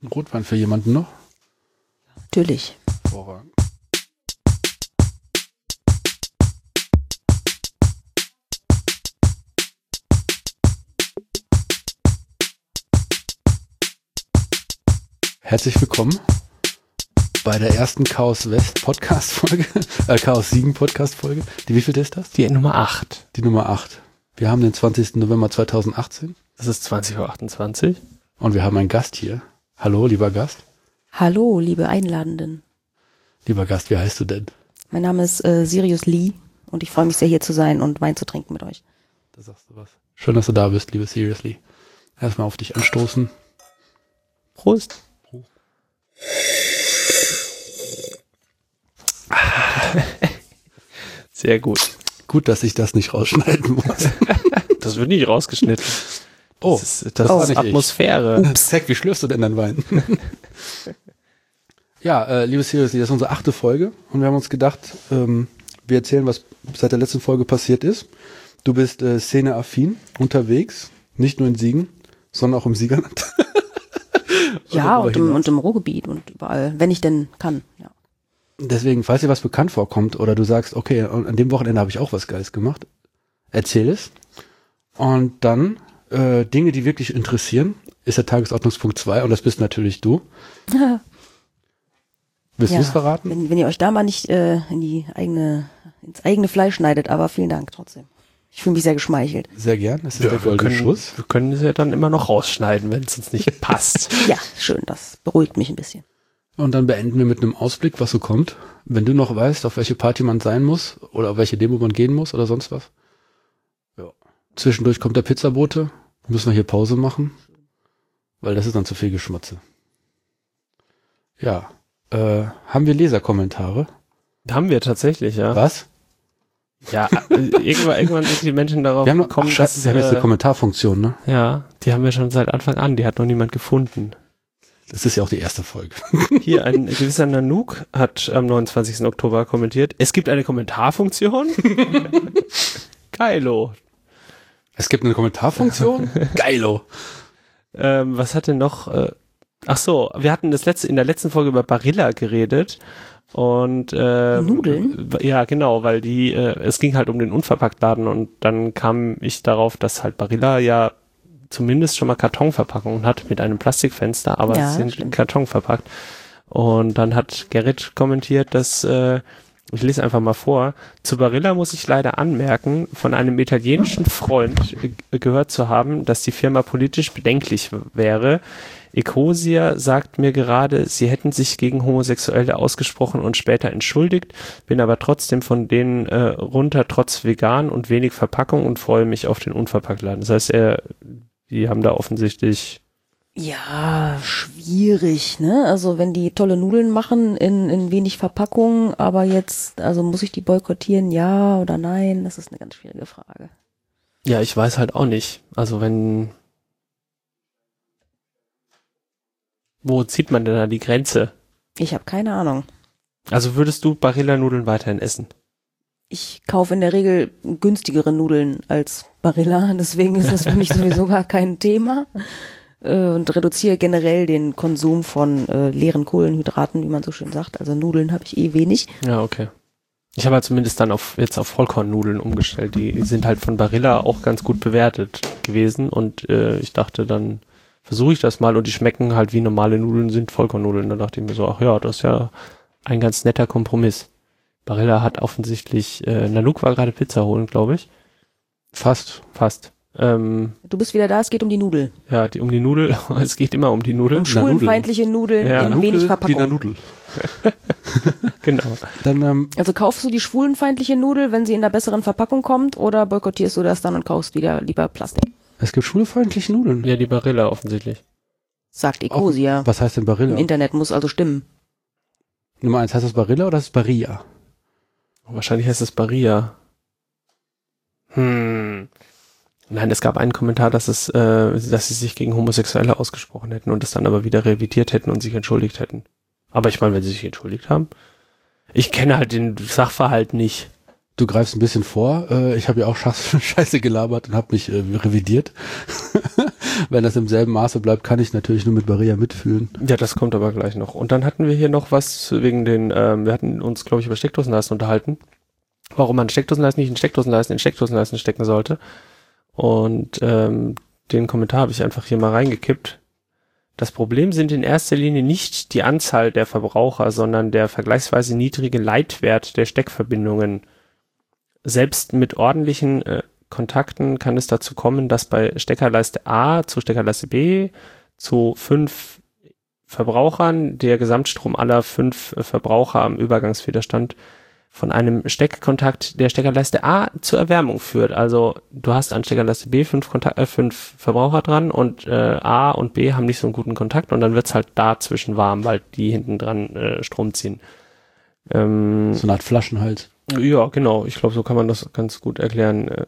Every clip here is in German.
Ein Rotwein für jemanden noch? Natürlich. Hervorragend. Herzlich willkommen bei der ersten Chaos West Podcast Folge, äh, Chaos Siegen Podcast Folge. Die wievielte ist das? Die Nummer 8. Die Nummer 8. Wir haben den 20. November 2018 Das ist 20.28 Uhr. und wir haben einen Gast hier. Hallo, lieber Gast. Hallo, liebe Einladenden. Lieber Gast, wie heißt du denn? Mein Name ist äh, Sirius Lee und ich freue mich sehr hier zu sein und Wein zu trinken mit euch. Da sagst du was. Schön, dass du da bist, liebe Seriously. Erstmal auf dich anstoßen. Prost. Sehr gut. Gut, dass ich das nicht rausschneiden muss. Das wird nicht rausgeschnitten. Oh, Das ist, das war ist nicht ich. Atmosphäre. Zack, wie schlürfst du denn deinen Wein? ja, äh, liebe Seriously, das ist unsere achte Folge und wir haben uns gedacht, ähm, wir erzählen, was seit der letzten Folge passiert ist. Du bist äh, szeneaffin unterwegs, nicht nur in Siegen, sondern auch im Siegerland. Ja, und im, und im Ruhrgebiet und überall, wenn ich denn kann. Ja. Deswegen, falls dir was bekannt vorkommt oder du sagst, okay, an dem Wochenende habe ich auch was Geiles gemacht, erzähl es. Und dann äh, Dinge, die wirklich interessieren, ist der Tagesordnungspunkt 2 und das bist natürlich du. Willst ja. du es verraten? Wenn, wenn ihr euch da mal nicht äh, in die eigene, ins eigene Fleisch schneidet, aber vielen Dank trotzdem. Ich fühle mich sehr geschmeichelt. Sehr gern. Das ist Ja, der goldene können, Schuss. wir können es ja dann immer noch rausschneiden, wenn es uns nicht passt. Ja, schön, das beruhigt mich ein bisschen. Und dann beenden wir mit einem Ausblick, was so kommt. Wenn du noch weißt, auf welche Party man sein muss oder auf welche Demo man gehen muss oder sonst was. Zwischendurch kommt der Pizzabote. Müssen wir hier Pause machen, weil das ist dann zu viel Geschmatze. Ja. Äh, haben wir Leserkommentare? Haben wir tatsächlich, ja. Was? Ja, äh, irgendwann, irgendwann sind die Menschen darauf Wir haben, noch, gekommen, ach, scheiße, wir haben jetzt eine äh, Kommentarfunktion, ne? ja, die haben wir schon seit Anfang an, die hat noch niemand gefunden. Das ist ja auch die erste Folge. Hier, ein gewisser Nanook hat am 29. Oktober kommentiert, es gibt eine Kommentarfunktion. Geilo. Es gibt eine Kommentarfunktion? Geilo. Ähm, was hat denn noch? Äh, ach so, wir hatten das letzte in der letzten Folge über Barilla geredet und äh, Nudeln? Ja, genau, weil die äh, es ging halt um den Unverpacktladen und dann kam ich darauf, dass halt Barilla ja zumindest schon mal Kartonverpackungen hat mit einem Plastikfenster, aber Ja, es sind stimmt. Karton verpackt. Und dann hat Gerrit kommentiert, dass äh, ich lese einfach mal vor. Zu Barilla muss ich leider anmerken, von einem italienischen Freund gehört zu haben, dass die Firma politisch bedenklich wäre. Ecosia sagt mir gerade, sie hätten sich gegen Homosexuelle ausgesprochen und später entschuldigt, bin aber trotzdem von denen äh, runter, trotz vegan und wenig Verpackung und freue mich auf den Unverpacktladen. Das heißt, er, die haben da offensichtlich Ja, schwierig, ne? Also wenn die tolle Nudeln machen in, in wenig Verpackung, aber jetzt, also muss ich die boykottieren, ja oder nein? Das ist eine ganz schwierige Frage. Ja, ich weiß halt auch nicht. Also wenn. Wo zieht man denn da die Grenze? Ich habe keine Ahnung. Also würdest du Barilla-Nudeln weiterhin essen? Ich kaufe in der Regel günstigere Nudeln als Barilla, deswegen ist das für mich sowieso gar kein Thema. Äh, Und reduziere generell den Konsum von äh, leeren Kohlenhydraten, wie man so schön sagt. Also Nudeln habe ich eh wenig. Ja, okay. Ich habe halt zumindest dann auf jetzt auf Vollkornnudeln umgestellt. Die sind halt von Barilla auch ganz gut bewertet gewesen und äh, ich dachte dann versuche ich das mal und die schmecken halt wie normale Nudeln sind Vollkornnudeln. Da dachte ich mir so, ach ja, das ist ja ein ganz netter Kompromiss. Barilla hat offensichtlich, äh, Nanook war gerade Pizza holen, glaube ich. Fast. Fast. Ähm, Du bist wieder da, es geht um die Nudel. ja, die, um die Nudel. es geht immer um die Nudel. Um schwulenfeindliche Nudeln Ja, in wenig Verpackung. Nudel. Genau. Dann, ähm, Also kaufst du die schwulenfeindliche Nudel, wenn sie in der besseren Verpackung kommt, oder boykottierst du das dann und kaufst wieder lieber Plastik? es gibt schulfreundliche Nudeln. Ja, die Barilla offensichtlich. Sagt Ecosia. Was heißt denn Barilla? Im Internet muss also stimmen. Nummer eins, heißt das Barilla oder ist es Barilla? Wahrscheinlich heißt es Barilla. Hm. Nein, es gab einen Kommentar, dass es, äh, dass sie sich gegen Homosexuelle ausgesprochen hätten und es dann aber wieder revidiert hätten und sich entschuldigt hätten. Aber ich meine, wenn sie sich entschuldigt haben. Ich kenne halt den Sachverhalt nicht. Du greifst ein bisschen vor. Äh, ich habe ja auch Scheiß- Scheiße gelabert und habe mich äh, revidiert. wenn das im selben Maße bleibt, kann ich natürlich nur mit Barilla mitfühlen. Ja, das kommt aber gleich noch. Und dann hatten wir hier noch was wegen den, ähm, wir hatten uns, glaube ich, über Steckdosenleisten unterhalten. Warum man Steckdosenleisten nicht in Steckdosenleisten in Steckdosenleisten stecken sollte. Und ähm, den Kommentar habe ich einfach hier mal reingekippt. Das Problem sind in erster Linie nicht die Anzahl der Verbraucher, sondern der vergleichsweise niedrige Leitwert der Steckverbindungen. Selbst mit ordentlichen äh, Kontakten kann es dazu kommen, dass bei Steckerleiste A zu Steckerleiste B zu fünf Verbrauchern der Gesamtstrom aller fünf äh, Verbraucher am Übergangswiderstand von einem Steckkontakt der Steckerleiste A zur Erwärmung führt. Also du hast an Steckerleiste B fünf, Kontakt, äh, fünf Verbraucher dran und äh, A und B haben nicht so einen guten Kontakt und dann wird's halt dazwischen warm, weil die hinten dran äh, Strom ziehen. Ähm, So eine Art Flaschenhals. ja, genau. Ich glaube, so kann man das ganz gut erklären. Äh,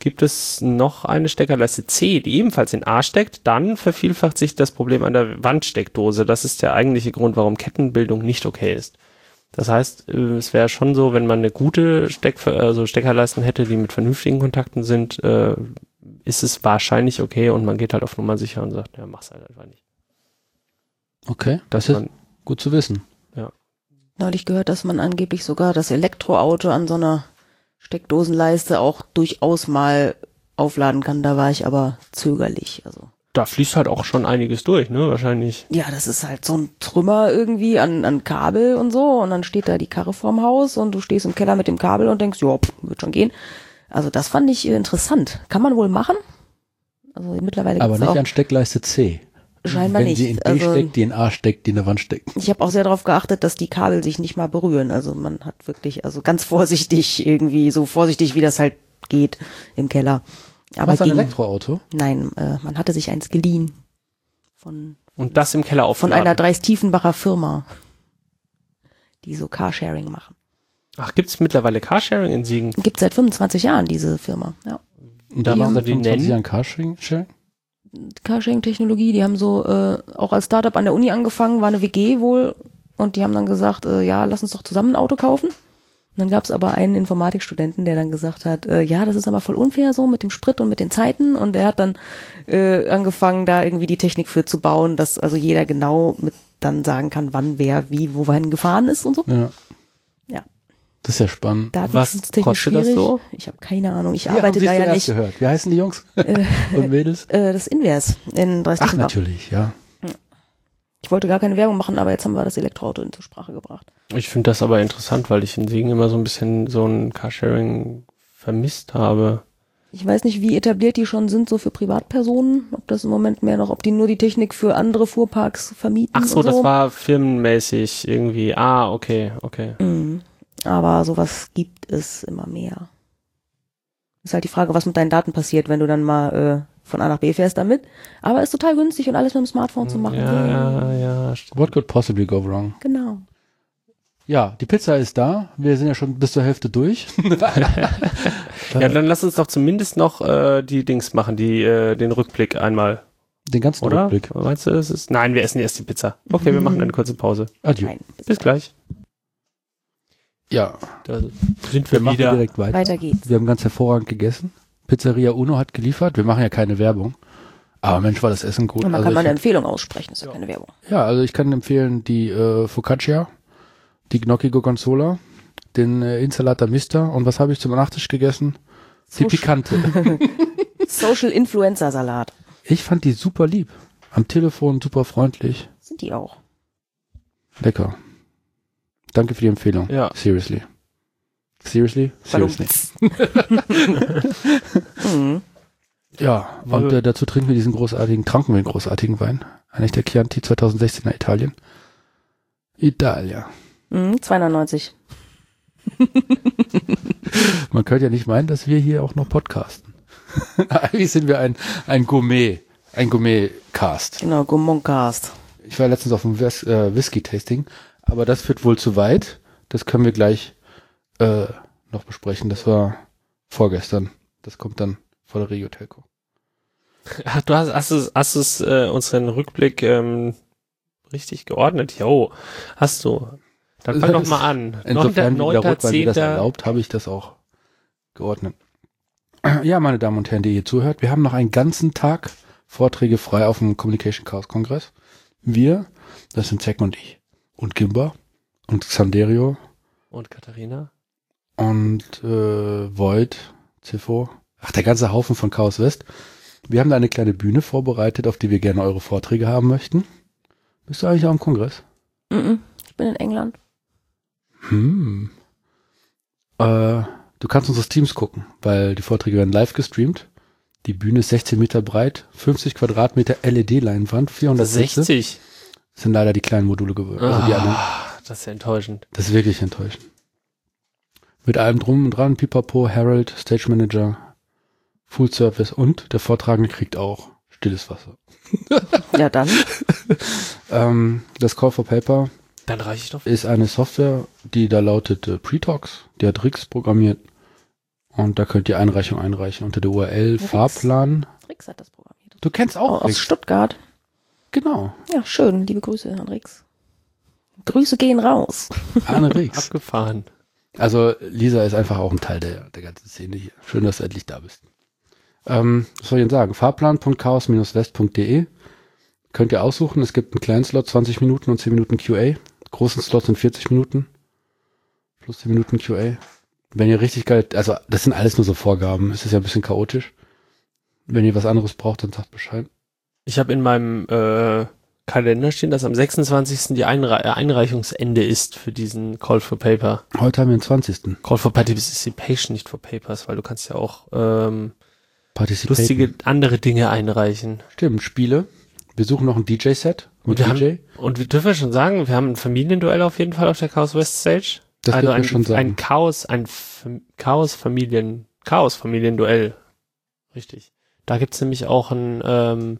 Gibt es noch eine Steckerleiste C, die ebenfalls in A steckt, dann vervielfacht sich das Problem an der Wandsteckdose. Das ist der eigentliche Grund, warum Kettenbildung nicht okay ist. Das heißt, äh, es wäre schon so, wenn man eine gute Steck also Steckerleisten hätte, die mit vernünftigen Kontakten sind, äh, ist es wahrscheinlich okay und man geht halt auf Nummer sicher und sagt, ja, mach's halt einfach nicht. Okay, das Dass ist man, gut zu wissen. Neulich gehört, dass man angeblich sogar das Elektroauto an so einer Steckdosenleiste auch durchaus mal aufladen kann. Da war ich aber zögerlich. Also da fließt halt auch schon einiges durch, ne? Wahrscheinlich. ja, das ist halt so ein Trümmer irgendwie an, an Kabel und so. Und dann steht da die Karre vorm Haus und du stehst im Keller mit dem Kabel und denkst, ja, pff, wird schon gehen. Also das fand ich äh, interessant. Kann man wohl machen? Also mittlerweile Aber nicht auch an Steckleiste C. scheinbar Wenn nicht. sie in B also, steckt, die in A steckt, die in der Wand steckt. Ich habe auch sehr darauf geachtet, dass die Kabel sich nicht mal berühren. Also man hat wirklich, also ganz vorsichtig irgendwie, so vorsichtig wie das halt geht im Keller. Aber Was ein Elektroauto? nein, äh, man hatte sich eins geliehen von Und das im Keller von aufladen. einer Dreis-Tiefenbacher Firma, die so Carsharing machen. Ach, gibt's mittlerweile Carsharing in Siegen? Gibt seit 25 Jahren diese Firma. Ja. Und die man haben die 25 nennen? Jahren Carsharing? Sharing? Carsharing-Technologie, die haben so äh, auch als Startup an der Uni angefangen, war eine WG wohl und die haben dann gesagt, äh, ja, lass uns doch zusammen ein Auto kaufen. Und dann gab es aber einen Informatikstudenten, der dann gesagt hat, äh, ja, das ist aber voll unfair so mit dem Sprit und mit den Zeiten und der hat dann äh, angefangen, da irgendwie die Technik für zu bauen, dass also jeder genau mit dann sagen kann, wann wer wie wohin gefahren ist und so. Ja. Ja. Das ist ja spannend. Datenschutztechnisch kostet das schwierig. so? Ich habe keine Ahnung, ich Ja, arbeite da ja nicht. gehört. Wie heißen die Jungs und Mädels? Äh, das Invers in Ach, Dreißigbach. natürlich, ja. Ich wollte gar keine Werbung machen, aber jetzt haben wir das Elektroauto in zur Sprache gebracht. Ich finde das aber interessant, weil ich in Siegen immer so ein bisschen so ein Carsharing vermisst habe. Ich weiß nicht, wie etabliert die schon sind, so für Privatpersonen. Ob das im Moment mehr noch, ob die nur die Technik für andere Fuhrparks vermieten. Ach so, so. das war firmenmäßig irgendwie. Ah, okay, okay. Mhm. Aber sowas gibt es immer mehr. Ist halt die Frage, was mit deinen Daten passiert, wenn du dann mal äh, von A nach B fährst damit. Aber ist total günstig und alles mit dem Smartphone zu machen. Ja, ja, ja. stimmt. What could possibly go wrong? Genau. Ja, die Pizza ist da. Wir sind ja schon bis zur Hälfte durch. Ja, dann lass uns doch zumindest noch äh, die Dings machen, die äh, den Rückblick einmal, Den ganzen oder? Rückblick. Meinst du, es ist? Nein, wir essen erst die Pizza. Okay, wir machen eine kurze Pause. Adieu. Nein. Bis gleich. Ja, Da sind wir wir machen wieder. direkt weiter. Weiter geht's. Wir haben ganz hervorragend gegessen. Pizzeria Uno hat geliefert. Wir machen ja keine Werbung. Aber Mensch, war das Essen gut. Und man Also kann mal eine Empfehlung aussprechen, ist ja, keine Werbung. Ja, also ich kann empfehlen die äh, Focaccia, die Gnocchi Gorgonzola, den äh, Insalata Mister und was habe ich zum Nachtisch gegessen? Die Pikante. Social Influencer Salat. Ich fand die super lieb. Am Telefon super freundlich. Sind die auch. Lecker. Danke für die Empfehlung. Ja. Seriously. Seriously? Seriously. Mhm. Ja, und äh, dazu trinken wir diesen großartigen, tranken wir den großartigen Wein. Eigentlich der Chianti 2016er Italien. Italia. Mhm, 2,99. Man könnte ja nicht meinen, dass wir hier auch noch podcasten. Eigentlich sind wir ein, ein Gourmet, ein Gourmet-Cast. Genau, Gourmandcast. Ich war letztens auf einem Whis äh, Whisky-Tasting, aber das führt wohl zu weit. Das können wir gleich äh, noch besprechen. Das war vorgestern. Das kommt dann vor der Regio Telco. Ach, du hast, hast es, hast es äh, unseren Rückblick ähm, richtig geordnet? Jo, hast du. Dann fang doch mal an. Insofern, wie Neunter, der Rotwein mir das zehnter. erlaubt, habe ich das auch geordnet. Ja, meine Damen und Herren, die ihr zuhört, wir haben noch einen ganzen Tag Vorträge frei auf dem Communication Chaos Kongress. Wir, das sind Zack und ich. Und Gimba und Xanderio Und Katharina? und äh, Void, Zifo. Ach, der ganze Haufen von Chaos West. Wir haben da eine kleine Bühne vorbereitet, auf die wir gerne eure Vorträge haben möchten. Bist du eigentlich auch im Kongress? Mhm. Ich bin in England. Hm. Äh, du kannst unsere Teams gucken, weil die Vorträge werden live gestreamt. Die Bühne ist 16 Meter breit, 50 Quadratmeter LED-Leinwand, 400 Sitze. 60. Das sind leider die kleinen Module geworden. Also die anderen. Ah, das ist ja enttäuschend. Das ist wirklich enttäuschend. Mit allem drum und dran, Pipapo, Harold, Stage Manager, Full Service und der Vortragende kriegt auch stilles Wasser. Ja, dann. Ähm, das Call for Paper Dann reiche ich doch. ist eine Software, die da lautet äh, Pretalks. Die hat Rix programmiert. Und da könnt ihr Einreichung einreichen unter der URL Rix. Fahrplan. Rix hat das programmiert. Du kennst Oh, auch aus Rix. Stuttgart. Genau. Ja, schön. Liebe Grüße an Rix. Grüße gehen raus. Arne Rix. Abgefahren. Also Lisa ist einfach auch ein Teil der, der ganzen Szene hier. Schön, dass du endlich da bist. Ähm, was soll ich denn sagen? Fahrplan.chaos-west.de könnt ihr aussuchen. Es gibt einen kleinen Slot, 20 Minuten und 10 Minuten QA. Großen Slot sind 40 Minuten. Plus 10 Minuten QA. Wenn ihr richtig geil, also das sind alles nur so Vorgaben. Es ist ja ein bisschen chaotisch. Wenn ihr was anderes braucht, dann sagt Bescheid. Ich habe in meinem äh, Kalender stehen, dass am 26. die Einre äh, Einreichungsende ist für diesen Call for Paper. Heute haben wir den 20. Call for Participation, nicht for Papers, weil du kannst ja auch ähm, lustige andere Dinge einreichen. Stimmt, Spiele. Wir suchen noch ein DJ-Set Und DJ. haben, und wir dürfen schon sagen, wir haben ein Familienduell auf jeden Fall auf der Chaos West Stage. Das also ein, schon sagen. ein Chaos, ein Fam- Chaos-Familien, Chaos-Familienduell. Richtig. Da gibt's nämlich auch ein, ähm,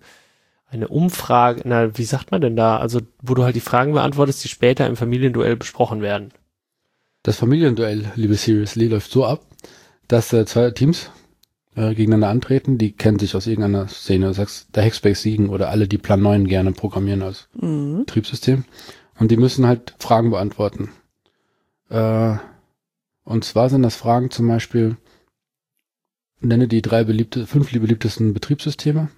eine Umfrage, na, wie sagt man denn da? Also, wo du halt die Fragen beantwortest, die später im Familienduell besprochen werden. Das Familienduell, liebe Seriously, läuft so ab, dass äh, zwei Teams äh, gegeneinander antreten, die kennen sich aus irgendeiner Szene, du sagst der Hackspace Siegen oder alle, die Plan 9 gerne programmieren als Mhm. Betriebssystem. Und die müssen halt Fragen beantworten. Äh, und zwar sind das Fragen zum Beispiel, nenne die drei beliebte, fünf beliebtesten Betriebssysteme.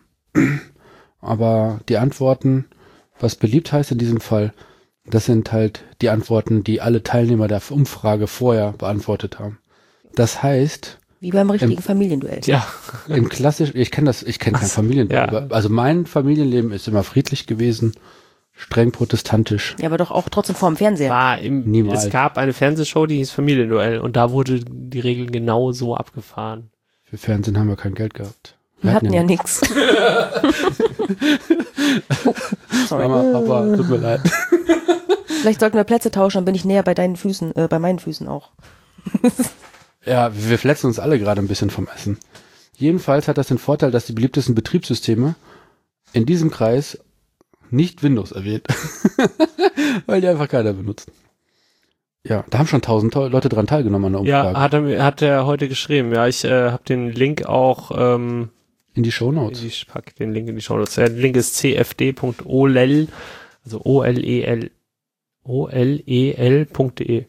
Aber die Antworten, was beliebt heißt in diesem Fall, das sind halt die Antworten, die alle Teilnehmer der Umfrage vorher beantwortet haben. Das heißt, Wie beim richtigen Ähm, Familienduell. Ja, im klassischen, ich kenne das, ich kenne kein Familienleben, ja. also mein Familienleben ist immer friedlich gewesen, streng protestantisch. Ja, aber doch auch trotzdem vorm Fernseher. war im, Niemals. es gab eine Fernsehshow, die hieß Familienduell und da wurde die Regel genau so abgefahren. Für Fernsehen haben wir kein Geld gehabt. Wir hatten ja nix. oh, sorry. Mama, Papa, tut mir leid. Vielleicht sollten wir Plätze tauschen, dann bin ich näher bei deinen Füßen, äh, bei meinen Füßen auch. Ja, wir verletzen uns alle gerade ein bisschen vom Essen. Jedenfalls hat das den Vorteil, dass die beliebtesten Betriebssysteme in diesem Kreis nicht Windows erwähnt. Weil die einfach keiner benutzt. Ja, da haben schon tausend Leute dran teilgenommen an der Ja, Umfrage. hat er, hat er heute geschrieben. Ja, ich äh, habe den Link auch ähm, in die Shownotes. Ich pack den Link in die Show Notes. Der Link ist cfd.olel, also O-L-E-L, O-L-E-L.de.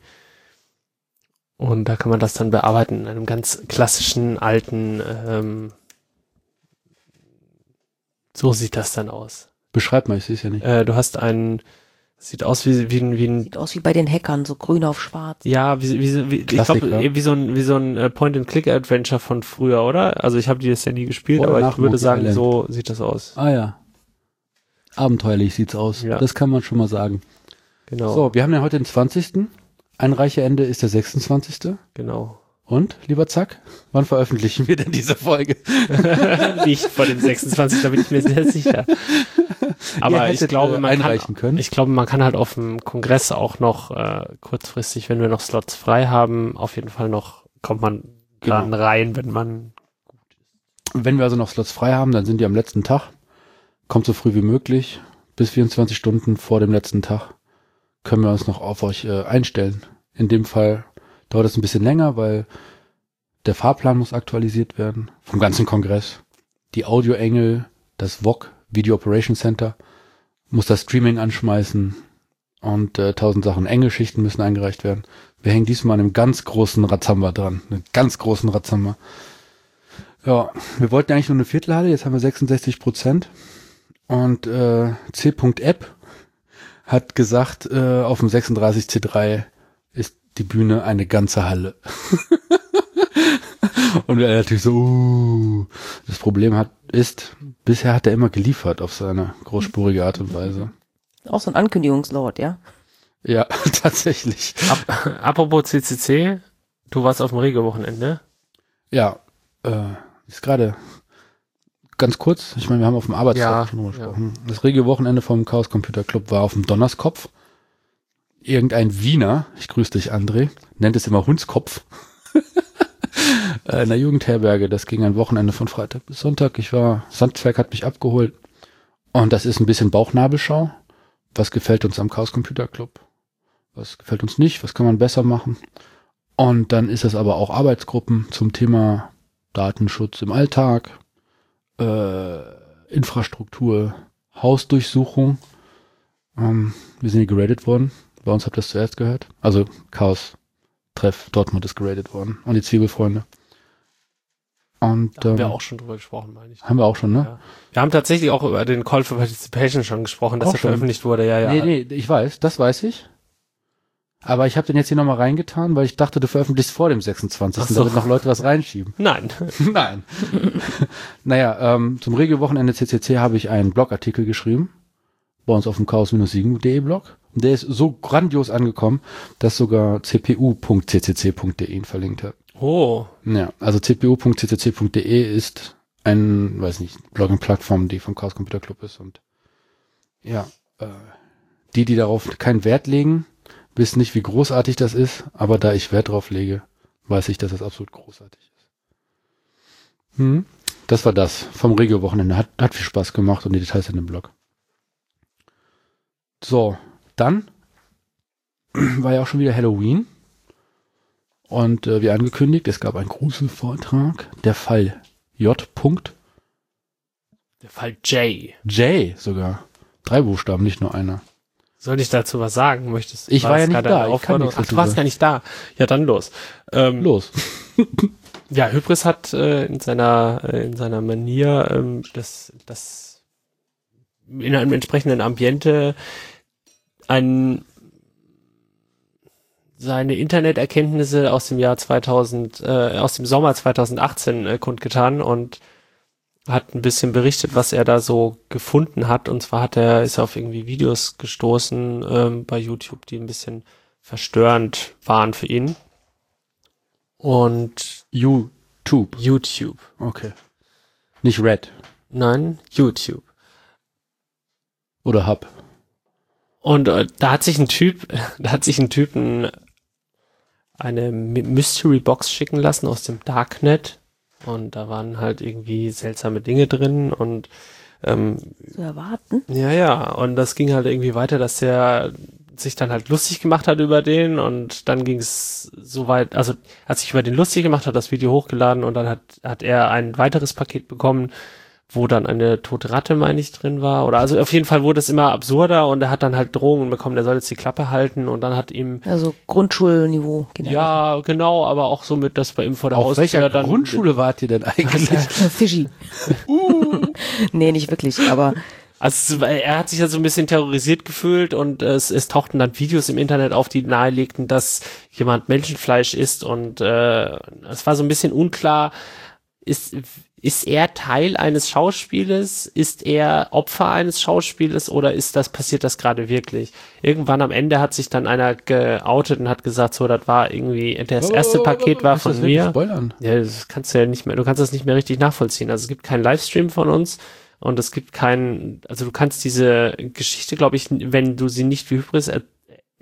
Und da kann man das dann bearbeiten in einem ganz klassischen alten, ähm, so sieht das dann aus. Beschreib mal, ich sehe es ja nicht. Äh, du hast einen, sieht aus wie, wie, ein- wie ein Sieht aus wie bei den Hackern, so grün auf schwarz. ja, wie, wie, wie ich Klassiker. glaube, wie so ein, wie so ein äh, Point-and-Click-Adventure von früher, oder? Also ich habe die das ja nie gespielt, Oder aber ich würde Monkey sagen, Island. so sieht das aus. Ah ja. Abenteuerlich sieht's aus. Ja. Das kann man schon mal sagen. Genau. So, wir haben ja heute den 20. Einreicheende ist der 26. Genau. Und, lieber Zack, wann veröffentlichen wir denn diese Folge? Nicht vor dem 26, da bin ich mir sehr sicher. Aber ich glaube, äh, man einreichen kann, können. ich glaube, man kann halt auf dem Kongress auch noch äh, kurzfristig, wenn wir noch Slots frei haben, auf jeden Fall noch kommt man Genau. dann rein, wenn man Wenn wir also noch Slots frei haben, dann sind die am letzten Tag. Kommt so früh wie möglich. Bis 24 Stunden vor dem letzten Tag können wir uns noch auf euch äh, einstellen. In dem Fall dauert es ein bisschen länger, weil der Fahrplan muss aktualisiert werden vom ganzen Kongress. Die Audioengel, das VOG, Video Operation Center, muss das Streaming anschmeißen und äh, tausend Sachen. Engelschichten müssen eingereicht werden. Wir hängen diesmal an einem ganz großen Razamba dran, einen ganz großen Razamba. Ja, wir wollten eigentlich nur eine Viertelhalle, jetzt haben wir 66 Prozent. Und äh, C.app hat gesagt, äh, auf dem 36C3 ist die Bühne eine ganze Halle. Und er natürlich so, uh, das Problem hat, ist, bisher hat er immer geliefert auf seine großspurige Art und Weise. Auch so ein Ankündigungslaut, ja? Ja, tatsächlich. Ap apropos CCC, du warst auf dem Regelwochenende. Ja, äh, ist gerade ganz kurz. Ich meine, wir haben auf dem Arbeitstag Ja, schon drüber gesprochen. Das Regelwochenende vom Chaos Computer Club war auf dem Donnerskopf. Irgendein Wiener, ich grüße dich, André, nennt es immer Hundskopf. Äh, in der Jugendherberge. Das ging ein Wochenende von Freitag bis Sonntag. Ich war, Sandwerk hat mich abgeholt. Und das ist ein bisschen Bauchnabelschau. Was gefällt uns am Chaos Computer Club? Was gefällt uns nicht? Was kann man besser machen? Und dann ist es aber auch Arbeitsgruppen zum Thema Datenschutz im Alltag, äh, Infrastruktur, Hausdurchsuchung. Ähm, wir sind hier geradet worden. Bei uns habt ihr das zuerst gehört. Also Chaos Treff Dortmund ist geradet worden. Und die Zwiebelfreunde. Und Da haben ähm, wir auch schon drüber gesprochen, meine ich. haben wir auch schon, ne? Ja. Wir haben tatsächlich auch über den Call for Participation schon gesprochen, dass er veröffentlicht wurde. Ja, ja. Nee, nee, ich weiß, das weiß ich. Aber ich habe den jetzt hier nochmal reingetan, weil ich dachte, du veröffentlichst vor dem 26. Ach so. damit noch Leute was reinschieben. Nein. Nein. naja, ähm, zum Regelwochenende CCC habe ich einen Blogartikel geschrieben. Bei uns auf dem chaos-siegen.de Blog. Der ist so grandios angekommen, dass sogar cpu.ccc.de ihn verlinkt hat. Oh, Ja, also cpu.ccc.de ist ein, weiß nicht, Blogging-Plattform, die vom Chaos Computer Club ist und ja, äh, die, die darauf keinen Wert legen, wissen nicht, wie großartig das ist, aber da ich Wert drauf lege, weiß ich, dass das absolut großartig ist. Hm? Das war das vom Regio-Wochenende. Hat, hat viel Spaß gemacht und die Details in dem Blog. So, dann war ja auch schon wieder Halloween. Und äh, wie angekündigt, es gab einen Gruselvortrag. Der Fall J. Punkt. der Fall Jay. J sogar. Drei Buchstaben, nicht nur einer. Soll ich dazu was sagen? Möchtest Ich war das ja nicht da, ich kann Ach, du warst gar nicht da. Ja, dann los. Ähm, Los. Ja, Hybris hat äh, in seiner äh, in seiner Manier ähm, das das in einem entsprechenden Ambiente ein seine Interneterkenntnisse aus dem Jahr 2000 äh, aus dem Sommer 2018 äh, kundgetan und hat ein bisschen berichtet, was er da so gefunden hat. Und zwar hat er ist er auf irgendwie Videos gestoßen ähm, bei YouTube, die ein bisschen verstörend waren für ihn. Und YouTube. YouTube. Okay. Nicht Red. Nein, YouTube. Oder Hub. Und äh, da hat sich ein Typ, da hat sich ein Typ ein, eine My- Mystery Box schicken lassen aus dem Darknet. Und da waren halt irgendwie seltsame Dinge drin und ähm, Zu erwarten. ja, ja, und das ging halt irgendwie weiter, dass der sich dann halt lustig gemacht hat über den und dann ging es so weit, also hat sich über den lustig gemacht, hat das Video hochgeladen und dann hat, hat er ein weiteres Paket bekommen, wo dann eine tote Ratte, meine ich, drin war. Oder also auf jeden Fall wurde es immer absurder und er hat dann halt Drohungen bekommen, der soll jetzt die Klappe halten und dann hat ihm Also Grundschulniveau. generell. ja, genau, aber auch so mit, dass bei ihm vor der Haustür welcher dann Grundschule wart ihr denn eigentlich? Äh, Fischi. nee, nicht wirklich, aber Also er hat sich ja so ein bisschen terrorisiert gefühlt und es, es tauchten dann Videos im Internet auf, die nahelegten, dass jemand Menschenfleisch isst und äh, es war so ein bisschen unklar, ist, ist er Teil eines Schauspieles, ist er Opfer eines Schauspieles oder ist das, passiert das gerade wirklich? Irgendwann am Ende hat sich dann einer geoutet und hat gesagt, so, das war irgendwie, das erste Paket war von mir. Spoilern. Ja, das kannst du ja nicht mehr, du kannst das nicht mehr richtig nachvollziehen. Also es gibt keinen Livestream von uns und es gibt keinen, also du kannst diese Geschichte, glaube ich, wenn du sie nicht wie Hybris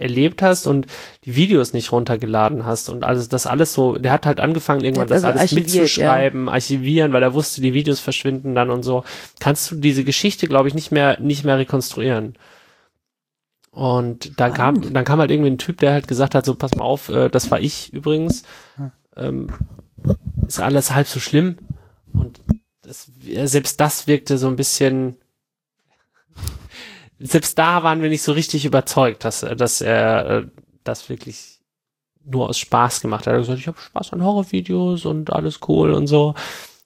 erlebt hast und die Videos nicht runtergeladen hast und alles, das alles so, der hat halt angefangen, irgendwann Der hat das also alles mitzuschreiben, archivieren, weil er wusste, die Videos verschwinden dann und so. Kannst du diese Geschichte, glaube ich, nicht mehr, nicht mehr rekonstruieren. Und dann kam, dann kam halt irgendwie ein Typ, der halt gesagt hat, so pass mal auf, äh, das war ich übrigens. Ähm, ist alles halb so schlimm. Und das, selbst das wirkte so ein bisschen, selbst da waren wir nicht so richtig überzeugt, dass, dass er äh, das wirklich nur aus Spaß gemacht hat. Er hat gesagt, ich habe Spaß an Horrorvideos und alles cool und so.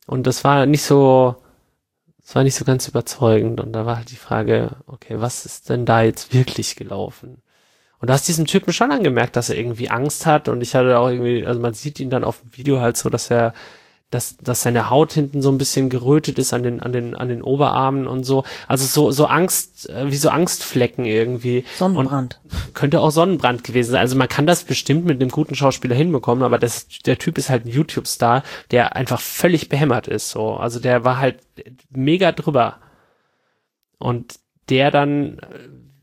Und das war nicht so, das war nicht so ganz überzeugend. Und da war halt die Frage, okay, was ist denn da jetzt wirklich gelaufen? Und du hast diesem Typen schon angemerkt, dass er irgendwie Angst hat. Und ich hatte auch irgendwie, also man sieht ihn dann auf dem Video halt so, dass er dass, dass seine Haut hinten so ein bisschen gerötet ist an den, an den, an den Oberarmen und so. Also so, so Angst, äh, wie so Angstflecken irgendwie. Sonnenbrand. Und könnte auch Sonnenbrand gewesen sein. Also man kann das bestimmt mit einem guten Schauspieler hinbekommen, aber das, der Typ ist halt ein YouTube-Star, der einfach völlig behämmert ist, so. Also der war halt mega drüber. Und der dann,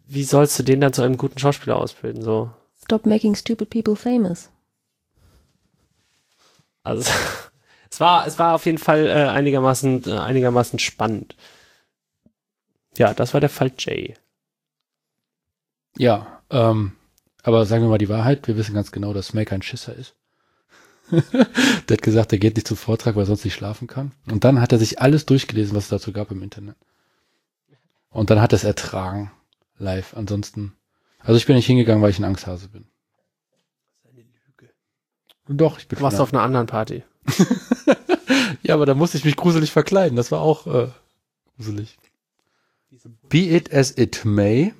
wie sollst du den dann zu einem guten Schauspieler ausbilden, so? Stop making stupid people famous. Also, es war, es war auf jeden Fall äh, einigermaßen, äh, einigermaßen spannend. Ja, das war der Fall Jay. Ja, ähm, aber sagen wir mal die Wahrheit, wir wissen ganz genau, dass May kein Schisser ist. der hat gesagt, er geht nicht zum Vortrag, weil er sonst nicht schlafen kann. Und dann hat er sich alles durchgelesen, was es dazu gab im Internet. Und dann hat er es ertragen, live. Ansonsten, also ich bin nicht hingegangen, weil ich ein Angsthase bin. Eine Lüge. Doch, ich bin Du warst auf einer anderen Party. Ja, aber da musste ich mich gruselig verkleiden. Das war auch äh, gruselig. Be it as it may.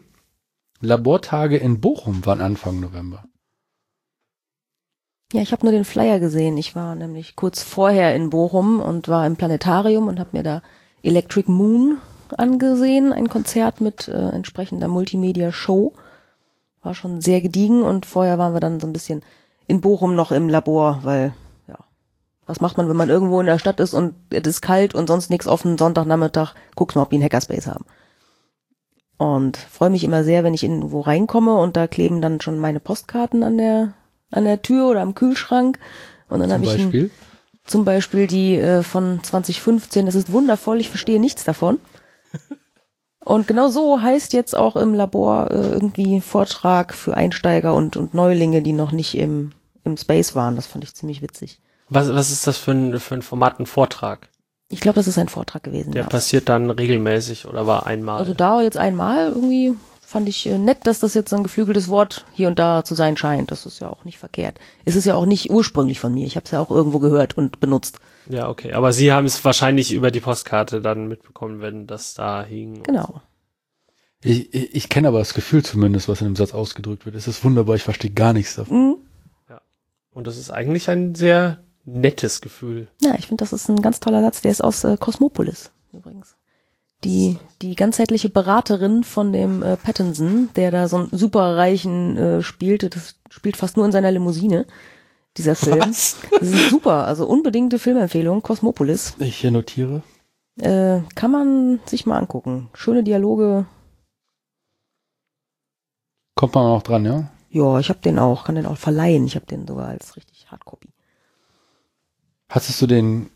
Labortage in Bochum waren Anfang November. Ja, ich habe nur den Flyer gesehen. Ich war nämlich kurz vorher in Bochum und war im Planetarium und habe mir da Electric Moon angesehen, ein Konzert mit äh, entsprechender Multimedia-Show. War schon sehr gediegen und vorher waren wir dann so ein bisschen in Bochum noch im Labor, weil, was macht man, wenn man irgendwo in der Stadt ist und es ist kalt und sonst nichts auf einen Sonntagnachmittag, guckst mal, ob die einen Hackerspace haben. Und freue mich immer sehr, wenn ich irgendwo reinkomme und da kleben dann schon meine Postkarten an der, an der Tür oder am Kühlschrank. Und dann habe ich ein, zum Beispiel die äh, von 2015, das ist wundervoll, ich verstehe nichts davon. Und genau so heißt jetzt auch im Labor äh, irgendwie Vortrag für Einsteiger und, und Neulinge, die noch nicht im, im Space waren. Das fand ich ziemlich witzig. Was, was ist das für ein, für ein Format, ein Vortrag? Ich glaube, das ist ein Vortrag gewesen. Der ja. passiert dann regelmäßig oder war einmal? Also da jetzt einmal irgendwie fand ich äh, nett, dass das jetzt so ein geflügeltes Wort hier und da zu sein scheint. Das ist ja auch nicht verkehrt. Es ist ja auch nicht ursprünglich von mir. Ich habe es ja auch irgendwo gehört und benutzt. ja, okay. Aber Sie haben es wahrscheinlich über die Postkarte dann mitbekommen, wenn das da hing. Genau. Ich, ich, ich kenne aber das Gefühl zumindest, was in dem Satz ausgedrückt wird. Es ist wunderbar, ich verstehe gar nichts davon. Mhm. Und das ist eigentlich ein sehr nettes Gefühl. Ja, ich finde, das ist ein ganz toller Satz. Der ist aus äh, Cosmopolis übrigens. Die, die ganzheitliche Beraterin von dem äh, Pattinson, der da so einen superreichen äh, spielte, das spielt fast nur in seiner Limousine, dieser Film. Was? Das ist super, also unbedingte Filmempfehlung, Cosmopolis. Ich hier notiere. Äh, kann man sich mal angucken. Schöne Dialoge. Kommt man auch dran, ja? Ja, ich habe den auch, kann den auch verleihen. Ich habe den sogar als richtig Hardcopy. Hattest du den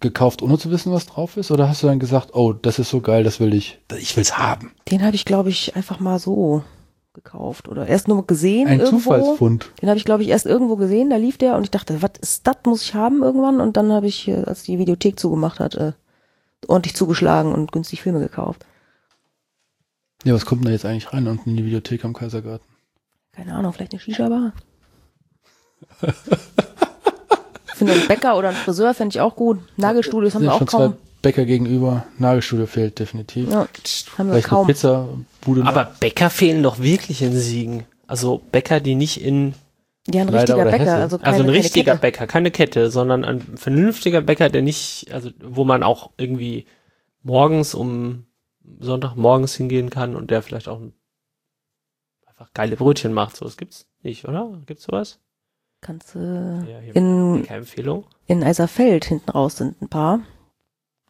gekauft, ohne zu wissen, was drauf ist? Oder hast du dann gesagt, oh, das ist so geil, das will ich, ich will's haben? Den habe ich, glaube ich, einfach mal so gekauft oder erst nur gesehen Ein irgendwo. Zufallsfund. Den habe ich, glaube ich, erst irgendwo gesehen, da lief der und ich dachte, was ist das, muss ich haben irgendwann? Und dann habe ich, äh, als die Videothek zugemacht hat, äh, ordentlich zugeschlagen und günstig Filme gekauft. Ja, was kommt denn da jetzt eigentlich rein unten in die Videothek am Kaisergarten? Keine Ahnung, vielleicht eine Shisha-Bar? Ich finde einen Bäcker oder einen Friseur fände ich auch gut. Nagelstudios haben Sind wir auch schon zwei kaum. Bäcker gegenüber. Nagelstudio fehlt definitiv. Ja, haben wir kaum. Pizzabude. noch. Aber Bäcker fehlen doch wirklich in Siegen. Also Bäcker, die nicht in, Ja, ein Leider richtiger Bäcker, Hesse. also keine, also ein richtiger Kette. Bäcker, keine Kette, sondern ein vernünftiger Bäcker, der nicht, also wo man auch irgendwie morgens um Sonntagmorgens hingehen kann und der vielleicht auch einfach geile Brötchen macht. So, das gibt's nicht, oder? Gibt's sowas? Kannst du Ja, hier in, keine Empfehlung. in Eiserfeld hinten raus sind ein paar.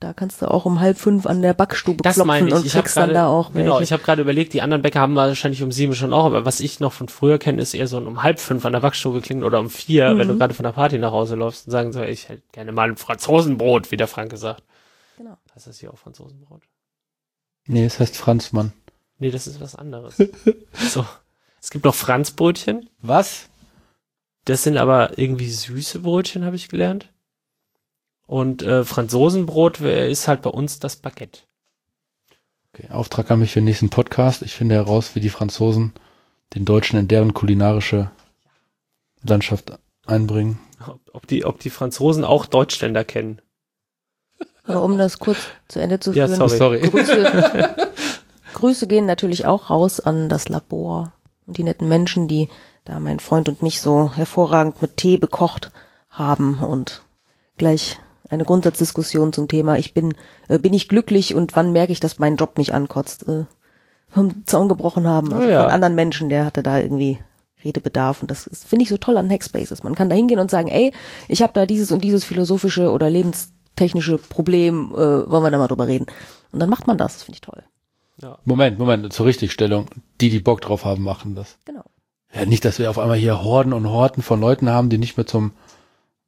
Da kannst du auch um halb fünf an der Backstube Das meine klopfen ich. und Ich habe kriegst dann gerade, da auch genau, welche. ich habe gerade überlegt, die anderen Bäcker haben wahrscheinlich um sieben schon auch, aber was ich noch von früher kenne, ist eher so ein um halb fünf an der Backstube klingen oder um vier, wenn du Mhm. gerade von der Party nach Hause läufst und sagen so, ich hätte gerne mal ein Franzosenbrot, wie der Frank gesagt. Genau. Heißt das hier auch Franzosenbrot? nee, es heißt Franzmann. Nee, das ist was anderes. so. Es gibt noch Franzbrötchen. Was? Das sind aber irgendwie süße Brötchen, habe ich gelernt. Und äh, Franzosenbrot ist halt bei uns das Baguette. Okay, Auftrag an mich für den nächsten Podcast. Ich finde heraus, wie die Franzosen den Deutschen in deren kulinarische Landschaft einbringen. Ob, ob, die, ob die Franzosen auch Deutschländer kennen. Aber um das kurz zu Ende zu Ja, führen, sorry. Sorry. Grüße, Grüße gehen natürlich auch raus an das Labor und die netten Menschen, die da mein Freund und mich so hervorragend mit Tee bekocht haben und gleich eine Grundsatzdiskussion zum Thema, ich bin, äh, bin ich glücklich und wann merke ich, dass mein Job mich ankotzt, äh, vom Zaun gebrochen haben. Also Oh ja. von anderen Menschen, der hatte da irgendwie Redebedarf und das finde ich so toll an Hackspaces. Man kann da hingehen und sagen, ey, ich habe da dieses und dieses philosophische oder lebenstechnische Problem, äh, wollen wir da mal drüber reden. Und dann macht man das, das finde ich toll. Moment, Moment, zur Richtigstellung. Die, die Bock drauf haben, machen das. Genau. Ja, nicht, dass wir auf einmal hier Horden und Horten von Leuten haben, die nicht mehr zum,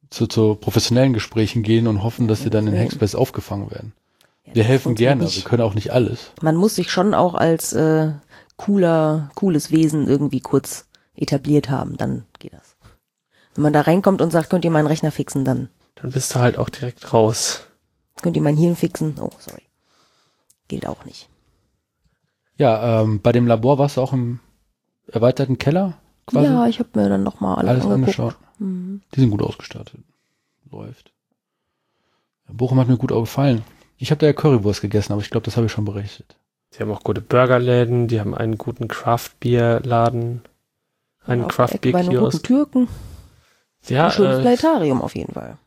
zu, zu professionellen Gesprächen gehen und hoffen, dass sie dann in. Hackspace aufgefangen werden. Ja, Wir helfen gerne, nicht. wir können auch nicht alles. Man muss sich schon auch als äh, cooler, cooles Wesen irgendwie kurz etabliert haben, dann geht das. Wenn man da reinkommt und sagt, könnt ihr meinen Rechner fixen, dann Dann bist du halt auch direkt raus. könnt ihr mein Hirn fixen. Oh, sorry. Gilt auch nicht. Ja, ähm, bei dem Labor warst du auch im erweiterten Keller quasi? Ja, ich habe mir dann nochmal alles, alles angeguckt. angeschaut. Mhm. Die sind gut ausgestattet. Läuft. Ja, Bochum hat mir gut auch gefallen. Ich habe da ja Currywurst gegessen, aber ich glaube, das habe ich schon berichtet. Die haben auch gute Burgerläden, die haben einen guten Craft-Bier-Laden, einen einem guten Craft-Bier-Kiosk. Türken. Ja, Ein schönes äh, Planetarium auf jeden Fall.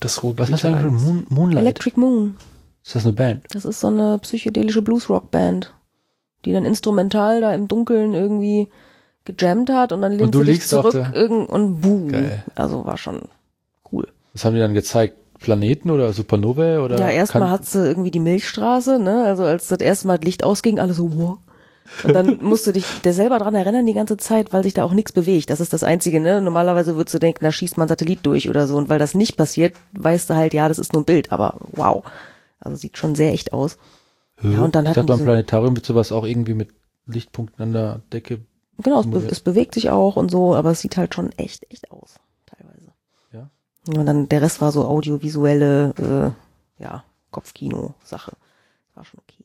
das Was Ruhrgebiet hast du eigentlich Moon, Moonlight? Electric Moon. Ist das eine Band? Das ist so eine psychedelische Bluesrock-Band, die dann instrumental da im Dunkeln irgendwie gejammt hat und dann lehnt du sie sich zurück irgend und boom. Geil. Also war schon cool. Was haben die dann gezeigt? Planeten oder Supernovae oder? ja, erstmal hat sie irgendwie die Milchstraße, ne? Also als das erste Mal das Licht ausging, alle so, wow. Und dann musst du dich der selber dran erinnern die ganze Zeit, weil sich da auch nichts bewegt. Das ist das Einzige, ne? Normalerweise würdest du denken, da schießt man Satellit durch oder so. Und weil das nicht passiert, weißt du halt, ja, das ist nur ein Bild, aber wow. Also sieht schon sehr echt aus. Hä? Ja, und dann ich hatten dachte, beim Planetarium wird sowas auch irgendwie mit Lichtpunkten an der Decke. Genau, es, be es bewegt sich auch und so, aber es sieht halt schon echt, echt aus, teilweise. Ja. Und dann der Rest war so audiovisuelle, äh, ja, Kopfkino-Sache. War schon okay.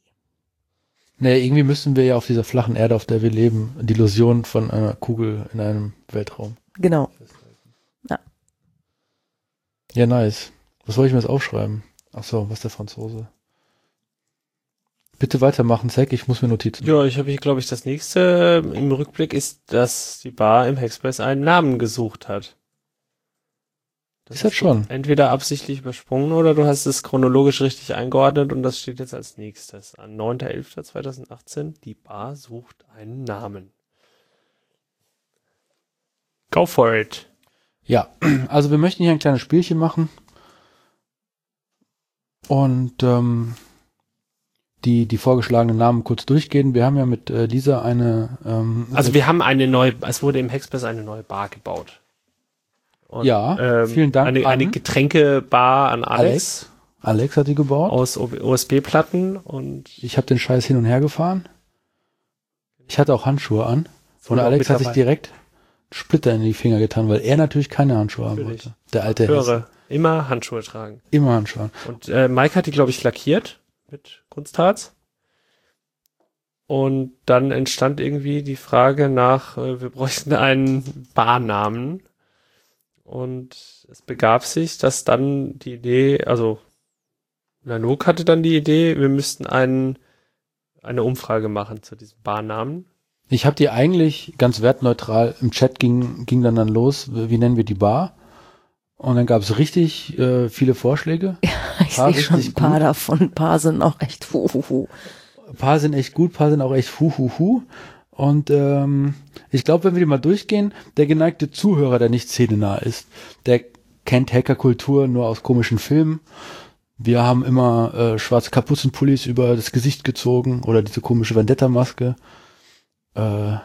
Nee, irgendwie müssen wir ja auf dieser flachen Erde, auf der wir leben, die Illusion von einer Kugel in einem Weltraum. Genau. Ja, nice. Was soll ich mir jetzt aufschreiben? Ach so, was der Franzose? Bitte weitermachen, Zack, ich muss mir Notizen. Ja, ich habe hier, glaube ich, das nächste im Rückblick ist, dass die Bar im Hackspace einen Namen gesucht hat. Ist das schon? Entweder absichtlich übersprungen oder du hast es chronologisch richtig eingeordnet und das steht jetzt als nächstes an. 9.11.2018, die Bar sucht einen Namen. Go for it. Ja, also wir möchten hier ein kleines Spielchen machen. Und ähm, die, die vorgeschlagenen Namen kurz durchgehen. Wir haben ja mit äh, dieser eine ähm, Also wir haben eine neue, es wurde im Hackspace eine neue Bar gebaut. Und, Ja, ähm, vielen Dank Eine, eine Getränkebar an Alex, Alex hat die gebaut. aus USB-Platten und Ich habe den Scheiß hin und her gefahren. Ich hatte auch Handschuhe an. Und Alex hat sich direkt Splitter in die Finger getan, weil er natürlich keine Handschuhe haben wollte. Der alte höre immer Handschuhe tragen. Immer Handschuhe. Und äh, Mike hat die, glaube ich, lackiert mit Kunstharz. Und dann entstand irgendwie die Frage nach, äh, wir bräuchten einen Barnamen. Und es begab sich, dass dann die Idee, also Nanook hatte dann die Idee, wir müssten einen, eine Umfrage machen zu diesem Barnamen. Ich habe die eigentlich ganz wertneutral, im Chat ging, ging dann dann los, wie nennen wir die Bar? Und dann gab es richtig äh, viele Vorschläge. Ich Paar sehe schon ein paar gut. davon. Ein paar sind auch echt huhuhu. Ein paar sind echt gut, ein paar sind auch echt huhuhu. Und ähm, ich glaube, wenn wir die mal durchgehen, der geneigte Zuhörer, der nicht szenenah ist, der kennt Hackerkultur nur aus komischen Filmen. Wir haben immer äh, schwarze Kapuzenpullis über das Gesicht gezogen oder diese komische Vendetta-Maske. Äh,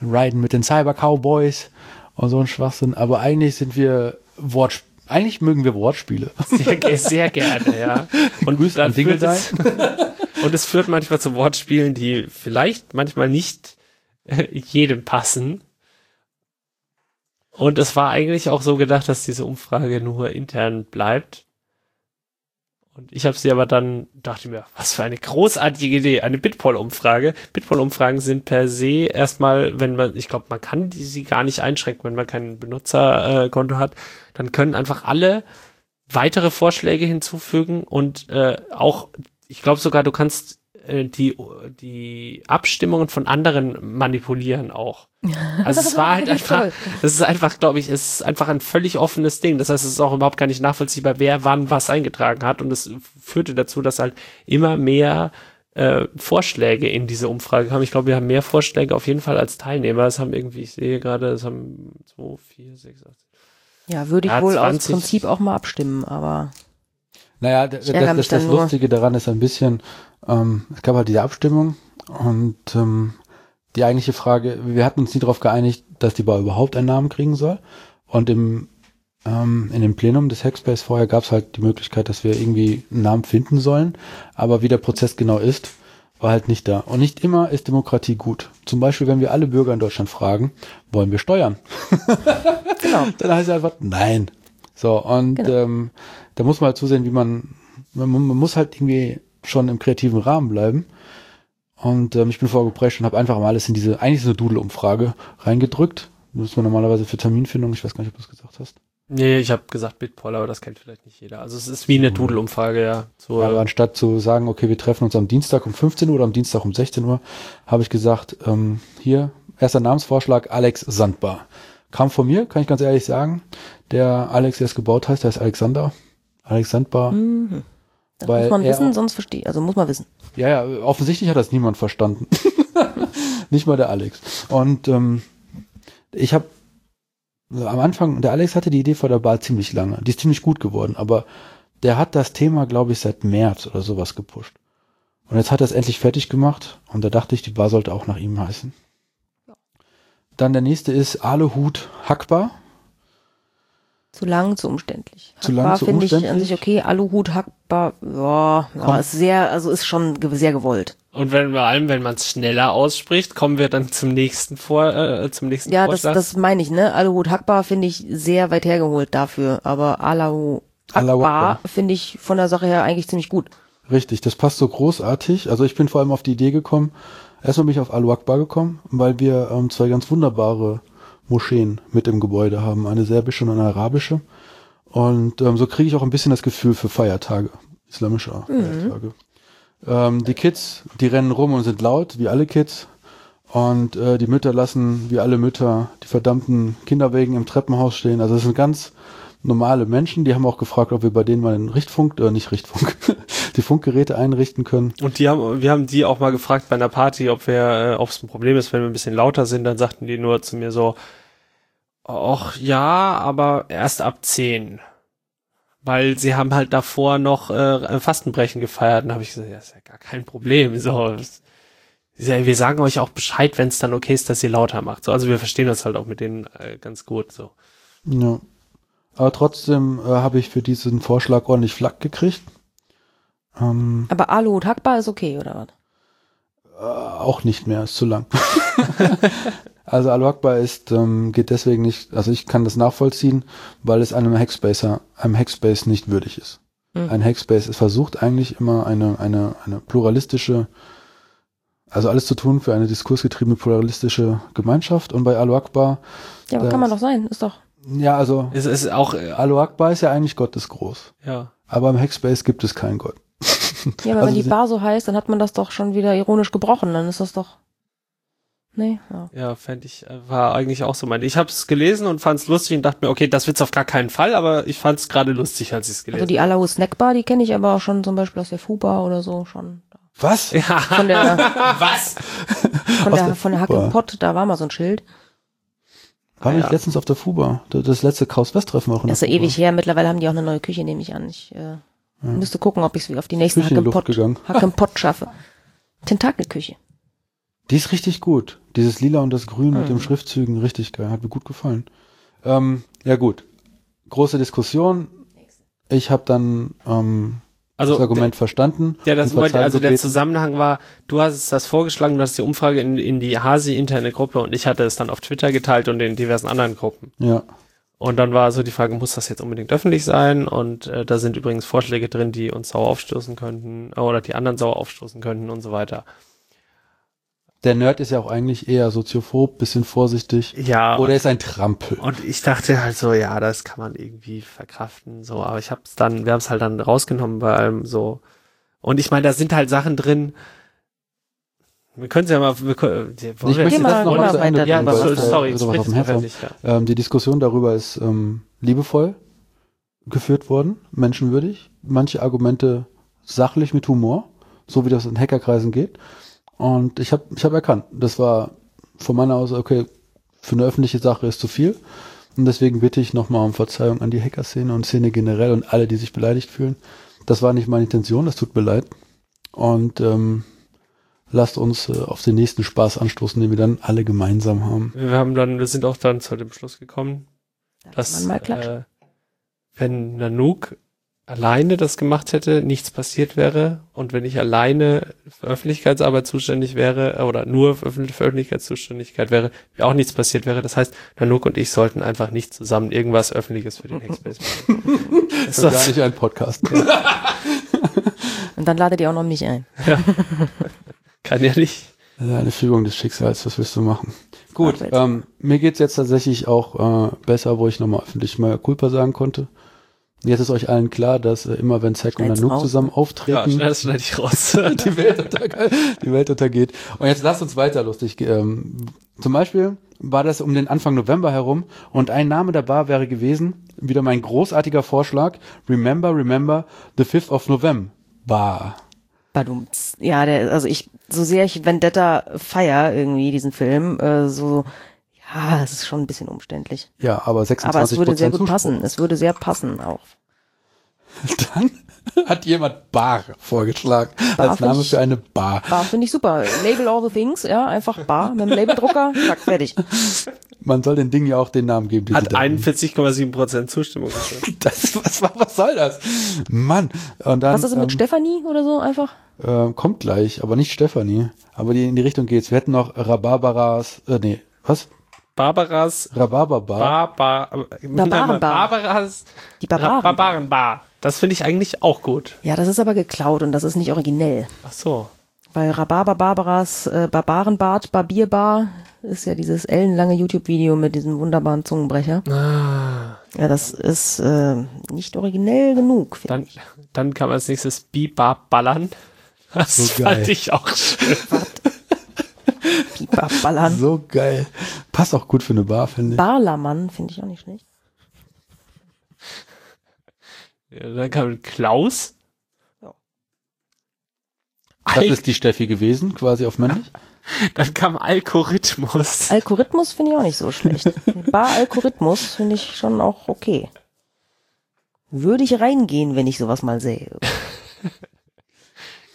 Riden mit den Cyber-Cowboys und so ein Schwachsinn. Aber eigentlich sind wir Wort, eigentlich mögen wir Wortspiele. Sehr, sehr gerne, ja. Und Grüße an führt Dingeldei. es, und es führt manchmal zu Wortspielen, die vielleicht manchmal nicht äh, jedem passen. Und es war eigentlich auch so gedacht, dass diese Umfrage nur intern bleibt. Und ich habe sie aber dann, dachte mir, was für eine großartige Idee, eine Bitpoll-Umfrage. Bitpoll-Umfragen sind per se erstmal, wenn man, ich glaube, man kann die, sie gar nicht einschränken, wenn man kein Benutzerkonto hat, dann können einfach alle weitere Vorschläge hinzufügen und äh, auch, ich glaube sogar, du kannst äh, die, die Abstimmungen von anderen manipulieren auch. Also es war halt einfach, das ist einfach, glaube ich, es ist einfach ein völlig offenes Ding. Das heißt, es ist auch überhaupt gar nicht nachvollziehbar, wer wann was eingetragen hat. Und es führte dazu, dass halt immer mehr äh, Vorschläge in diese Umfrage kamen. Ich glaube, wir haben mehr Vorschläge auf jeden Fall als Teilnehmer. Es haben irgendwie, ich sehe gerade, es haben zwei, vier, sechs, acht. Ja, würde ich Ja, wohl 20. aus Prinzip auch mal abstimmen, aber Naja, das, das, das. Lustige daran ist ein bisschen, ähm, es gab halt diese Abstimmung und ähm, die eigentliche Frage, wir hatten uns nie darauf geeinigt, dass die Bar überhaupt einen Namen kriegen soll. Und im, ähm, in dem Plenum des Hackspace vorher gab es halt die Möglichkeit, dass wir irgendwie einen Namen finden sollen. Aber wie der Prozess genau ist, war halt nicht da. Und nicht immer ist Demokratie gut. Zum Beispiel, wenn wir alle Bürger in Deutschland fragen, wollen wir steuern? genau. Dann heißt es einfach nein. So, und Genau. ähm, da muss man halt zusehen, wie man, man, man muss halt irgendwie schon im kreativen Rahmen bleiben. Und ähm, ich bin vorgeprescht und habe einfach mal alles in diese, eigentlich so eine Doodle-Umfrage reingedrückt. Das muss man normalerweise für Terminfindung, ich weiß gar nicht, ob du es gesagt hast. Nee, ich habe gesagt Bitpoll, aber das kennt vielleicht nicht jeder. Also es ist wie eine Doodle-Umfrage, ja. So, Aber anstatt zu sagen, okay, wir treffen uns am Dienstag um 15 Uhr oder am Dienstag um 16 Uhr, habe ich gesagt, ähm, hier, erster Namensvorschlag, Alex Sandbar. Kam von mir, kann ich ganz ehrlich sagen. Der Alex, der es gebaut heißt, der ist Alexander. Alex Sandbar. Mhm. Das Weil muss man wissen, sonst verstehe Also muss man wissen. Ja, ja, offensichtlich hat das niemand verstanden. Nicht mal der Alex. Und ähm, ich habe am Anfang, der Alex hatte die Idee vor der Bar ziemlich lange. Die ist ziemlich gut geworden, aber der hat das Thema, glaube ich, seit März oder sowas gepusht. Und jetzt hat er es endlich fertig gemacht und da dachte ich, die Bar sollte auch nach ihm heißen. Dann der nächste ist Aluhut Hackbar. Zu lang, zu umständlich. Zu lang, Hackbar zu finde ich an sich okay. Aluhut, hackbar, ja, ja, ist sehr, also ist schon ge- sehr gewollt. Und wenn vor allem, wenn man es schneller ausspricht, kommen wir dann zum nächsten vor, äh, zum nächsten Ja, das, Vorschlag. das meine ich, ne? Aluhut hackbar finde ich sehr weit hergeholt dafür, aber Alahu hackbar finde ich von der Sache her eigentlich ziemlich gut. Richtig, das passt so großartig. Also ich bin vor allem auf die Idee gekommen, erstmal bin ich auf Alu Akbar gekommen, weil wir ähm, zwei ganz wunderbare Moscheen mit im Gebäude haben, eine serbische und eine arabische. Und ähm, so kriege ich auch ein bisschen das Gefühl für Feiertage, islamische Feiertage. Ähm, die Kids, die rennen rum und sind laut, wie alle Kids. Und äh, die Mütter lassen, wie alle Mütter, die verdammten Kinderwägen im Treppenhaus stehen. Also es sind ganz normale Menschen, die haben auch gefragt, ob wir bei denen mal den Richtfunk, äh, nicht Richtfunk, die Funkgeräte einrichten können. Und die haben, wir haben die auch mal gefragt bei einer Party, ob wir, äh, ob es ein Problem ist, wenn wir ein bisschen lauter sind. Dann sagten die nur zu mir so, ach ja, aber erst ab 10. Weil sie haben halt davor noch äh, Fastenbrechen gefeiert. Und habe ich gesagt, ja, ist ja gar kein Problem. So, wir sagen euch auch Bescheid, wenn es dann okay ist, dass ihr lauter macht. So, also wir verstehen das halt auch mit denen äh, ganz gut. So. Ja. Aber trotzdem äh, habe ich für diesen Vorschlag ordentlich Flack gekriegt. Ähm, Aber Aluhut hackbar ist okay, oder was? äh, auch nicht mehr, ist zu lang. also Alu Akbar ist, ähm, geht deswegen nicht, also ich kann das nachvollziehen, weil es einem Hackspacer, einem Hackspace nicht würdig ist. Mhm. Ein Hackspace ist versucht eigentlich immer eine, eine, eine pluralistische, also alles zu tun für eine diskursgetriebene pluralistische Gemeinschaft und bei Alu Akbar, Ja, aber kann man doch sein, ist doch. ja, also Es ist auch, äh, Alu Akbar ist ja eigentlich Gottes groß. ja. Aber im Hackspace gibt es keinen Gott. Ja, aber Also wenn die Bar so heißt, dann hat man das doch schon wieder ironisch gebrochen, dann ist das doch. Nee, ja. Ja, fände ich, äh, war eigentlich auch so mein. Ich habe es gelesen und fand es lustig und dachte mir, okay, das wird's auf gar keinen Fall, aber ich fand es gerade lustig, als ich es gelesen Also die Alahu Snackbar, die kenne ich aber auch schon zum Beispiel aus der Fuba oder so schon. Was? habe. Ja, Von der, was? von der, der von der. Hacke Pott, da war mal so ein Schild. War ich Ja. letztens auf der Fuba. Das- letzte Kraus-West-Treffen auch in Das ist ja ewig her. Mittlerweile haben die auch eine neue Küche, nehme ich an. Ich äh, müsste gucken, ob ich es auf die nächsten Küche in die Hack Luft gegangen. Hack Pott schaffe. Tentakelküche. Die ist richtig gut. Dieses Lila und das Grün mit Mhm. den Schriftzügen, richtig geil. Hat mir gut gefallen. Ähm, ja gut. Große Diskussion. Ich habe dann ähm, Also, das Argument verstanden. ja, das wollte, also der. Zusammenhang war, du hast es das vorgeschlagen, du hast die Umfrage in, in die Hasi-interne Gruppe und ich hatte es dann auf Twitter geteilt und in diversen anderen Gruppen. Ja. Und dann war so die Frage, muss das jetzt unbedingt öffentlich sein? Und äh, da sind übrigens Vorschläge drin, die uns sauer aufstoßen könnten äh, oder die anderen sauer aufstoßen könnten und so weiter. Der Nerd ist ja auch eigentlich eher soziophob, bisschen vorsichtig. Ja. Oder ist ein Trampel. Und ich dachte halt so, ja, das kann man irgendwie verkraften, so, aber ich hab's dann, wir haben es halt dann rausgenommen bei allem so. Und ich meine, da sind halt Sachen drin. Wir können es ja mal, wir können, Ich möchte das noch runter mal zu Ende weiter ja, bringen, drüber, weil so, was ich, sorry, auf dem Herzen habe. fertig, ja. Ähm, die Diskussion darüber ist ähm, liebevoll geführt worden, menschenwürdig, manche Argumente sachlich mit Humor, so wie das in Hackerkreisen geht. Und ich habe ich hab erkannt, das war von meiner aus, okay, für eine öffentliche Sache ist zu viel. Und deswegen bitte ich nochmal um Verzeihung an die Hacker-Szene und Szene generell und alle, die sich beleidigt fühlen. Das war nicht meine Intention, das tut mir leid. Und ähm, lasst uns äh, auf den nächsten Spaß anstoßen, den wir dann alle gemeinsam haben. Wir haben dann, wir sind auch dann zu dem Schluss gekommen, dass man mal klatscht. äh, wenn Nanook alleine das gemacht hätte, nichts passiert wäre und wenn ich alleine für Öffentlichkeitsarbeit zuständig wäre äh, oder nur für Öffentlich- für Öffentlichkeitszuständigkeit wäre, auch nichts passiert wäre. Das heißt, Nanook und ich sollten einfach nicht zusammen irgendwas Öffentliches für den Hackspace machen. Das ist gar nicht ein Podcast. Und dann ladet ihr auch noch mich ein. Kann ja nicht. Das ist Eine Fügung des Schicksals, was willst du machen? Gut, ähm, mir geht's jetzt tatsächlich auch äh, besser, wo ich nochmal öffentlich mal Culpa sagen konnte. Jetzt ist euch allen klar, dass äh, immer wenn Zack und Nanook raus, zusammen ne? Ja, auftreten, das schneide ich raus. die, Welt unterge die Welt untergeht. Und jetzt lasst uns weiter lustig. Ähm, zum Beispiel war das um den Anfang November herum und ein Name der Bar wäre gewesen, wieder mein großartiger Vorschlag, Remember, Remember, the 5th of November. Bar. Badumts. Ja, der, also ich, so sehr ich Vendetta feier irgendwie, diesen Film, äh, so, ja, es ist schon ein bisschen umständlich. Ja, aber 26 Aber es würde sehr gut Zuspruch. passen. Es würde sehr passen auch. Dann hat jemand Bar vorgeschlagen Bar als Name ich- für eine Bar. Bar finde ich super. Label all the things, ja, einfach Bar mit dem Labeldrucker, zack, fertig. Man soll den Ding ja auch den Namen geben. die Hat sie da- 41,7 Prozent Zustimmung. gekriegt. Das, was, was soll das? Mann. Und dann, Was ist mit ähm, Stefanie oder so einfach? äh, kommt gleich, aber nicht Stefanie. Aber die, in die Richtung geht's. Wir hätten noch Rhabarberas, äh, nee, was? Barbaras Rhabarberbar. Bar, Bar, Barbarenbar. Barbaras Die Barbaren. Barbarenbar. Das finde ich eigentlich auch gut. Ja, das ist aber geklaut und das ist nicht originell. Ach so. Weil Rhabarber Barbaras äh, Barbarenbart Barbierbar ist ja dieses ellenlange YouTube-Video mit diesem wunderbaren Zungenbrecher. Ah, Ja, das ist äh, nicht originell genug. dann, ich. dann kann man als nächstes Bibar ballern. Das So geil. fand ich auch schön. Pipa ballern. So geil. Passt auch gut für eine Bar, finde ich. Barlermann finde ich auch nicht schlecht. Ja, dann kam Klaus. Ja. Das Al ist die Steffi gewesen, quasi auf männlich. dann kam Algorithmus. Algorithmus finde ich auch nicht so schlecht. Bar-Algorithmus finde ich schon auch okay. Würde ich reingehen, wenn ich sowas mal sehe.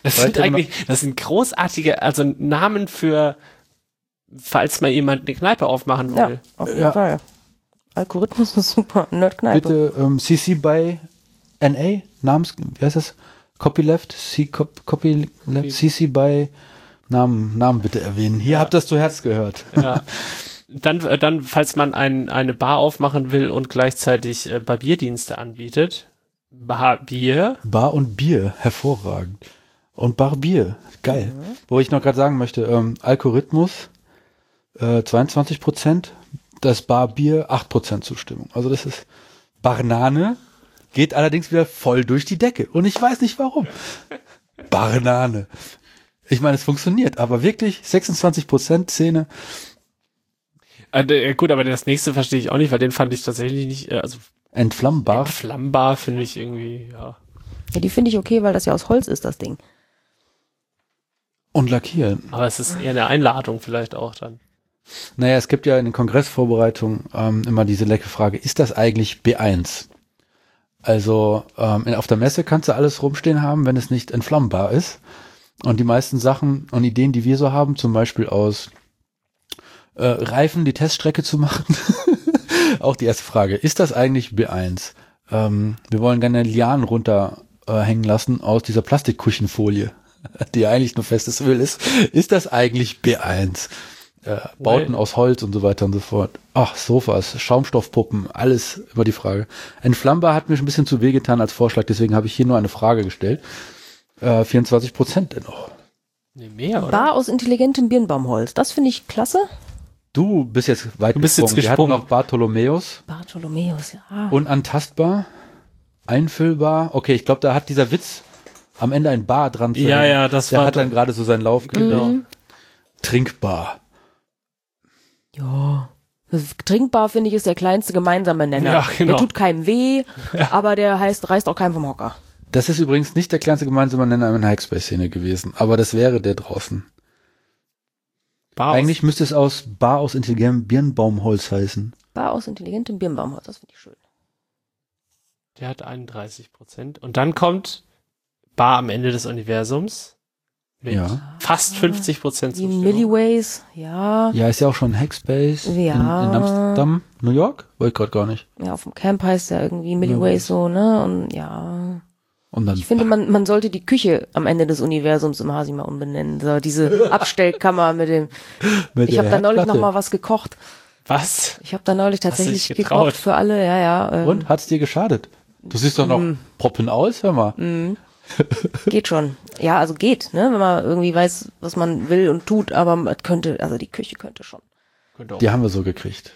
Das sind eigentlich, das sind großartige, also Namen für, falls mal jemand eine Kneipe aufmachen Ja, will. auf jeden Ja. Fall. Algorithmus ist super. Nerdkneipe. Bitte ähm, CC by NA, Namens, wie heißt das? Copyleft, C Cop, Copyleft, CC by Namen, Namen bitte erwähnen. Hier habt ihr es zu Herz gehört. Ja. Dann, äh, dann, falls man ein, eine Bar aufmachen will und gleichzeitig äh, Barbierdienste anbietet, Barbier, Bar und Bier, hervorragend. Und Barbier, geil. Wo ich noch gerade sagen möchte, ähm, Algorithmus äh, 22 Prozent, das Barbier 8 Prozent Zustimmung. Also das ist Banane, geht allerdings wieder voll durch die Decke. Und ich weiß nicht warum. Banane. Ich meine, es funktioniert, aber wirklich 26 Prozent Szene. äh, äh, gut, aber das nächste verstehe ich auch nicht, weil den fand ich tatsächlich nicht, äh, also Entflammbar. flammbar finde ich irgendwie, ja. Ja, die finde ich okay, weil das ja aus Holz ist, das Ding. Und lackieren. Aber es ist eher eine Einladung vielleicht auch dann. Naja, es gibt ja in den Kongressvorbereitungen ähm, immer diese leckere Frage, ist das eigentlich B1? Also ähm, in- auf der Messe kannst du alles rumstehen haben, wenn es nicht entflammbar ist. Und die meisten Sachen und Ideen, die wir so haben, zum Beispiel aus äh, Reifen die Teststrecke zu machen, auch die erste Frage, ist das eigentlich B1? Ähm, wir wollen gerne Lianen runterhängen äh, hängen lassen aus dieser Plastikkuchenfolie, die ja eigentlich nur festes Öl ist. Ist das eigentlich B1? äh, Bauten aus Holz und so weiter und so fort. Ach, Sofas, Schaumstoffpuppen, alles über die Frage. Entflammbar hat mir schon ein bisschen zu wehgetan als Vorschlag, deswegen habe ich hier nur eine Frage gestellt. Äh, 24 Prozent dennoch. Nee, mehr, oder? Bar aus intelligentem Birnbaumholz. Das finde ich klasse. Du bist jetzt weit Du bist jetzt Wir hatten gesprungen. noch Bartholomäus, Bartholomäus, ja. unantastbar, einfüllbar. Okay, ich glaube, da hat dieser Witz am Ende ein Bar dran. zu Ja, hängen. ja, das Der war hat dann gerade so seinen Lauf Genau. Trinkbar. Ja. Trinkbar, finde ich, ist der kleinste gemeinsame Nenner. Ja, genau. Der tut keinem weh, aber der heißt, reißt auch keinem vom Hocker. Das ist übrigens nicht der kleinste gemeinsame Nenner in der Hackspace-Szene gewesen, aber das wäre der draußen. Bar aus- Eigentlich müsste es aus Bar aus intelligentem Birnbaumholz heißen. Bar aus intelligentem Birnbaumholz, das finde ich schön. Der hat 31 Prozent. Und dann kommt Bar am Ende des Universums. Mit Ja. fast 50 Prozent Die Milliways, ja. Ja, ist ja auch schon Hackspace in, in Ja. Amsterdam, New York? Wollte ich gerade gar nicht. Ja, auf dem Camp heißt ja irgendwie Milliways so, ne? Und ja. Und dann Ich finde, man, man sollte die Küche am Ende des Universums im Hasi mal umbenennen. So, diese Abstellkammer mit dem. mit Ich habe da neulich noch mal was gekocht. Was? Ich habe da neulich tatsächlich gekocht für alle, ja, ja. Ähm, Und hat's dir geschadet? Du siehst doch noch Mm. poppen aus, hör mal. Geht schon. Ja, also geht, ne? Wenn man irgendwie weiß, was man will und tut, aber man könnte, also die Küche könnte schon. Könnte auch. Die haben wir so gekriegt.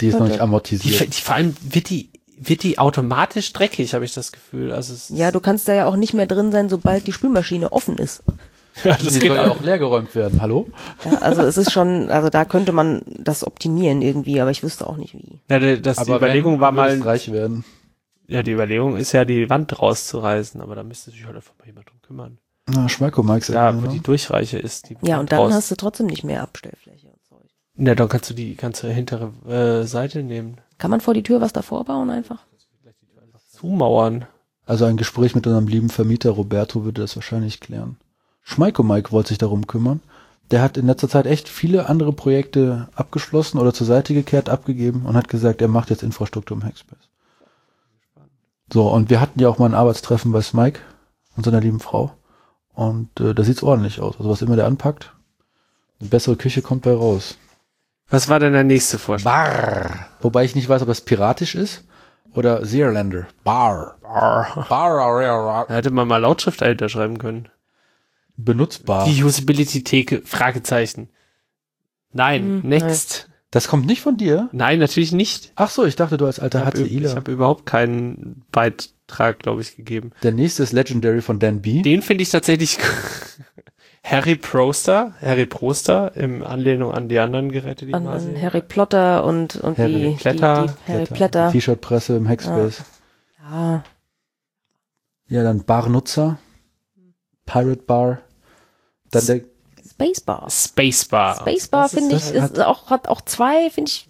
Die ist noch nicht Die, amortisiert. die, vor allem wird die, wird die automatisch dreckig, habe ich das Gefühl. Also es, Ja, du kannst da ja auch nicht mehr drin sein, sobald die Spülmaschine offen ist. ja, Die das soll ja auch. leergeräumt werden. Hallo? Ja, also es ist schon, also da könnte man das optimieren irgendwie, aber ich wüsste auch nicht wie. Ja, die- das, die Überlegung war mal, reich werden. Ja, die Überlegung ist ja, die Wand rauszureißen, aber da müsste sich halt einfach mal jemand drum kümmern. Na, Schmalko Mike Ja, wo die Durchreiche ist. Die Ja, und dann raus. hast du trotzdem nicht mehr Abstellfläche und Zeug. Ja, dann kannst du die ganze hintere äh, Seite nehmen. Kann man vor die Tür was davor bauen einfach? Zumauern. Also ein Gespräch mit unserem lieben Vermieter Roberto würde das wahrscheinlich klären. Schmeiko Mike wollte sich darum kümmern. Der hat in letzter Zeit echt viele andere Projekte abgeschlossen oder zur Seite gekehrt, abgegeben und hat gesagt, er macht jetzt Infrastruktur im Hackspace. So, und wir hatten ja auch mal ein Arbeitstreffen bei Smike und seiner lieben Frau. Und äh, da sieht's ordentlich aus. Also was immer der anpackt, eine bessere Küche kommt bei raus. Was war denn der nächste Vorschlag? Bar. Wobei ich nicht weiß, ob das piratisch ist oder Seerländer. Bar. Bar. Bar. Da hätte man mal Lautschrift dahinter schreiben können. Benutzbar. Die Usability-Theke, Fragezeichen. Nein, Hm, next. Das kommt nicht von dir? Nein, natürlich nicht. Ach so, ich dachte, du als Ich alter habe HCIler. hab überhaupt keinen Beitrag, glaube ich, gegeben. Der nächste ist Legendary von Dan B. Den finde ich tatsächlich Harry Proster, Harry Proster, im Anlehnung an die anderen Geräte, die An, man an Harry Potter und, und Harry die, Plätter. die, die Harry Plätter. T-Shirt-Presse im Hackspace. Ja, Ja. dann Barnutzer. Pirate Bar. Dann der, Spacebar. Spacebar. Spacebar finde ich, ist auch, hat auch zwei, finde ich,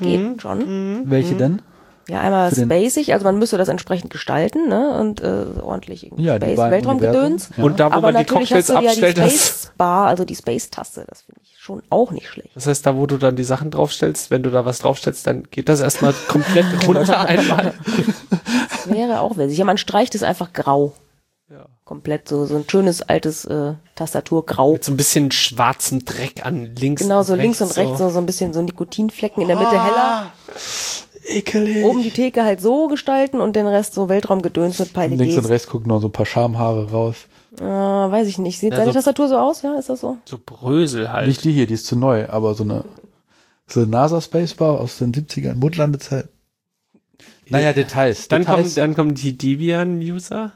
geht Mhm. schon. welche denn? Ja, einmal spacig, also man müsste das entsprechend gestalten, ne, und äh, ordentlich irgendwie Ja, Space, Weltraumgedöns. Ja. Und da, wo Aber man die natürlich Cocktails hast du ja abstellt, die das, Spacebar, also die Space-Taste, das finde ich schon auch nicht schlecht. das heißt, da, wo du dann die Sachen draufstellst, wenn du da was draufstellst, dann geht das erstmal komplett runter einmal. Das wäre auch witzig. Ja, man streicht es einfach grau. Komplett so, so ein schönes altes äh, Tastaturgrau. Mit so ein bisschen schwarzen Dreck an links Genau, so links und rechts so, so ein bisschen so Nikotinflecken in der Mitte heller. Ekelig. Oben die Theke halt so gestalten und den Rest so Weltraumgedöns mit Links und rechts gucken noch so ein paar Schamhaare raus. Äh, weiß ich nicht. Sieht Ja, deine so- Tastatur so aus? Ja, ist das so? So Brösel halt. Nicht die hier, die ist zu neu, aber so eine, so eine NASA Spacebar aus den 70ern, Mondlandezeit. Naja, Details. Dann kommen, Details. dann kommen die Debian-User.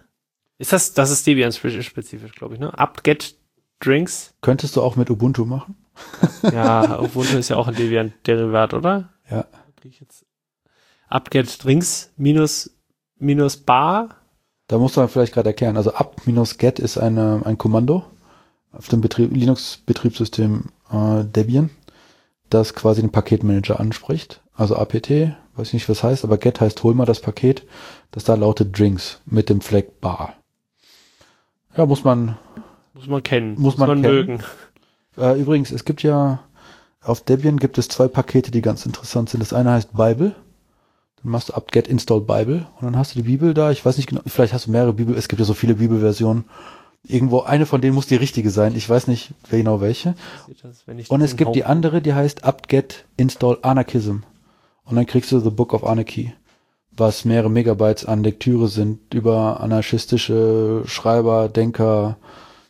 Ist das, das ist Debian-spezifisch, glaube ich, ne? Apt-Get Drinks. Könntest du auch mit Ubuntu machen? Ja, Ubuntu ist ja auch ein Debian-Derivat, oder? Ja. Ich Apt-Get Drinks minus, minus bar. Da musst du dann vielleicht gerade erklären. Also apt-get ist eine, ein Kommando auf dem Betrieb, Linux-Betriebssystem äh, Debian, das quasi den Paketmanager anspricht. Also apt, weiß nicht, was heißt, aber get heißt hol mal das Paket, das da lautet Drinks mit dem Flag bar. Ja, muss man. Muss man kennen. Muss man kennen. mögen. Äh, übrigens, es gibt ja auf Debian gibt es zwei Pakete, die ganz interessant sind. Das eine heißt Bible. Dann machst du apt-get install Bible und dann hast du die Bibel da. Ich weiß nicht genau, vielleicht hast du mehrere Bibel. Es gibt ja so viele Bibelversionen. Irgendwo, eine von denen muss die richtige sein. Ich weiß nicht genau welche. Das, Und es gibt die Home- andere, die heißt apt-get install Anarchism. Und dann kriegst du The Book of Anarchy, was mehrere Megabytes an Lektüre sind über anarchistische Schreiber, Denker,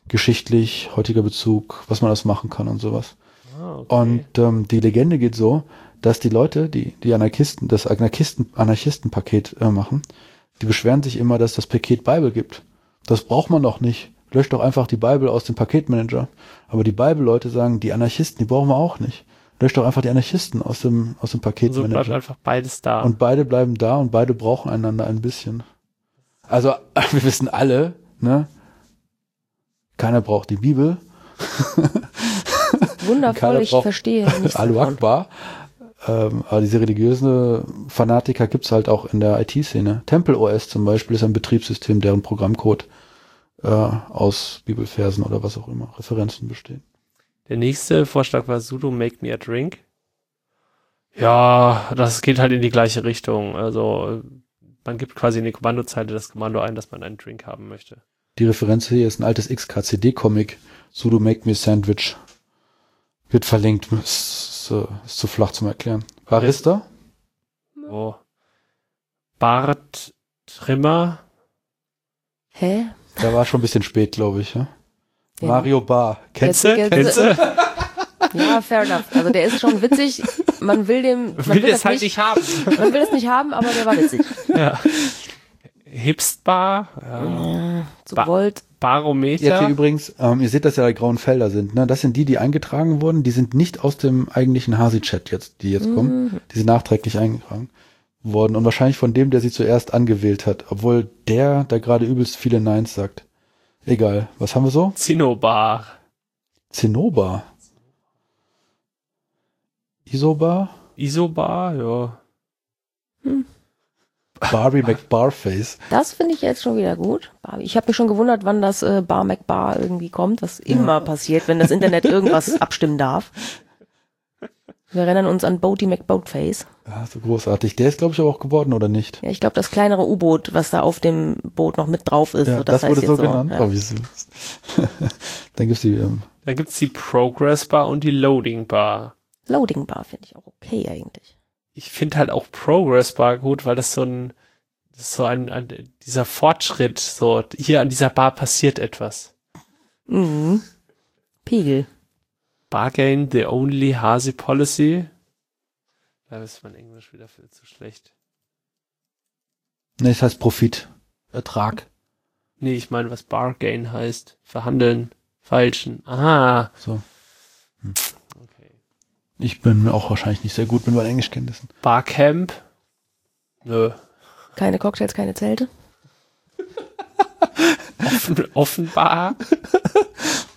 geschichtlich, heutiger Bezug, was man alles machen kann und sowas. Ah, okay. Und ähm, die Legende geht so, dass die Leute, die die Anarchisten, das Anarchisten, Anarchistenpaket äh, machen, die beschweren sich immer, dass das Paket Bible gibt. Das braucht man doch nicht. Löscht doch einfach die Bible aus dem Paketmanager. Aber die Bible-Leute sagen, die Anarchisten, die brauchen wir auch nicht. Löscht doch einfach die Anarchisten aus dem, aus dem so bleibt Paketmanager. einfach beides da. und beide bleiben da und beide brauchen einander ein bisschen. Also, wir wissen alle, ne? Keiner braucht die Bibel. Wundervoll, ich braucht verstehe Alu. Akbar. Ähm, aber diese religiösen Fanatiker gibt's halt auch in der IT-Szene. Temple OS zum Beispiel ist ein Betriebssystem, deren Programmcode äh, aus Bibelversen oder was auch immer, Referenzen besteht. Der nächste Vorschlag war Sudo Make Me a Drink. Ja, das geht halt in die gleiche Richtung. Also man gibt quasi in die Kommandozeile das Kommando ein, dass man einen Drink haben möchte. Die Referenz hier ist ein altes XKCD-Comic. Sudo Make Me a Sandwich. Wird verlinkt. Ist, ist zu flach zum Erklären. Barista? So. Bart Trimmer. Hä? Da war schon ein bisschen spät, glaube ich. Ja? Ja. Mario Bar. Kennst du? Kennst du? Ja, fair enough. Also der ist schon witzig. Man will dem, man Will will, es das halt nicht, nicht haben. man will es nicht haben, aber der war witzig. ja. Hipstbar. Ja. Zu Ba- Volt. Jetzt hier Barometer. übrigens, ähm, ihr seht, dass ja die grauen Felder sind. Ne? Das sind die, die eingetragen wurden. Die sind nicht aus dem eigentlichen Hasi-Chat jetzt, die jetzt kommen. Die sind nachträglich eingetragen worden. Und wahrscheinlich von dem, der sie zuerst angewählt hat. Obwohl der, der gerade übelst viele Neins sagt. Egal. Was haben wir so? Zinnobar. Zinnober. Isobar? Isobar, ja. Barbie McBarface. Das finde ich jetzt schon wieder gut. Ich habe mich schon gewundert, wann das äh, Bar McBar irgendwie kommt, was immer passiert, wenn das Internet irgendwas abstimmen darf. Wir erinnern uns an Boaty McBoatface. Ja, so großartig. Der ist, glaube ich, aber auch geworden, oder nicht? Ja, ich glaube, das kleinere U-Boot, was da auf dem Boot noch mit drauf ist. Ja, so, das, das, heißt wurde so genannt. Ja. Oh, wie süß. Dann gibt's die, ähm, Dann gibt's die Progress Bar und die Loading Bar. Loading Bar finde ich auch okay eigentlich. Ich finde halt auch Progress Bar gut, weil das so ein, das ist so ein, ein, dieser Fortschritt, so, hier an dieser Bar passiert etwas. Mhm. Pegel. Bargain, the only Hasi Policy. Da ist mein Englisch wieder viel zu schlecht. ne, das heißt Profit. Ertrag. Nee, ich meine, was Bargain heißt. Verhandeln, feilschen. Aha. So. Okay. Ich bin auch wahrscheinlich nicht sehr gut mit meinen Englischkenntnissen. Barcamp. Nö. Keine Cocktails, keine Zelte. Offen, offenbar.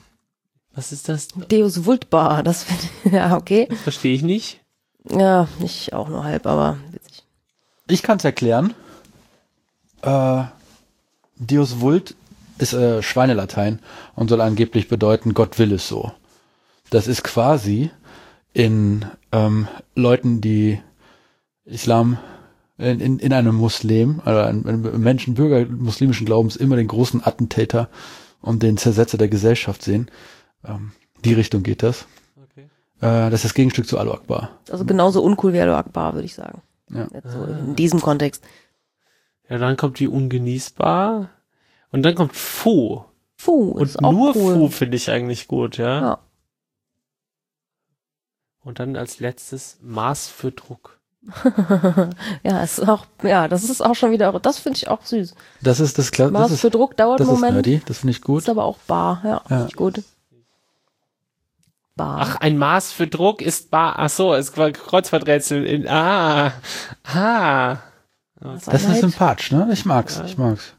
Was ist das? Deus Vult Bar, das finde ich, ja, okay. Verstehe ich nicht. Ja, nicht auch nur halb, aber witzig. Ich kann's erklären. Äh, Deus Vult ist äh, Schweinelatein und soll angeblich bedeuten, Gott will es so. Das ist quasi in ähm, Leuten, die Islam in, in, in einem Muslim, also in, in Menschen Bürger muslimischen Glaubens immer den großen Attentäter und den Zersetzer der Gesellschaft sehen. Ähm, die Richtung geht das. Okay. Äh, das ist das Gegenstück zu Alu Akbar. Also genauso uncool wie Alu Akbar, würde ich sagen. Ja. Jetzt so in diesem Kontext. Ja, dann kommt die ungenießbar. Und dann kommt Fu. Fu, Und ist auch nur cool. Fu finde ich eigentlich gut, ja? Ja. Und dann als letztes Maß für Druck. ja, ist auch, ja, das ist auch schon wieder, das finde ich auch süß. Das ist das Kla Maß das ist, für Druck dauert das einen ist Moment, nerdy, das finde ich gut. ist aber auch bar, ja, Ja. finde ich gut. Bar. Ach, ein Maß für Druck ist bar. Ach so, es war Kreuzworträtsel in, ah, ah. Was Das ist Einheit? sympathisch, ne? Ich mag's, Ja. ich mag's.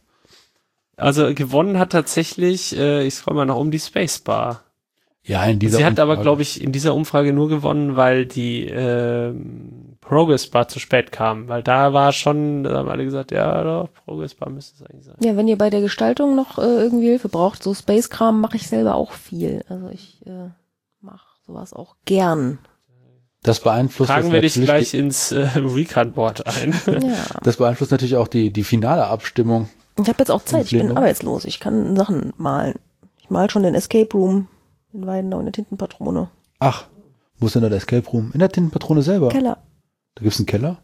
Also gewonnen hat tatsächlich, äh, ich scroll mal noch um die Spacebar. Ja, in dieser Sie hat aber, Umfrage. glaube ich, in dieser Umfrage nur gewonnen, weil die ähm, Progress Bar zu spät kam. Weil da war schon, da haben alle gesagt, ja, doch, Progress Bar müsste es eigentlich sein. Ja, wenn ihr bei der Gestaltung noch äh, irgendwie Hilfe braucht, so Space-Kram mache ich selber auch viel. Also ich äh, sowas auch gern. Das beeinflusst Tragen wir dich natürlich gleich ins äh, Recon-Board ein. Ja. Das beeinflusst natürlich auch die, die finale Abstimmung. Ich habe jetzt auch Zeit, ich bin arbeitslos, ich kann Sachen malen. Ich mal schon den Escape Room in Weidenau in der Tintenpatrone. Ach, wo ist denn da der Escape Room? In der Tintenpatrone selber. Keller. Da gibt's einen Keller?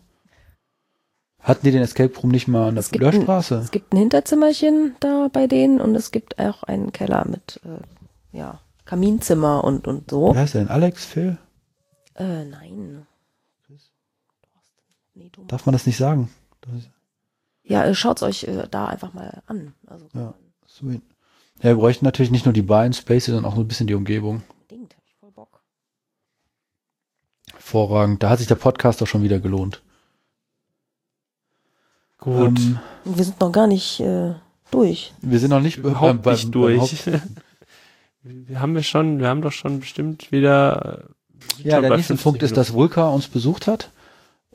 Hatten die den Escape Room nicht mal an der Es gibt Flörstraße? Es gibt ein Hinterzimmerchen da bei denen und es gibt auch einen Keller mit äh, ja, Kaminzimmer und, und so. Wie heißt der denn? Alex, Phil? Äh, nein. Nee, Thomas. Darf man das nicht sagen? Das ist, Ja, äh, schaut's euch äh, da einfach mal an. Also Ja. sweet. Ja, wir bräuchten natürlich nicht nur die beiden Spaces, sondern auch so ein bisschen die Umgebung. unbedingt, hab ich voll Bock. Hervorragend. Da hat sich der Podcast auch schon wieder gelohnt. Gut. Ähm, wir sind noch gar nicht äh, durch. wir sind noch nicht überhaupt beim- nicht beim durch. Wir haben wir schon, wir haben doch schon bestimmt wieder. äh, Ja, der nächste 50 Punkt ist, dass. Vulka uns besucht hat.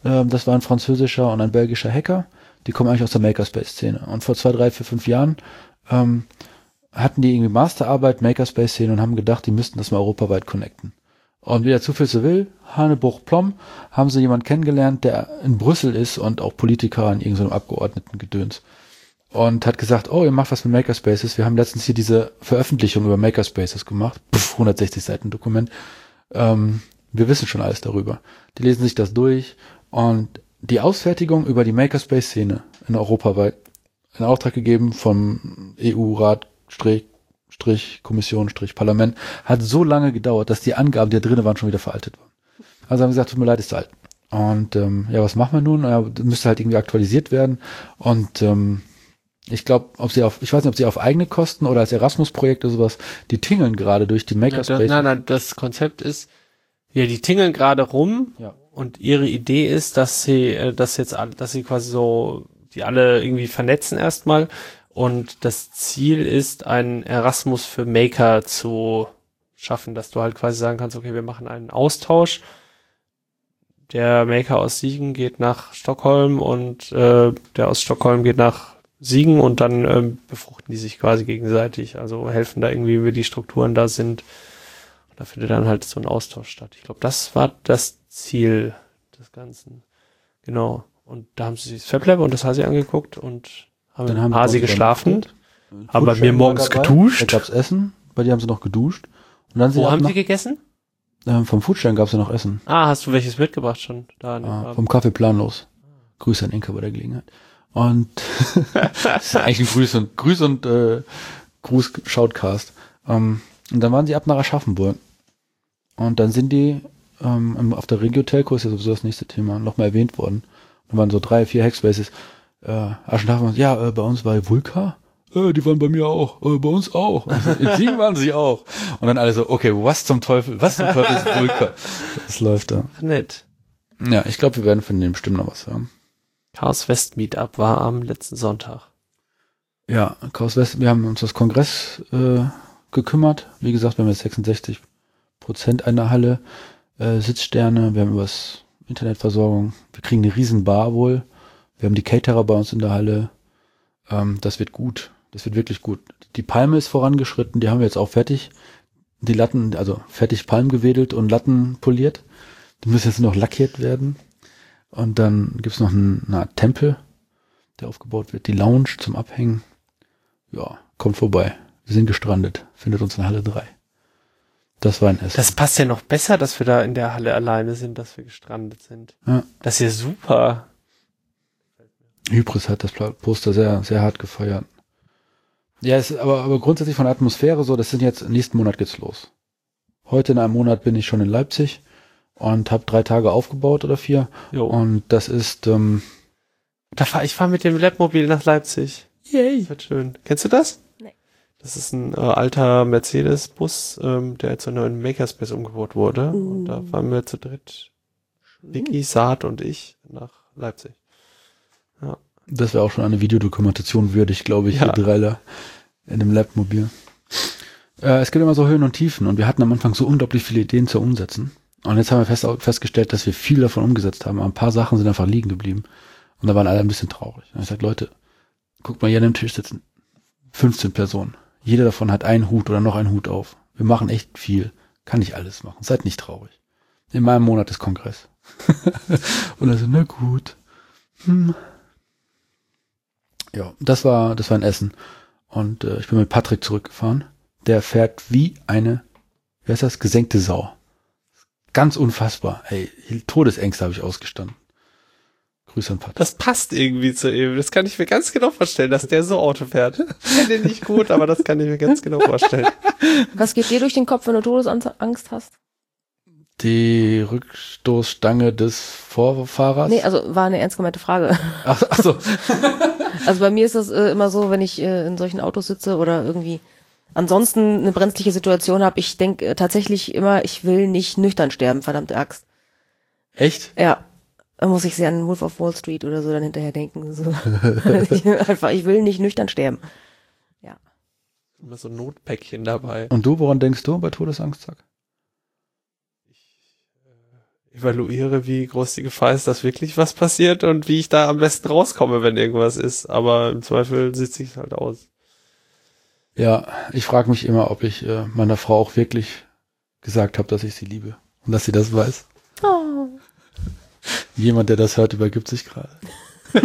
Ähm, das war ein französischer und ein belgischer Hacker. Die kommen eigentlich aus der Makerspace-Szene. Und vor zwei, drei, vier, fünf Jahren ähm, hatten die irgendwie Masterarbeit, Makerspace-Szene und haben gedacht, die müssten das mal europaweit connecten. Und wie der Zufall so will, Hanebruch-Plom, haben sie jemanden kennengelernt, der in Brüssel ist und auch Politiker in irgendeinem Abgeordnetengedöns. Und hat gesagt, oh, ihr macht was mit Makerspaces. Wir haben letztens hier diese Veröffentlichung über Makerspaces gemacht. Puff, 160 Seiten Dokument. Ähm, wir wissen schon alles darüber. Die lesen sich das durch und die Ausfertigung über die Makerspace-Szene in Europa weit in Auftrag gegeben vom EU-Rat, Strich, Kommission, Strich, Parlament, hat so lange gedauert, dass die Angaben, die da drinnen waren, schon wieder veraltet waren. Also haben gesagt, tut mir leid, ist alt. Und ähm, ja, was machen wir nun? Ja, müsste halt irgendwie aktualisiert werden. Und ähm, ich glaube, ob sie auf, ich weiß nicht, ob sie auf eigene Kosten oder als Erasmus-Projekt oder sowas, die tingeln gerade durch die Ja, Makerspace. nein, nein, das Konzept ist, ja, die tingeln gerade rum Ja. und ihre Idee ist, dass sie, äh, dass jetzt alle, dass sie quasi so, die alle irgendwie vernetzen erstmal und das Ziel ist, einen Erasmus für Maker zu schaffen, dass du halt quasi sagen kannst, okay, wir machen einen Austausch. Der Maker aus Siegen geht nach Stockholm und äh, der aus Stockholm geht nach Siegen und dann ähm, befruchten die sich quasi gegenseitig, also helfen da irgendwie, wie die Strukturen da sind. Und da findet dann halt so ein Austausch statt. Ich glaube, das war das Ziel des Ganzen. Genau. Und da haben sie sich das FabLab und das Hasi angeguckt und haben, Dann Dann haben haben Hasi geschlafen. Haben bei mir morgens dabei. geduscht. Da gab's Essen, bei dir haben sie noch geduscht. Und dann sind Wo haben ab sie gegessen? ähm, vom Foodstein gab's ja noch Essen. Ah, hast du welches mitgebracht schon? Da Ah, Abend? vom Kaffee planlos. Grüße an Inka bei der Gelegenheit. Und das ist eigentlich ein Grüß und Grüß und äh, Gruß Shoutcast. Ähm, und dann waren sie ab nach Aschaffenburg. Und dann sind die ähm, auf der Regio-Telco, ist ja sowieso das nächste Thema, nochmal erwähnt worden. Da waren so drei, vier Hackspaces. Äh, Aschenhafen, ja, äh, bei uns war Vulka. Äh, die waren bei mir auch. Äh, bei uns auch. Und so, In Siegen waren sie auch. Und dann alle so, okay, was zum Teufel, was zum Teufel ist Vulka? Das läuft da. Ach, nett. Ja, ich glaube, wir werden von dem bestimmt noch was hören. Chaos West Meetup war am letzten Sonntag. Ja, Chaos West, wir haben uns das Kongress äh, gekümmert. Wie gesagt, wir haben jetzt 66 Prozent einer Halle, äh, Sitzsterne, wir haben übers Internetversorgung, wir kriegen eine riesen Bar wohl, wir haben die Caterer bei uns in der Halle. Ähm, das wird gut, das wird wirklich gut. Die Palme ist vorangeschritten, die haben wir jetzt auch fertig. Die Latten, also fertig Palm gewedelt und Latten poliert. Die müssen jetzt noch lackiert werden. Und dann gibt's noch einen, eine Art Tempel, der aufgebaut wird. Die Lounge zum Abhängen. Ja, kommt vorbei. Wir sind gestrandet. Findet uns in Halle 3. Das war ein Essen. Das passt ja noch besser, dass wir da in der Halle alleine sind, dass wir gestrandet sind. Ja. Das ist ja super. Hybris hat das Poster sehr, sehr hart gefeiert. Ja, es aber, aber grundsätzlich von der Atmosphäre so, das sind jetzt, nächsten Monat geht's los. Heute in einem Monat bin ich schon in Leipzig und habe drei Tage aufgebaut oder vier. Jo. Und das ist, ähm, Da fahr, ich fahre mit dem Labmobil nach Leipzig. Yay. Wird schön. Kennst du das? Nee. Das ist ein äh, alter Mercedes-Bus, ähm, der jetzt so in Makerspace umgebaut wurde. Und da fahren wir zu dritt, Vicky, Saad und ich, nach Leipzig. das wäre auch schon eine Videodokumentation würdig, glaube ich, Ja. hier Dreiler in dem Labmobil. Äh, es gibt immer so Höhen und Tiefen und wir hatten am Anfang so unglaublich viele Ideen zu umsetzen. Und jetzt haben wir fest, festgestellt, dass wir viel davon umgesetzt haben. Aber ein paar Sachen sind einfach liegen geblieben. Und da waren alle ein bisschen traurig. Und ich sag, Leute, guckt mal, hier an dem Tisch sitzen 15 Personen. Jeder davon hat einen Hut oder noch einen Hut auf. Wir machen echt viel. Kann nicht alles machen. Seid nicht traurig. In meinem Monat ist Kongress. und also, na gut. Hm. Ja, das war, das war ein Essen. Und äh, ich bin mit Patrick zurückgefahren. Der fährt wie eine, wie heißt das, gesenkte Sau. Ganz unfassbar. Ey, Todesängste habe ich ausgestanden. Grüße an Pat. Das passt irgendwie zu ihm. Das kann ich mir ganz genau vorstellen, dass der so Auto fährt. Den nicht gut, aber das kann ich mir ganz genau vorstellen. Was geht dir durch den Kopf, wenn du Todesangst hast? Die Rückstoßstange des Vorfahrers? Nee, also war eine ernst gemeinte Frage. ach, ach so. Also bei mir ist das äh, immer so, wenn ich äh, in solchen Autos sitze oder irgendwie ansonsten eine brenzliche Situation habe, ich denke äh, tatsächlich immer, ich will nicht nüchtern sterben, verdammte Axt. Echt? Ja. Da muss ich sehr an Wolf of Wall Street oder so dann hinterher denken. So. ich, einfach, ich will nicht nüchtern sterben. Ja. Immer so ein Notpäckchen dabei. Und du, woran denkst du bei Todesangst, Zack? Evaluiere, wie groß die Gefahr ist, dass wirklich was passiert und wie ich da am besten rauskomme, wenn irgendwas ist. Aber im Zweifel sitze ich es halt aus. Ja, ich frage mich immer, ob ich äh, meiner Frau auch wirklich gesagt habe, dass ich sie liebe und dass sie das weiß. Oh. Jemand, der das hört, übergibt sich gerade.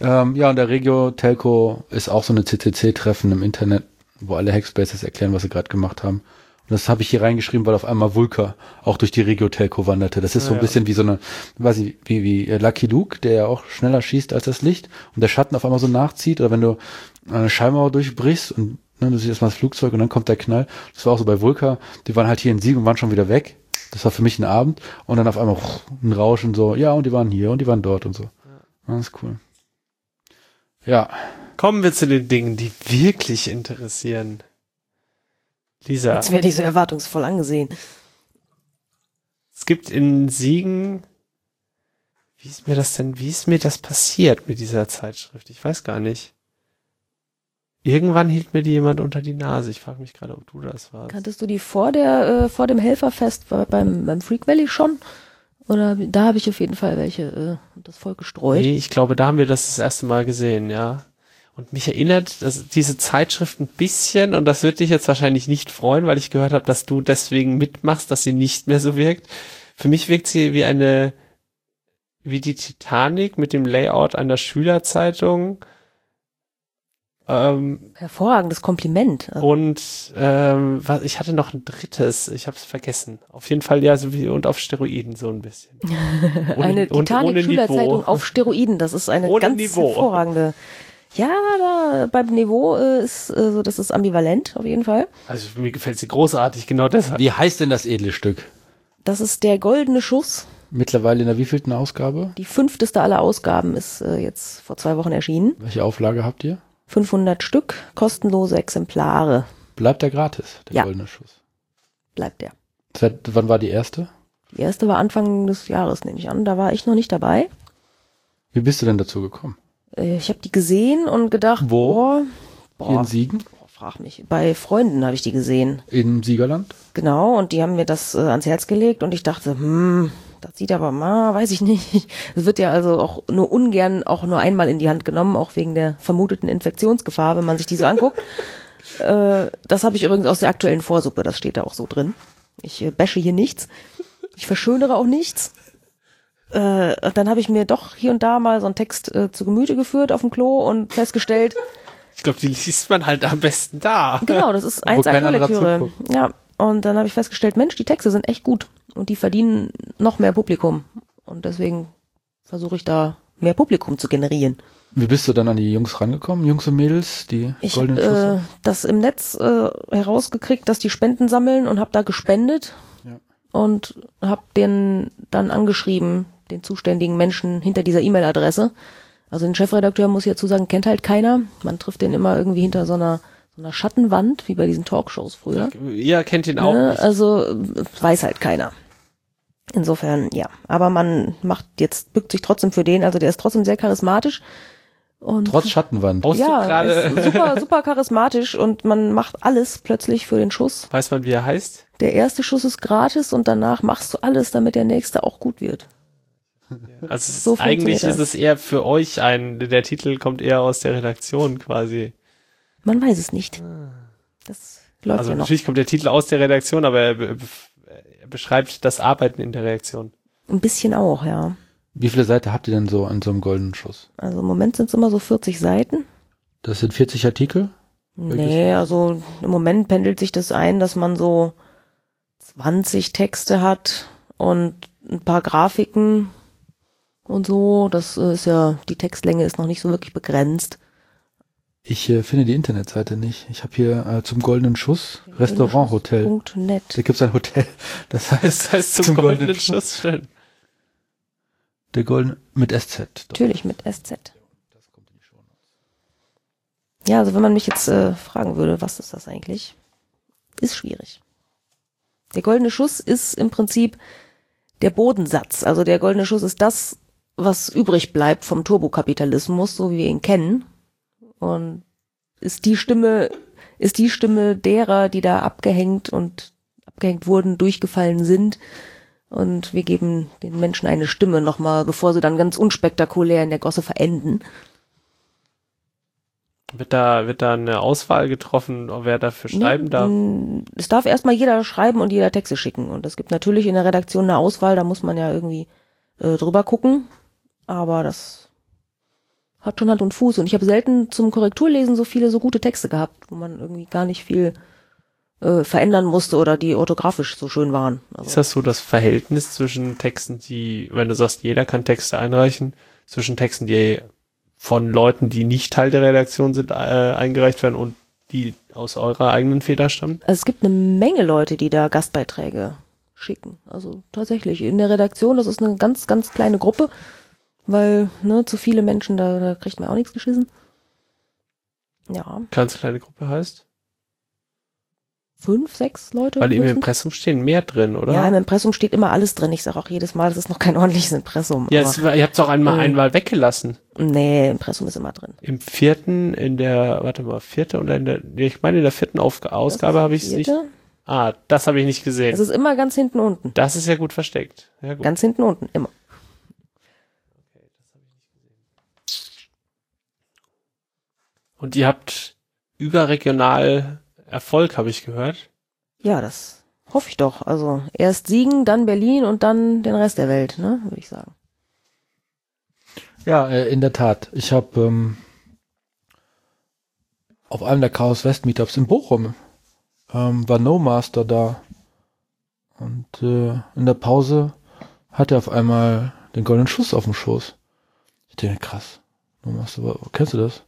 ähm, ja, und der Regio Telco ist auch so eine CCC-Treffen im Internet, wo alle Hackspaces erklären, was sie gerade gemacht haben. Und das habe ich hier reingeschrieben, weil auf einmal Vulka auch durch die Regio Telco wanderte. Das ist so ein Ja. bisschen wie so eine, weiß ich, wie, wie äh, Lucky Luke, der ja auch schneller schießt als das Licht und der Schatten auf einmal so nachzieht. Oder wenn du eine Schallmauer durchbrichst und ne, du siehst erstmal das Flugzeug und dann kommt der Knall. Das war auch so bei Vulka. Die waren halt hier in Sieg und waren schon wieder weg. Das war für mich ein Abend und dann auf einmal ein Rauschen so, ja, und die waren hier und die waren dort und so. Das ist cool. Ja, Kommen wir zu den Dingen, die wirklich interessieren. Lisa, Jetzt werde ich so erwartungsvoll angesehen. es gibt in Siegen, wie ist mir das denn, wie ist mir das passiert mit dieser Zeitschrift? Ich weiß gar nicht. Irgendwann hielt mir die jemand unter die Nase. Ich frage mich gerade, ob du das warst. Kanntest du die vor der äh, vor dem Helferfest bei- beim beim Freak Valley schon? Oder da habe ich auf jeden Fall welche äh, das voll gestreut. Nee, ich glaube, da haben wir das das erste Mal gesehen, ja. Und mich erinnert dass diese Zeitschrift ein bisschen, und das wird dich jetzt wahrscheinlich nicht freuen, weil ich gehört habe, dass du deswegen mitmachst, dass sie nicht mehr so wirkt. Für mich wirkt sie wie eine, wie die Titanic mit dem Layout einer Schülerzeitung. Ähm, Hervorragendes Kompliment. Und ähm, was, ich hatte noch ein drittes, ich habe es vergessen. Auf jeden Fall ja, so wie und auf Steroiden so ein bisschen. ohne- eine Titanic-Schülerzeitung auf Steroiden. Das ist eine Ohne ganz Niveau. hervorragende. Ja, da, beim Niveau äh, ist äh, so, das ist ambivalent auf jeden Fall. Also mir gefällt sie großartig, genau deshalb. wie heißt denn das edle Stück? Das ist der goldene Schuss. Mittlerweile in der wievielten Ausgabe? Die fünfteste aller Ausgaben ist äh, jetzt vor zwei Wochen erschienen. Welche Auflage habt ihr? 500 Stück, kostenlose Exemplare. Bleibt der gratis, der Ja. goldene Schuss. Bleibt der. Seit wann war die erste? Die erste war Anfang des Jahres, nehme ich an. Da war ich noch nicht dabei. Wie bist du denn dazu gekommen? Äh, Ich habe die gesehen und gedacht, Wo? boah, boah, in Siegen? boah, frag mich. Bei Freunden habe ich die gesehen. In Siegerland? Genau, und die haben mir das äh, ans Herz gelegt und ich dachte, hm, das sieht aber mal, weiß ich nicht. Es wird ja also auch nur ungern auch nur einmal in die Hand genommen, auch wegen der vermuteten Infektionsgefahr, wenn man sich die so anguckt. äh, das habe ich übrigens aus der aktuellen Vorsuppe, das steht da auch so drin. Ich äh, bashe hier nichts. Ich verschönere auch nichts. Äh, und dann habe ich mir doch hier und da mal so einen Text äh, zu Gemüte geführt auf dem Klo und festgestellt, Ich glaube, die liest man halt am besten da. Genau, das ist eins anderer Lektüre. Ja, und dann habe ich festgestellt, Mensch, die Texte sind echt gut und die verdienen noch mehr Publikum. Und deswegen versuche ich da mehr Publikum zu generieren. Wie bist du dann an die Jungs rangekommen? Jungs und Mädels, die Ich goldenen habe äh, das im Netz äh, herausgekriegt, dass die Spenden sammeln und habe da gespendet Ja. und habe den dann angeschrieben, den zuständigen Menschen hinter dieser E-Mail-Adresse. Also den Chefredakteur muss ich dazu sagen, kennt halt keiner. Man trifft den immer irgendwie hinter so einer, so einer Schattenwand, wie bei diesen Talkshows früher. Ihr kennt ihn auch Ne? nicht. Also äh, weiß halt keiner. Insofern, ja. Aber man macht jetzt, bückt sich trotzdem für den. Also der ist trotzdem sehr charismatisch. Und Trotz Schattenwand. Ja, ist super, super charismatisch und man macht alles plötzlich für den Schuss. weiß man, wie er heißt? Der erste Schuss ist gratis und danach machst du alles, damit der nächste auch gut wird. Also es ist, So eigentlich ist es eher für euch ein, der Titel kommt eher aus der Redaktion quasi. Man weiß es nicht. Das läuft Also ja noch. natürlich kommt der Titel aus der Redaktion, aber er, be- er beschreibt das Arbeiten in der Redaktion. Ein bisschen auch, ja. Wie viele Seiten habt ihr denn so an so einem goldenen Schuss? Also im Moment sind es immer so 40 Seiten. Das sind 40 Artikel? Nee, also im Moment pendelt sich das ein, dass man so 20 Texte hat und ein paar Grafiken und so. Das äh, ist ja, die Textlänge ist noch nicht so wirklich begrenzt. Ich äh, finde die Internetseite nicht. Ich habe hier äh, zum Goldenen Schuss Restaurant Hotel. Net. Da gibt's ein Hotel. Das heißt, Das heißt zum, goldenen Schuss schön. der Golden mit SZ. Natürlich mit SZ. Ja, also wenn man mich jetzt äh, fragen würde, was ist das eigentlich? Ist schwierig. Der goldene Schuss ist im Prinzip der Bodensatz. Also der goldene Schuss ist das, was übrig bleibt vom Turbokapitalismus, so wie wir ihn kennen. Und ist die Stimme, ist die Stimme derer, die da abgehängt und abgehängt wurden, durchgefallen sind. Und wir geben den Menschen eine Stimme nochmal, bevor sie dann ganz unspektakulär in der Gosse verenden. Wird da, wird da eine Auswahl getroffen, wer dafür schreiben Nee, darf? Es darf erstmal jeder schreiben und jeder Texte schicken. Und es gibt natürlich in der Redaktion eine Auswahl, da muss man ja irgendwie äh, drüber gucken. Aber das hat schon Hand und Fuß. Und ich habe selten zum Korrekturlesen so viele so gute Texte gehabt, wo man irgendwie gar nicht viel äh, verändern musste oder die orthografisch so schön waren. Ist Also, das so das Verhältnis zwischen Texten, die, wenn du sagst, jeder kann Texte einreichen, zwischen Texten, die von Leuten, die nicht Teil der Redaktion sind, äh, eingereicht werden und die aus eurer eigenen Feder stammen? also es gibt eine Menge Leute, die da Gastbeiträge schicken. Also tatsächlich in der Redaktion, das ist eine ganz, ganz kleine Gruppe, weil ne, zu viele Menschen, da, da kriegt man auch nichts geschissen. Ja, Ganz kleine Gruppe heißt? fünf, sechs Leute. Weil im. Impressum stehen mehr drin, oder? Ja, im Impressum steht immer alles drin. Ich sage auch jedes Mal, das ist noch kein ordentliches Impressum. Ja, es, ihr habt es auch einmal äh, einmal weggelassen. nee, Impressum ist immer drin. Im vierten, in der, warte mal, vierte oder in der, ich meine in der vierten Auf Ausgabe habe ich es nicht. Ah, das habe ich nicht Es gesehen. ist immer ganz hinten unten. Das ist ja gut versteckt. Ja, gut. Ganz hinten unten, immer. Und ihr habt überregional Erfolg, habe ich gehört. Ja, das hoffe ich doch. Also erst Siegen, dann Berlin und dann den Rest der Welt, ne, würde ich sagen. Ja, äh, in der Tat. Ich habe ähm, auf einem der Chaos West Meetups in Bochum ähm, war No Master da. Und äh, in der Pause hat er auf einmal den goldenen Schuss auf dem Schoß. Ich denke, krass. No Master, kennst du das?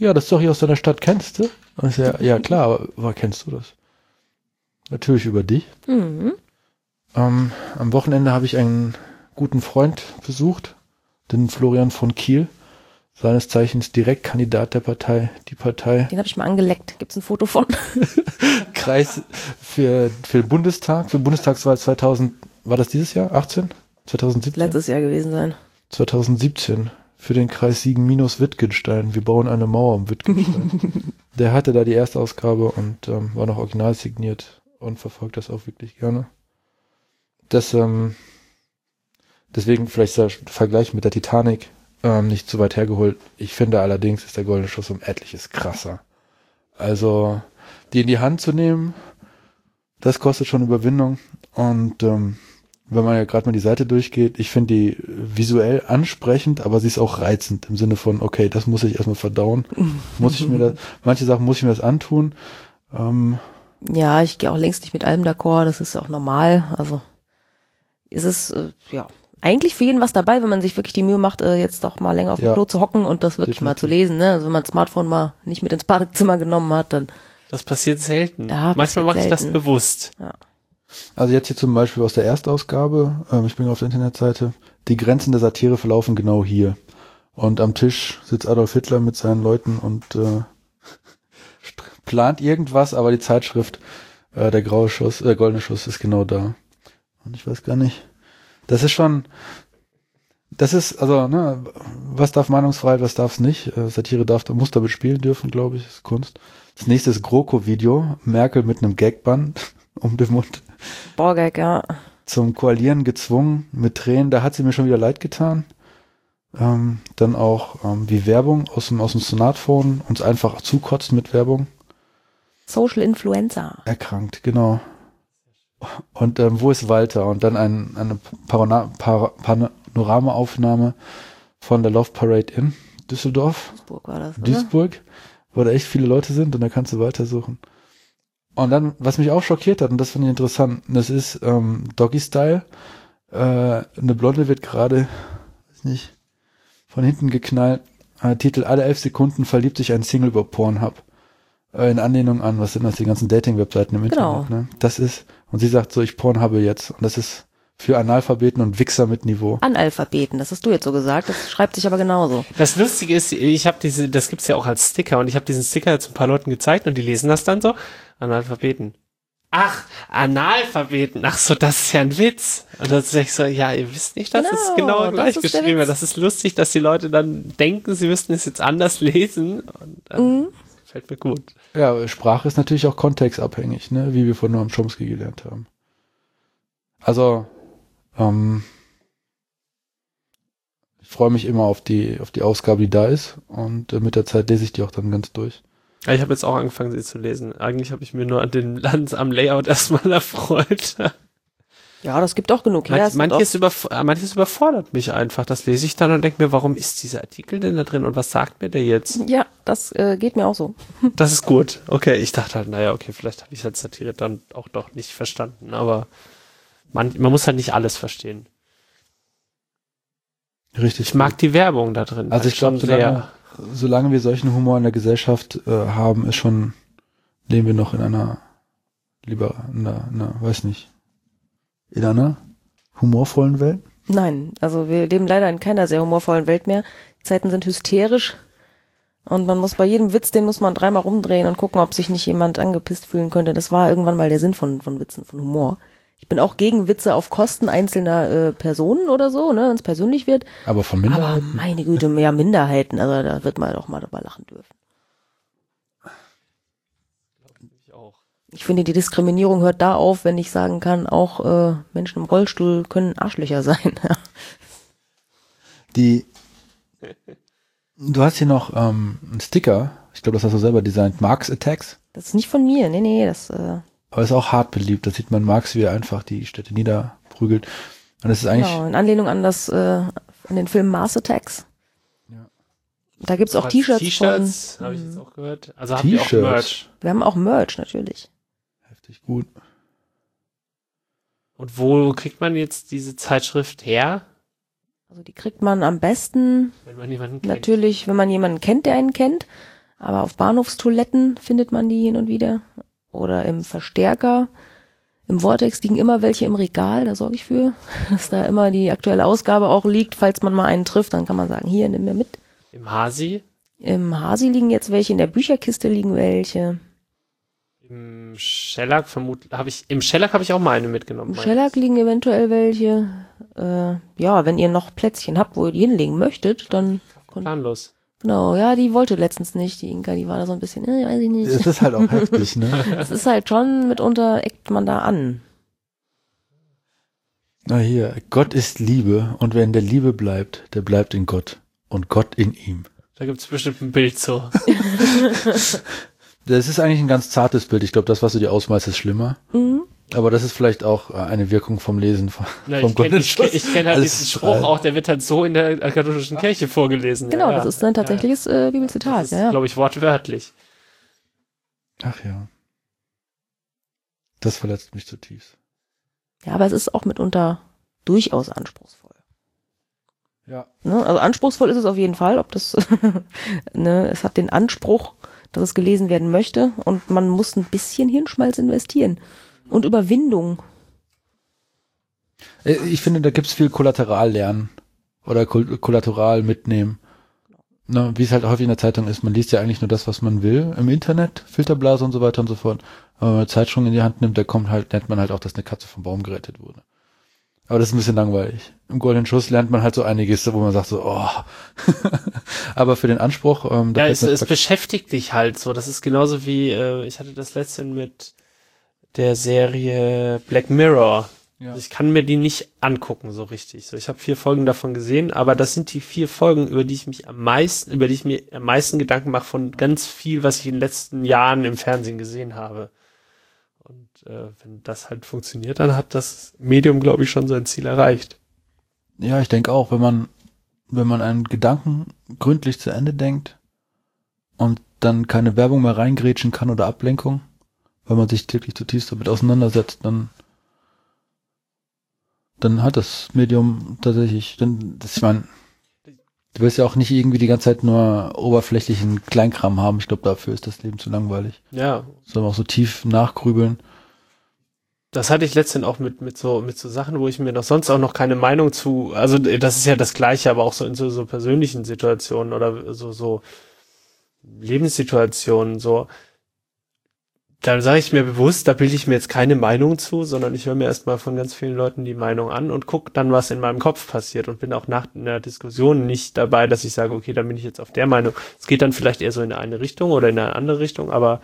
Ja, das ist doch hier aus deiner Stadt, kennst du? Und ich so, ja, ja klar, aber woher kennst du das? Natürlich über dich. Mhm. Ähm, am Wochenende habe ich einen guten Freund besucht, den Florian von Kiel, seines Zeichens Direktkandidat der Partei, die Partei Den habe ich mal angeleckt. Gibt's ein Foto von? Kreis für, für den Bundestag, für Bundestagswahl 2000, war das dieses Jahr? 18? 2017? Letztes Jahr gewesen sein. 2017 für den Kreis Siegen minus Wittgenstein. Wir bauen eine Mauer um Wittgenstein. Der hatte da die erste Ausgabe und ähm, war noch original signiert und verfolgt das auch wirklich gerne. Das, ähm, deswegen vielleicht der Vergleich mit der Titanic ähm, nicht zu weit hergeholt. Ich finde allerdings ist der Goldene Schuss um etliches krasser. Also, die in die Hand zu nehmen, das kostet schon Überwindung und ähm, wenn man ja gerade mal die Seite durchgeht, ich finde die visuell ansprechend, aber sie ist auch reizend im Sinne von, okay, das muss ich erstmal verdauen. muss ich mir das, manche Sachen muss ich mir das antun. Ähm, Ja, ich gehe auch längst nicht mit allem d'accord, das ist auch normal. Also ist es, äh, ja, eigentlich für jeden was dabei, wenn man sich wirklich die Mühe macht, äh, jetzt doch mal länger auf dem Ja. Klo zu hocken und das wirklich mal Definitiv. zu lesen. Ne? Also wenn man das Smartphone mal nicht mit ins Badezimmer genommen hat, dann Das passiert selten. Ja, Manchmal mache ich das bewusst. Also jetzt hier zum Beispiel aus der Erstausgabe, ähm, ich bin auf der Internetseite, die Grenzen der Satire verlaufen genau hier. Und am Tisch sitzt Adolf Hitler mit seinen Leuten und äh, plant irgendwas, aber die Zeitschrift, äh, der graue Schuss, der goldene Schuss ist genau da. Und ich weiß gar nicht. Das ist schon, das ist, also, ne, was darf Meinungsfreiheit, was darf es nicht? Äh, Satire darf, muss damit spielen dürfen, glaube ich, ist Kunst. Das nächste ist GroKo-Video, Merkel mit einem Gagband um den Mund Borgag, ja. zum Koalieren gezwungen mit Tränen. Da hat sie mir schon wieder leid getan. Ähm, dann auch ähm, wie Werbung aus dem, aus dem Smartphone uns einfach zukotzt mit Werbung. Social Influencer. Erkrankt, genau. Und ähm, wo ist Walter? Und dann ein, eine Parona Par Panoramaaufnahme von der Love Parade in Düsseldorf. Duisburg war das, oder? Duisburg, wo da echt viele Leute sind und da kannst du weitersuchen. Und dann, was mich auch schockiert hat, und das finde ich interessant, das ist ähm, Doggy Style, Äh, eine Blonde wird gerade, weiß nicht, von hinten geknallt. Äh, Titel Alle elf Sekunden verliebt sich ein Single über Pornhub. Äh, in Anlehnung an, was sind das, die ganzen Dating-Webseiten im Genau. Internet, ne? Das ist, und sie sagt so, ich Pornhubbe jetzt. Und das ist für Analphabeten und Wichser mit Niveau. Analphabeten, das hast du jetzt so gesagt, das schreibt sich aber genauso. Das Lustige ist, ich habe diese, das gibt's ja auch als Sticker und ich habe diesen Sticker jetzt ein paar Leuten gezeigt und die lesen das dann so. Analphabeten. Ach, Analphabeten. Ach so, das ist ja ein Witz. Und dann sag ich so, ja, ihr wisst nicht, dass es Genau, genau das gleich ist geschrieben wird. Das ist lustig, dass die Leute dann denken, sie müssten es jetzt anders lesen. Und dann Mhm. fällt mir gut. Ja, Sprache ist natürlich auch kontextabhängig, ne? wie wir von Noam Chomsky gelernt haben. Also, ähm, ich freue mich immer auf die, auf die Ausgabe, die da ist und äh, mit der Zeit lese ich die auch dann ganz durch. Ja, Ich habe jetzt auch angefangen, sie zu lesen. Eigentlich habe ich mir nur an den Lands am Layout erstmal erfreut. Ja, das gibt auch genug. Es gibt manches, überf manches überfordert mich einfach. Das lese ich dann und denke mir, warum ist dieser Artikel denn da drin und was sagt mir der jetzt? ja, das äh, geht mir auch so. Das ist gut. Okay, ich dachte halt, naja, okay, vielleicht habe ich als Satire dann auch doch nicht verstanden, aber man, man muss halt nicht alles verstehen. Richtig. Ich mag die Werbung da drin. Also ich glaube, schon solange, wir solchen Humor in der Gesellschaft äh, haben, ist schon, leben wir noch in einer, lieber, in einer, in einer, weiß nicht, in einer humorvollen Welt. Nein, also wir leben leider in keiner sehr humorvollen Welt mehr. Zeiten sind hysterisch und man muss bei jedem Witz, den muss man dreimal rumdrehen und gucken, ob sich nicht jemand angepisst fühlen könnte. Das war irgendwann mal der Sinn von, von Witzen, von Humor. Ich bin auch gegen Witze auf Kosten einzelner äh, Personen oder so, ne, wenn es persönlich wird. Aber von Aber Minderheiten. meine Güte, mehr Minderheiten, also da wird man doch mal drüber lachen dürfen. Ich auch. Ich finde, die Diskriminierung hört da auf, wenn ich sagen kann, auch äh, Menschen im Rollstuhl können Arschlöcher sein. Die, du hast hier noch ähm, einen Sticker, ich glaube, das hast du selber designt, Marx Attacks. Das ist nicht von mir, nee, nee, das, äh, Aber ist auch hart beliebt. Da sieht man Marx, wie er einfach die Städte niederprügelt. Und das ist eigentlich, genau, in Anlehnung an das, äh, an den Film Mars Attacks. Ja. Da gibt's auch T-Shirts von, T-Shirts, habe ich jetzt auch gehört. Also habt ihr auch T-Shirts? Merch. wir haben auch Merch, natürlich. heftig gut. Und wo kriegt man jetzt diese Zeitschrift her, Also die kriegt man am besten wenn man jemanden kennt? natürlich, wenn man jemanden kennt, der einen kennt. Aber auf Bahnhofstoiletten findet man die hin und wieder. Oder im Verstärker. Im Vortex liegen immer welche im Regal, da sorge ich für, dass da immer die aktuelle Ausgabe auch liegt. Falls man mal einen trifft, dann kann man sagen, hier, nimm mir mit. Im Hasi, Im Hasi liegen jetzt welche, in der Bücherkiste liegen welche. im Shellac vermutlich, habe ich, im Shellac habe ich auch mal eine mitgenommen. Im Shellac liegen eventuell welche. Äh, ja, wenn ihr noch Plätzchen habt, wo ihr die hinlegen möchtet, dann Planlos. Genau, ja, die wollte letztens nicht, die Inka, die war da so ein bisschen, äh, weiß ich nicht. Es ist halt auch heftig, ne? Das ist halt schon, mitunter eckt man da an. Na hier, Gott ist Liebe und wer in der Liebe bleibt, der bleibt in Gott und Gott in ihm. Da gibt's bestimmt ein Bild so. Das ist eigentlich ein ganz zartes Bild. Ich glaube, das, was du dir ausmalst, ist schlimmer. Mhm. Aber das ist vielleicht auch äh, eine Wirkung vom Lesen von, Na, vom ich kenne ich, kenn- ich kenn halt diesen Spruch auch, der wird halt so in der katholischen Kirche vorgelesen. Genau, ja, das ist ein tatsächliches äh, Bibelzitat. Das ist, ja, ja. glaube ich, wortwörtlich. Ach ja. Das verletzt mich zutiefst. ja, aber es ist auch mitunter durchaus anspruchsvoll. Ja. Ne? Also anspruchsvoll ist es auf jeden Fall, ob das, ne, es hat den Anspruch, dass es gelesen werden möchte und man muss ein bisschen Hirnschmalz investieren. Und Überwindung. Äh, Ich finde, da gibt's viel Kollateral lernen oder Kol Kollateral mitnehmen. Ne, wie es halt häufig in der Zeitung ist, man liest ja eigentlich nur das, was man will im Internet, Filterblase und so weiter und so fort. Aber wenn man eine Zeitschrift in die Hand nimmt, da kommt halt, lernt man halt auch, dass eine Katze vom Baum gerettet wurde. Aber das ist ein bisschen langweilig. Im Goldenen Schuss lernt man halt so einiges, wo man sagt so, oh. Aber für den Anspruch, ähm, da Ja, es, es beschäftigt dich halt so. Das ist genauso wie, äh, ich hatte das letzte mit der Serie Black Mirror. Ja. Ich kann mir die nicht angucken so richtig. So, ich habe vier Folgen davon gesehen, aber das sind die vier Folgen, über die ich mich am meisten, über die ich mir am meisten Gedanken mache von ganz viel, was ich in den letzten Jahren im Fernsehen gesehen habe. Und äh, wenn das halt funktioniert, dann hat das Medium, glaube ich, schon sein Ziel erreicht. Ja, ich denke auch, wenn man, wenn man einen Gedanken gründlich zu Ende denkt und dann keine Werbung mehr reingrätschen kann oder Ablenkung, weil man sich wirklich zutiefst damit auseinandersetzt, dann dann hat das Medium tatsächlich, dann, das, ich meine, du willst ja auch nicht irgendwie die ganze Zeit nur oberflächlichen Kleinkram haben. Ich glaube, dafür ist das Leben zu langweilig. Ja, Sondern auch so tief nachgrübeln. das hatte ich letztens auch mit, mit so, mit so Sachen, wo ich mir noch sonst auch noch keine Meinung zu, also das ist ja das Gleiche, aber auch so in so, so persönlichen Situationen oder so, so Lebenssituationen, so. Da sage ich mir bewusst, da bilde ich mir jetzt keine Meinung zu, sondern ich höre mir erstmal von ganz vielen Leuten die Meinung an und gucke dann, was in meinem Kopf passiert und bin auch nach einer Diskussion nicht dabei, dass ich sage, okay, dann bin ich jetzt auf der Meinung. Es geht dann vielleicht eher so in eine Richtung oder in eine andere Richtung, aber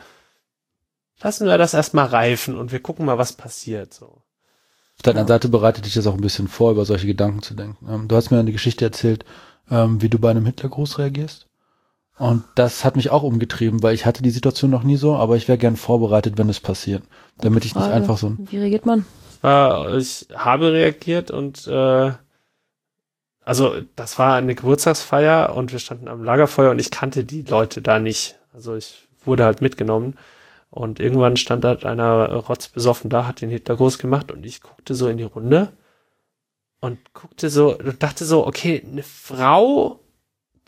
lassen wir das erstmal reifen und wir gucken mal, was passiert. So. Auf der anderen Seite bereitet dich das auch ein bisschen vor, über solche Gedanken zu denken. Ähm, du hast mir eine Geschichte erzählt, ähm, wie du bei einem Hitlergruß reagierst. Und das hat mich auch umgetrieben, weil ich hatte die Situation noch nie so, aber ich wäre gern vorbereitet, wenn es passiert. Damit ich nicht einfach so ein Wie reagiert man? ich habe reagiert und äh, also das war eine Geburtstagsfeier und wir standen am Lagerfeuer und ich kannte die Leute da nicht. Also ich wurde halt mitgenommen und irgendwann stand da einer rotzbesoffen da, hat den Hitler groß gemacht und ich guckte so in die Runde und guckte so und dachte so, okay, eine Frau,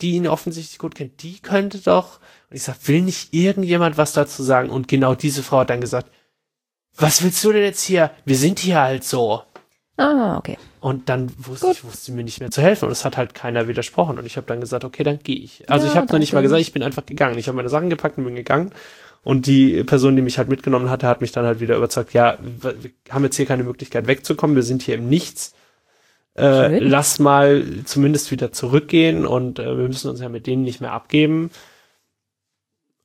die ihn offensichtlich gut kennt, die könnte doch und ich sag, will nicht irgendjemand was dazu sagen? Und genau diese Frau hat dann gesagt, was willst du denn jetzt hier? Wir sind hier halt so. Ah, okay. Und dann wusste Gut. ich, wusste mir nicht mehr zu helfen. Und es hat halt keiner widersprochen. Und ich habe dann gesagt, okay, dann gehe ich. Also Ja, ich habe noch nicht mal gesagt, ich bin einfach gegangen. Ich habe meine Sachen gepackt und bin gegangen. Und die Person, die mich halt mitgenommen hatte, hat mich dann halt wieder überzeugt, ja, wir haben jetzt hier keine Möglichkeit wegzukommen. Wir sind hier im Nichts. Äh, lass mal zumindest wieder zurückgehen und äh, wir müssen uns ja mit denen nicht mehr abgeben.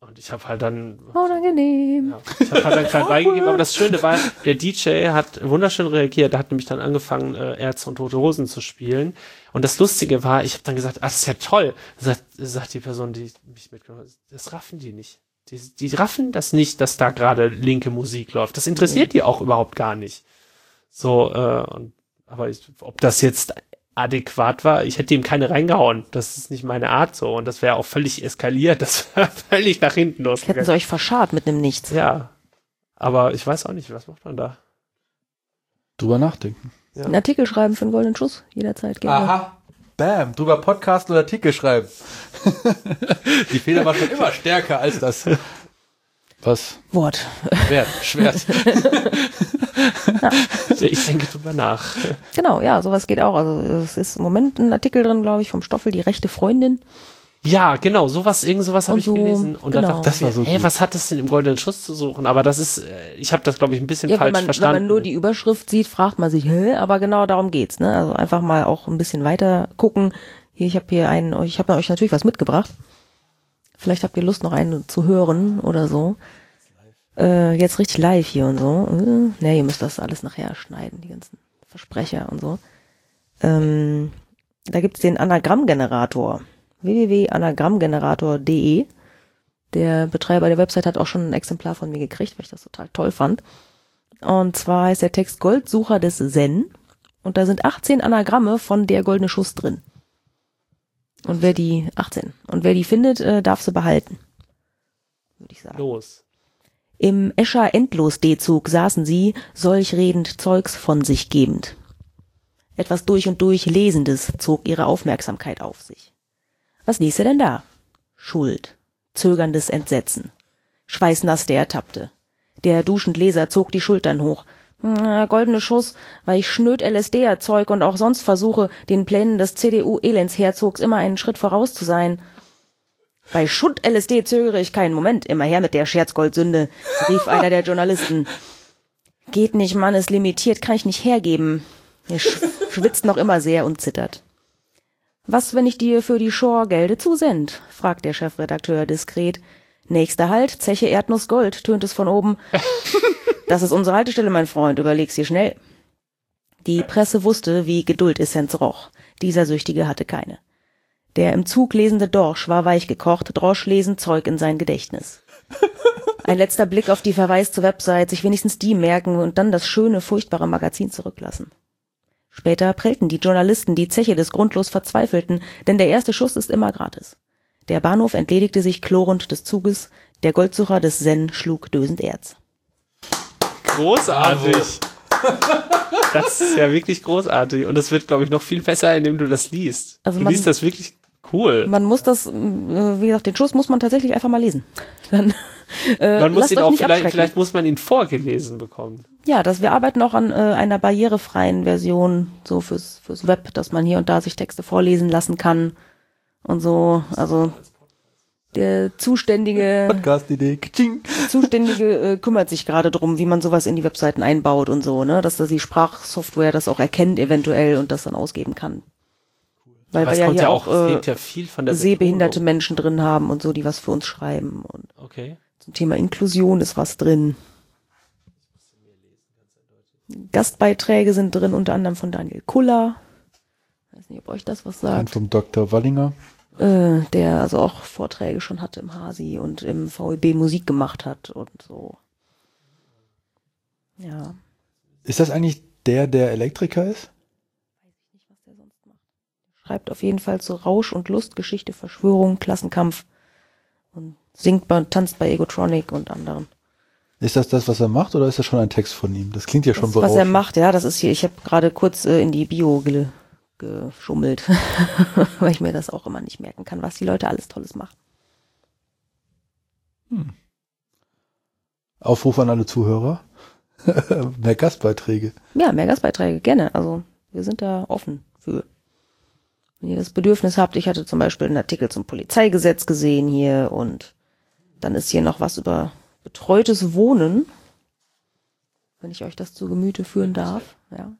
Und ich habe halt dann Unangenehm. ja, ich habe halt dann klein beigegeben, aber das Schöne war, der DJ hat wunderschön reagiert. Der hat nämlich dann angefangen, äh, Ärzte und Tote Hosen zu spielen. Und das Lustige war, ich habe dann gesagt, ah, das ist ja toll. Sagt, sagt die Person, die mich mitgenommen hat, das raffen die nicht. Die, die raffen das nicht, dass da gerade linke Musik läuft. Das interessiert die auch überhaupt gar nicht. So, äh, und, aber ich, ob das jetzt adäquat war, ich hätte ihm keine reingehauen. Das ist nicht meine Art so. Und das wäre auch völlig eskaliert. Das wäre völlig nach hinten Hätten losgegangen. sie euch verscharrt mit einem Nichts. Ja. Aber ich weiß auch nicht, was macht man da? drüber nachdenken. Ja. Einen Artikel schreiben für einen goldenen Schuss. Jederzeit gerne. Aha. Bam, drüber Podcast oder Artikel schreiben. die Feder war schon immer stärker als das. Was? Wort. Schwert, Schwert. Ich denke drüber nach. Genau, ja, sowas geht auch. Also es ist im Moment ein Artikel drin, glaube ich, vom Stoffel, die rechte Freundin. Ja, genau, sowas, irgend sowas habe ich so, gelesen. Und dann genau. dachte ich, Das war so hey, gut. was hat das denn im goldenen Schuss zu suchen? Aber das ist, äh, ich habe das, glaube ich, ein bisschen Ja, wenn falsch man, wenn verstanden. man nur die Überschrift sieht, fragt man sich, hä? Aber genau darum geht's, ne? Also einfach mal auch ein bisschen weiter gucken. Hier, ich habe hier einen, ich habe euch natürlich was mitgebracht. Vielleicht habt ihr Lust, noch einen zu hören oder so. Äh, jetzt richtig live hier und so. Äh, ne, ihr müsst das alles nachher schneiden, die ganzen Versprecher und so. Ähm, da gibt's den Anagrammgenerator. www.anagrammgenerator.de. Der Betreiber der Website hat auch schon ein Exemplar von mir gekriegt, weil ich das total toll fand. Und zwar ist der Text Goldsucher des Zen. Und da sind 18 Anagramme von der goldene Schuss drin. Und wer die, 18. Und wer die findet, äh, darf sie behalten. Würde ich sagen. Los. Im Escher Endlos-D-Zug saßen sie, solch redend Zeugs von sich gebend. Etwas durch und durch Lesendes zog ihre Aufmerksamkeit auf sich. Was ließ er denn da? Schuld. Zögerndes Entsetzen. Schweißnass, der ertappte. Der duschend Leser zog die Schultern hoch. Na, goldene Schuss, weil ich schnöd LSD erzeug und auch sonst versuche, den Plänen des CDU-Elendsherzogs immer einen Schritt voraus zu sein. Bei Schund-LSD zögere ich keinen Moment. Immer her mit der Scherzgoldsünde, rief einer der Journalisten. Geht nicht, Mann, ist limitiert, kann ich nicht hergeben. Er sch schwitzt noch immer sehr und zittert. Was, wenn ich dir für die Shore Gelde zusend? fragt der Chefredakteur diskret. Nächster Halt, Zeche Erdnuss Gold, tönt es von oben. Das ist unsere Haltestelle, mein Freund, überleg's dir schnell. Die Presse wusste, wie Geduldessenz roch. Dieser Süchtige hatte keine. Der im Zug lesende Dorsch war weich gekocht, drosch lesend Zeug in sein Gedächtnis. Ein letzter Blick auf die Verweis zur Website, sich wenigstens die merken und dann das schöne, furchtbare Magazin zurücklassen. Später prellten die Journalisten die Zeche des grundlos Verzweifelten, denn der erste Schuss ist immer gratis. Der Bahnhof entledigte sich chlorend des Zuges, der Goldsucher des Zen schlug dösend Erz. Großartig. Das ist ja wirklich großartig. Und das wird, glaube ich, noch viel besser, indem du das liest. Also du man- liest das wirklich cool. Man muss das, äh, wie gesagt, den Schuss muss man tatsächlich einfach mal lesen. Dann, äh, Man muss ihn auch, vielleicht, vielleicht muss man ihn vorgelesen bekommen. Ja, dass wir arbeiten auch an äh, einer barrierefreien Version so fürs fürs Web, dass man hier und da sich Texte vorlesen lassen kann und so. Also der zuständige Podcast-Idee. Zuständige äh, kümmert sich gerade drum, wie man sowas in die Webseiten einbaut und so, ne, dass das die Sprachsoftware das auch erkennt eventuell und das dann ausgeben kann. Weil Aber wir es ja hier ja auch äh, ja viel von der sehbehinderte Betonung. Menschen drin haben und so, die was für uns schreiben und Okay. zum Thema Inklusion ist was drin. Gastbeiträge sind drin, unter anderem von Daniel Kuller. weiß nicht, ob euch das was Ein sagt. vom Dr. Wallinger. Äh, der also auch Vorträge schon hatte im Hasi und im VEB Musik gemacht hat und so. Ja. Ist das eigentlich der, der Elektriker ist? Schreibt auf jeden Fall zu Rausch und Lust, Geschichte, Verschwörung, Klassenkampf und singt bei, tanzt bei Egotronic und anderen. Ist das das, was er macht, oder ist das schon ein Text von ihm? Das klingt ja schon Das, was er macht, ja, das ist hier, ich habe gerade kurz äh, in die Bio geschummelt, weil ich mir das auch immer nicht merken kann, was die Leute alles Tolles machen. Aufruf an alle Zuhörer. Mehr Gastbeiträge. Ja, mehr Gastbeiträge, gerne. Also wir sind da offen für. Wenn ihr das Bedürfnis habt, ich hatte zum Beispiel einen Artikel zum Polizeigesetz gesehen hier und dann ist hier noch was über betreutes Wohnen, wenn ich euch das zu Gemüte führen darf. Ja.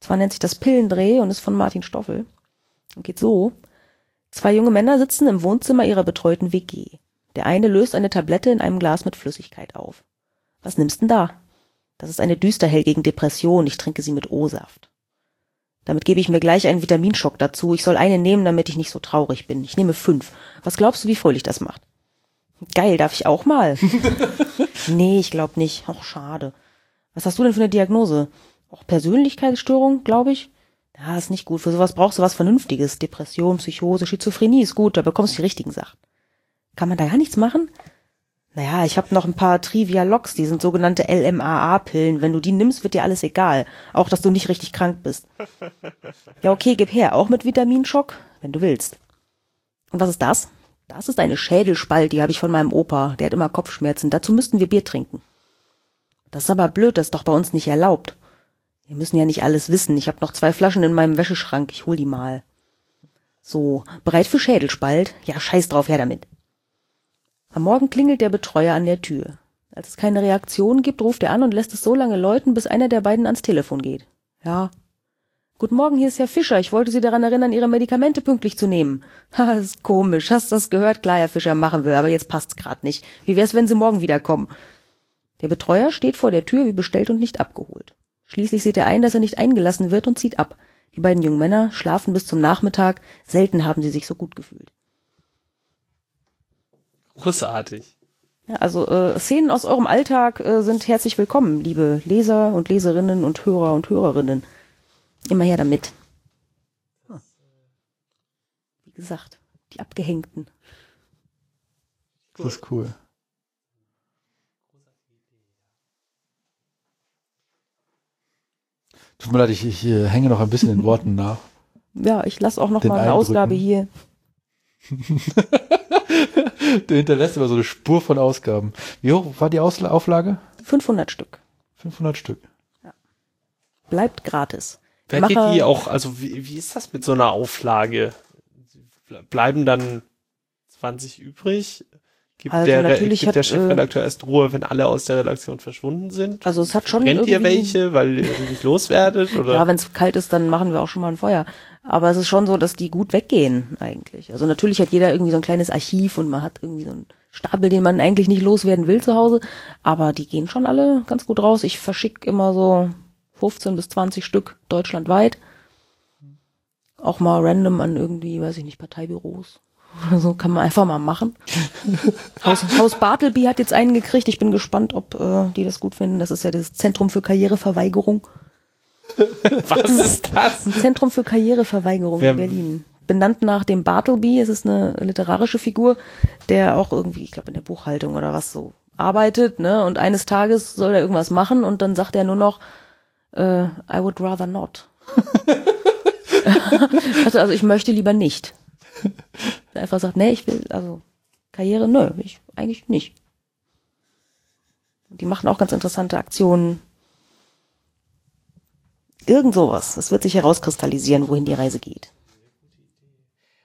Zwar nennt sich das Pillendreh und ist von Martin Stoffel und geht so. Zwei junge Männer sitzen im Wohnzimmer ihrer betreuten WG. Der eine löst eine Tablette in einem Glas mit Flüssigkeit auf. Was nimmst denn da? Das ist eine Düsterhell gegen Depression. Ich trinke sie mit O-Saft. Damit gebe ich mir gleich einen Vitaminschock dazu. Ich soll eine nehmen, damit ich nicht so traurig bin. Ich nehme fünf. Was glaubst du, wie fröhlich das macht? Geil, darf ich auch mal? nee, ich glaube nicht. Och, schade. Was hast du denn für eine Diagnose? Auch Persönlichkeitsstörung, glaube ich? Ja, ist nicht gut. Für sowas brauchst du was Vernünftiges. Depression, Psychose, Schizophrenie ist gut. Da bekommst du die richtigen Sachen. Kann man da gar nichts machen? Naja, ich habe noch ein paar Trivia-Logs, die sind sogenannte LMAA-Pillen. Wenn du die nimmst, wird dir alles egal. Auch, dass du nicht richtig krank bist. Ja, okay, gib her. Auch mit Vitaminschock, wenn du willst. Und was ist das? Das ist eine Schädelspalt, die habe ich von meinem Opa. Der hat immer Kopfschmerzen. Dazu müssten wir Bier trinken. Das ist aber blöd, das ist doch bei uns nicht erlaubt. Wir müssen ja nicht alles wissen. Ich habe noch zwei Flaschen in meinem Wäscheschrank. Ich hol die mal. So, bereit für Schädelspalt? Ja, scheiß drauf, her damit. Am Morgen klingelt der Betreuer an der Tür. Als es keine Reaktion gibt, ruft er an und lässt es so lange läuten, bis einer der beiden ans Telefon geht. Ja. Guten Morgen, hier ist Herr Fischer. Ich wollte Sie daran erinnern, Ihre Medikamente pünktlich zu nehmen. Ha, ist komisch. Hast du das gehört? Klar, Herr Fischer, machen wir, aber jetzt passt's grad nicht. Wie wär's, wenn Sie morgen wiederkommen? Der Betreuer steht vor der Tür wie bestellt und nicht abgeholt. Schließlich sieht er ein, dass er nicht eingelassen wird und zieht ab. Die beiden jungen Männer schlafen bis zum Nachmittag. Selten haben sie sich so gut gefühlt. Großartig. Ja, also äh, Szenen aus eurem Alltag äh, sind herzlich willkommen, liebe Leser und Leserinnen und Hörer und Hörerinnen. Immer her damit. Wie gesagt, die Abgehängten. Das ist cool. Tut mir leid, ich, ich äh, hänge noch ein bisschen in Worten nach. Ja, ich lasse auch noch Den mal eine Eindrücken. Ausgabe hier. Du hinterlässt immer so eine Spur von Ausgaben. Wie hoch war die Ausla Auflage? 500 Stück. 500 Stück. Bleibt gratis. Werdet Macher- ihr auch, also wie, wie ist das mit so einer Auflage? Ble- Bleiben dann 20 übrig? Gibt, Also der, natürlich gibt hat, der äh, Chefredakteur erst Ruhe, wenn alle aus der Redaktion verschwunden sind? Also es hat schon Brennt ihr welche, weil ihr sie nicht loswerdet? Oder? Ja, wenn es kalt ist, dann machen wir auch schon mal ein Feuer. Aber es ist schon so, dass die gut weggehen eigentlich. Also natürlich hat jeder irgendwie so ein kleines Archiv und man hat irgendwie so einen Stapel, den man eigentlich nicht loswerden will zu Hause. Aber die gehen schon alle ganz gut raus. Ich verschicke immer so 15 bis 20 Stück deutschlandweit. Auch mal random an irgendwie, weiß ich nicht, Parteibüros. So kann man einfach mal machen. Haus, Haus Bartleby hat jetzt einen gekriegt. Ich bin gespannt, ob äh, die das gut finden. Das ist ja das Zentrum für Karriereverweigerung. Was ist das? Ein Zentrum für Karriereverweigerung Wer- in Berlin. Benannt nach dem Bartleby. Es ist eine literarische Figur, der auch irgendwie, ich glaube, in der Buchhaltung oder was so arbeitet, ne? Und eines Tages soll er irgendwas machen und dann sagt er nur noch, Äh, I would rather not. also, also ich möchte lieber nicht. Einfach sagt, nee, ich will, also Karriere, nö, ich eigentlich nicht. Die machen auch ganz interessante Aktionen. Irgend sowas. Es wird sich herauskristallisieren, wohin die Reise geht.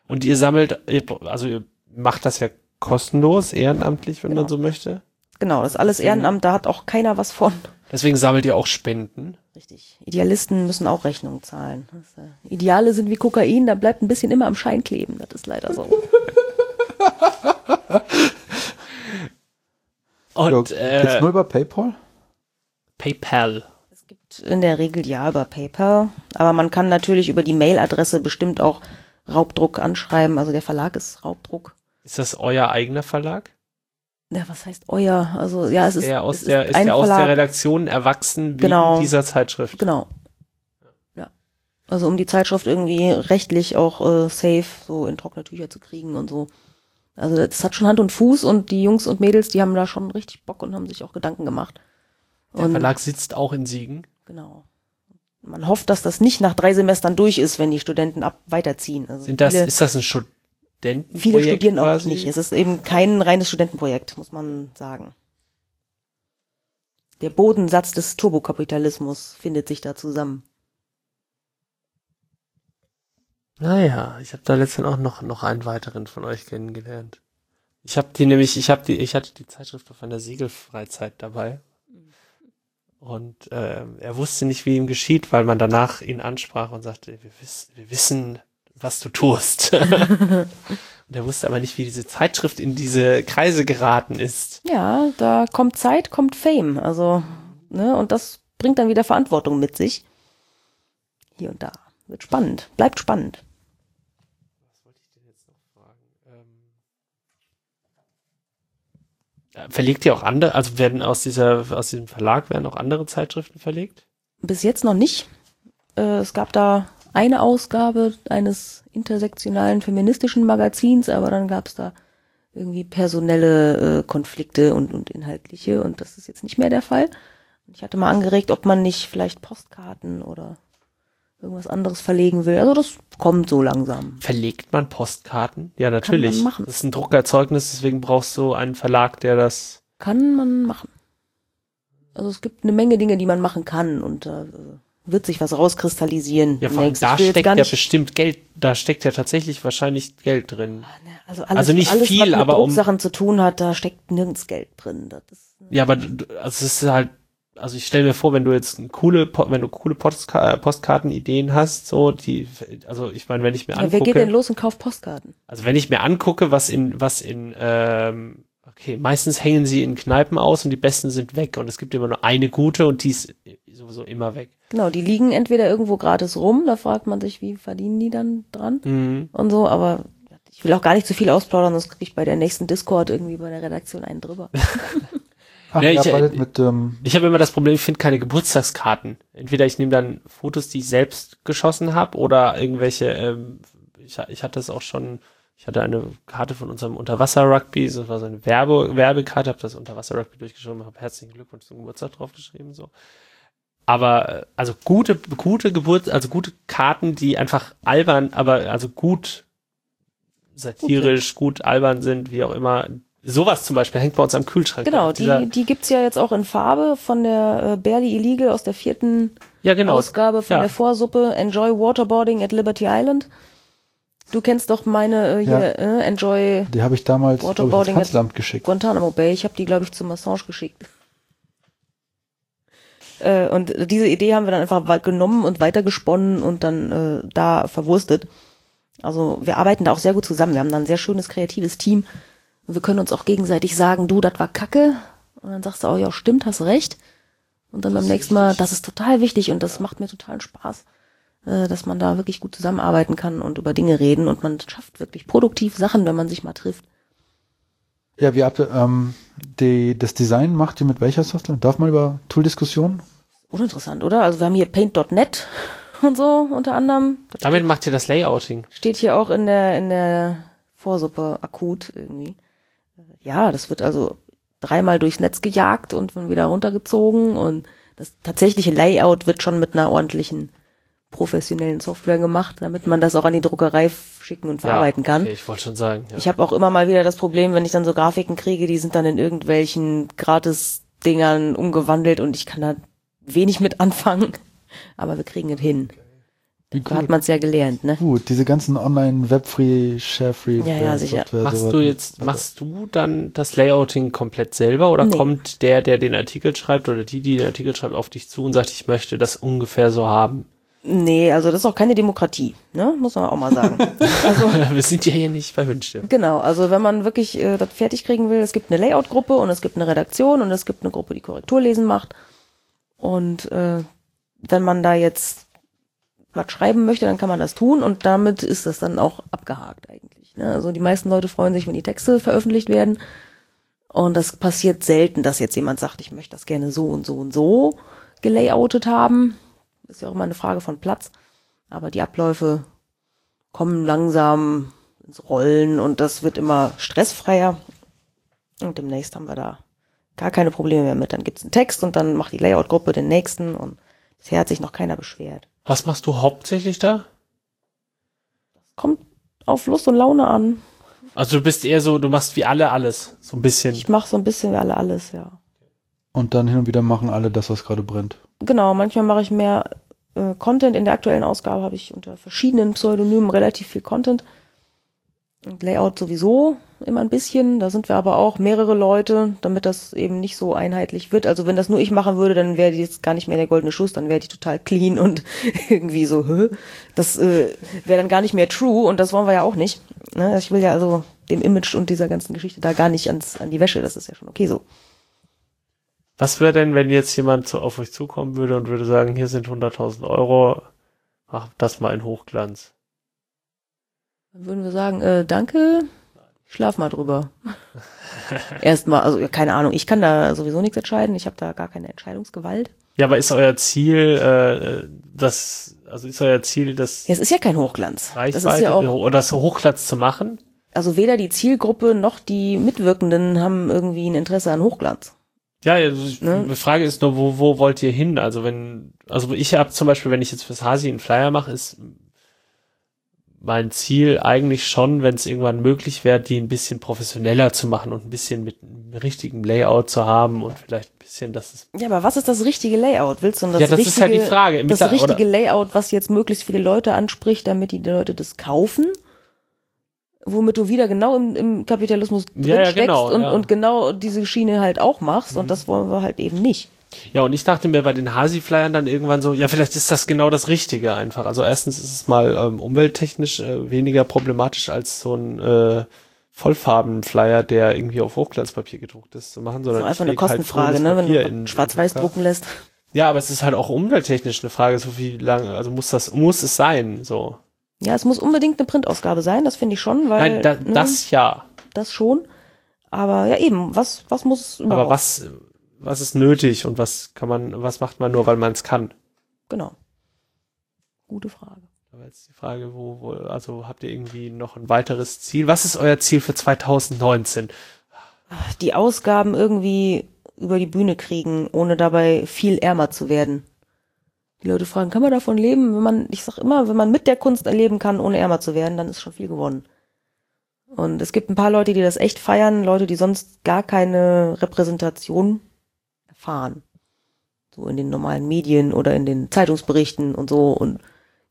Und ihr sammelt, also ihr macht das ja kostenlos, ehrenamtlich, wenn man Genau. so möchte. Genau, das ist alles Ehrenamt, da hat auch keiner was von. Deswegen sammelt ihr auch Spenden. Richtig. Idealisten müssen auch Rechnungen zahlen. Das, äh, Ideale sind wie Kokain, da bleibt ein bisschen immer am Schein kleben. Das ist leider so. Und äh, Geht's nur über PayPal? PayPal. Es gibt in der Regel ja über PayPal, aber man kann natürlich über die Mailadresse bestimmt auch Raubdruck anschreiben. Also der Verlag ist Raubdruck. Ist das euer eigener Verlag? Ja, was heißt euer? Also ja, es ist, der aus es der, ist ein der aus der. Redaktion erwachsen wegen Genau. dieser Zeitschrift. Genau. Ja. Also um die Zeitschrift irgendwie rechtlich auch äh, safe so in trockene Tücher zu kriegen und so. Also das hat schon Hand und Fuß und die Jungs und Mädels, die haben da schon richtig Bock und haben sich auch Gedanken gemacht. Der Und Verlag sitzt auch in Siegen. genau. Man hofft, dass das nicht nach drei Semestern durch ist, wenn die Studenten ab weiterziehen. Also Sind das, ist das ein Studentenprojekt? viele studieren auch quasi? nicht. Es ist eben kein reines Studentenprojekt, muss man sagen. Der Bodensatz des Turbokapitalismus findet sich da zusammen. Naja, ich habe da letztens auch noch, noch einen weiteren von euch kennengelernt. Ich habe die nämlich, ich habe die, ich hatte die Zeitschrift auf einer Segelfreizeit dabei. Und ähm, er wusste nicht, wie ihm geschieht, weil man danach ihn ansprach und sagte, wir, wiss, wir wissen, was du tust. und er wusste aber nicht, wie diese Zeitschrift in diese Kreise geraten ist. Ja, da kommt Zeit, kommt Fame. Also, ne, und das bringt dann wieder Verantwortung mit sich. Hier und da. Wird spannend. Bleibt spannend. Äh, Verlegt ihr auch andere, also werden aus dieser, aus diesem Verlag werden auch andere Zeitschriften verlegt? Bis jetzt noch nicht. Äh, es gab da eine Ausgabe eines intersektionalen feministischen Magazins, aber dann gab es da irgendwie personelle äh, Konflikte und, und inhaltliche und das ist jetzt nicht mehr der Fall. Ich hatte mal angeregt, ob man nicht vielleicht Postkarten oder irgendwas anderes verlegen will. Also das kommt so langsam. Verlegt man Postkarten? Ja, natürlich. machen. Das ist ein Druckerzeugnis, deswegen brauchst du einen Verlag, der das. Kann man machen. Also es gibt eine Menge Dinge, die man machen kann und äh, wird sich was rauskristallisieren. Ja, allem da steckt ja bestimmt Geld, da steckt ja tatsächlich wahrscheinlich Geld drin. Also, alles, Also nicht alles, viel, was mit aber um- Drucksachen zu tun hat, da steckt nirgends Geld drin. Ist, Ja, aber also es ist halt, also ich stelle mir vor, wenn du jetzt coole, wenn du coole Postka äh, Postkartenideen hast, so die, also ich meine, wenn ich mir ja, wer angucke, geht denn los und kauft Postkarten? also wenn ich mir angucke, was in, was in, ähm, okay, meistens hängen sie in Kneipen aus und die besten sind weg und es gibt immer nur eine gute und die ist sowieso immer weg. Genau, die liegen entweder irgendwo gratis rum, da fragt man sich, wie verdienen die dann dran Mhm. und so, aber ich will auch gar nicht zu viel ausplaudern, sonst kriege ich bei der nächsten Discord irgendwie bei der Redaktion einen drüber. Ach, Ja, ich- mit, ähm, Ich habe immer das Problem, ich finde keine Geburtstagskarten. Entweder ich nehme dann Fotos, die ich selbst geschossen habe, oder irgendwelche, ähm, ich, ich hatte es auch schon, ich hatte eine Karte von unserem Unterwasser-Rugby, das war so eine Werbe, Werbekarte, habe das Unterwasser-Rugby durchgeschrieben, habe herzlichen Glückwunsch zum Geburtstag draufgeschrieben, so. Aber, äh, also gute, gute Geburt, also gute Karten, die einfach albern, aber also gut satirisch, gut albern sind, wie auch immer. Sowas zum Beispiel hängt bei uns am Kühlschrank. Genau, die, die gibt's ja jetzt auch in Farbe von der äh, Barely Illegal aus der vierten ja, genau. Ausgabe von Ja. der Vorsuppe Enjoy Waterboarding at Liberty Island. Du kennst doch meine äh, hier, Ja. äh, Enjoy die habe ich damals glaub ich, ins Waterboarding Kanzleramt geschickt. Guantanamo Bay. Ich habe die, glaube ich, zum Assange geschickt. Äh, und diese Idee haben wir dann einfach genommen und weitergesponnen und dann äh, da verwurstet. Also wir arbeiten da auch sehr gut zusammen. Wir haben da ein sehr schönes kreatives Team. Und wir können uns auch gegenseitig sagen, du, das war Kacke. Und dann sagst du auch, ja, stimmt, hast recht. Und dann beim nächsten Mal, das ist total wichtig und das macht mir totalen Spaß, äh, dass man da wirklich gut zusammenarbeiten kann und über Dinge reden und man schafft wirklich produktiv Sachen, wenn man sich mal trifft. Ja, wie habt ihr, ähm, die, das Design macht ihr mit welcher Software? Darf man über Tool-Diskussionen? Uninteressant, oder? Also wir haben hier Paint.net und so unter anderem. Das Damit macht ihr das Layouting. steht hier auch in der in der Vorsuppe akut irgendwie. Ja, das wird also dreimal durchs Netz gejagt und dann wieder runtergezogen und Das tatsächliche Layout wird schon mit einer ordentlichen professionellen Software gemacht, damit man das auch an die Druckerei schicken und verarbeiten kann. Okay, ich wollte schon sagen. Ja. Ich habe auch immer mal wieder das Problem, wenn ich dann so Grafiken kriege, die sind dann in irgendwelchen Gratis-Dingern umgewandelt und ich kann da wenig mit anfangen. Aber wir kriegen es hin. Da hat man es ja gelernt, ne? Gut, diese ganzen online Webfree, Sharefree Ja, ja, sicher. Software, Machst du jetzt, machst du dann das Layouting komplett selber oder Nee. kommt der, der den Artikel schreibt oder die, die den Artikel schreibt, auf dich zu und sagt, ich möchte das ungefähr so haben? Nee, also das ist auch keine Demokratie, ne? Muss man auch mal sagen. also Wir sind ja hier nicht bei Wünsche. Genau, also wenn man wirklich äh, das fertig kriegen will, es gibt eine Layout-Gruppe und es gibt eine Redaktion und es gibt eine Gruppe, die Korrekturlesen macht. Und äh, wenn man da jetzt was schreiben möchte, dann kann man das tun und damit ist das dann auch abgehakt eigentlich. Ne? Also die meisten Leute freuen sich, wenn die Texte veröffentlicht werden. Und das passiert selten, dass jetzt jemand sagt, ich möchte das gerne so und so und so gelayoutet haben. Ist ja auch immer eine Frage von Platz. Aber die Abläufe kommen langsam ins Rollen und das wird immer stressfreier. Und demnächst haben wir da gar keine Probleme mehr mit. Dann gibt's einen Text und dann macht die Layout-Gruppe den nächsten und bisher hat sich noch keiner beschwert. Was machst du hauptsächlich da? Kommt auf Lust und Laune an. Also du bist eher so, du machst wie alle alles. So ein bisschen. Ich mache so ein bisschen wie alle alles, ja. Und dann hin und wieder machen alle das, was gerade brennt. Genau, manchmal mache ich mehr äh, Content. In der aktuellen Ausgabe habe ich unter verschiedenen Pseudonymen relativ viel Content. Und Layout sowieso immer ein bisschen. Da sind wir aber auch mehrere Leute, damit das eben nicht so einheitlich wird. Also wenn das nur ich machen würde, dann wäre die jetzt gar nicht mehr der goldene Schuss, dann wäre die total clean und irgendwie so, hä? Das äh, wäre dann gar nicht mehr true und das wollen wir ja auch nicht. Ne? Ich will ja also dem Image und dieser ganzen Geschichte da gar nicht ans, an die Wäsche. Das ist ja schon okay so. Was wäre denn, wenn jetzt jemand so auf euch zukommen würde und würde sagen, hier sind 100.000 Euro, mach das mal in Hochglanz. Dann würden wir sagen, äh, danke, schlaf mal drüber. Erstmal, also keine Ahnung, ich kann da sowieso nichts entscheiden, ich habe da gar keine Entscheidungsgewalt. Ja, aber ist euer Ziel, äh, das, also ist euer Ziel, das Ja, es ist ja kein Hochglanz. Das Reichweite ist ja auch, oder das Hochglanz zu machen? also weder die Zielgruppe noch die Mitwirkenden haben irgendwie ein Interesse an Hochglanz. Ja, also Ne? die Frage ist nur, wo, wo wollt ihr hin? Also wenn, also ich habe zum Beispiel, wenn ich jetzt fürs Hasi einen Flyer mache, ist mein Ziel eigentlich schon, wenn es irgendwann möglich wäre, die ein bisschen professioneller zu machen und ein bisschen mit einem richtigen Layout zu haben und vielleicht ein bisschen, dass es Ja, aber was ist das richtige Layout? Willst du das Ja, das ist richtige, halt die Frage. Das richtige oder- Layout, was jetzt möglichst viele Leute anspricht, damit die Leute das kaufen? Womit du wieder genau im, im Kapitalismus drin Ja, ja, steckst genau, und, ja. und genau diese Schiene halt auch machst. Und das wollen wir halt eben nicht. Ja, und ich dachte mir bei den Hasi-Flyern dann irgendwann so, ja, vielleicht ist das genau das Richtige einfach. Also erstens ist es mal ähm, umwelttechnisch äh, weniger problematisch als so ein äh, Vollfarben-Flyer, der irgendwie auf Hochglanzpapier gedruckt ist, zu machen, So sondern einfach ich eine leg halt Kostenfrage, grünes ne? Wenn du in- schwarz-weiß drucken lässt. Ja, aber es ist halt auch umwelttechnisch eine Frage, so wie lange, also muss das, muss es sein, so. Ja, es muss unbedingt eine Printausgabe sein, das finde ich schon, weil Nein, da, ne, das ja. das schon. Aber ja eben, was was muss überhaupt? Aber was, was ist nötig und was kann man, was macht man nur, weil man es kann? Genau. Gute Frage. Aber jetzt die Frage, wo, wo, also habt ihr irgendwie noch ein weiteres Ziel? Was ist euer Ziel für 2019? Die Ausgaben irgendwie über die Bühne kriegen, ohne dabei viel ärmer zu werden. Die Leute fragen, kann man davon leben? Wenn man, ich sag immer, wenn man mit der Kunst erleben kann, ohne ärmer zu werden, dann ist schon viel gewonnen. Und es gibt ein paar Leute, die das echt feiern, Leute, die sonst gar keine Repräsentation erfahren. So in den normalen Medien oder in den Zeitungsberichten und so und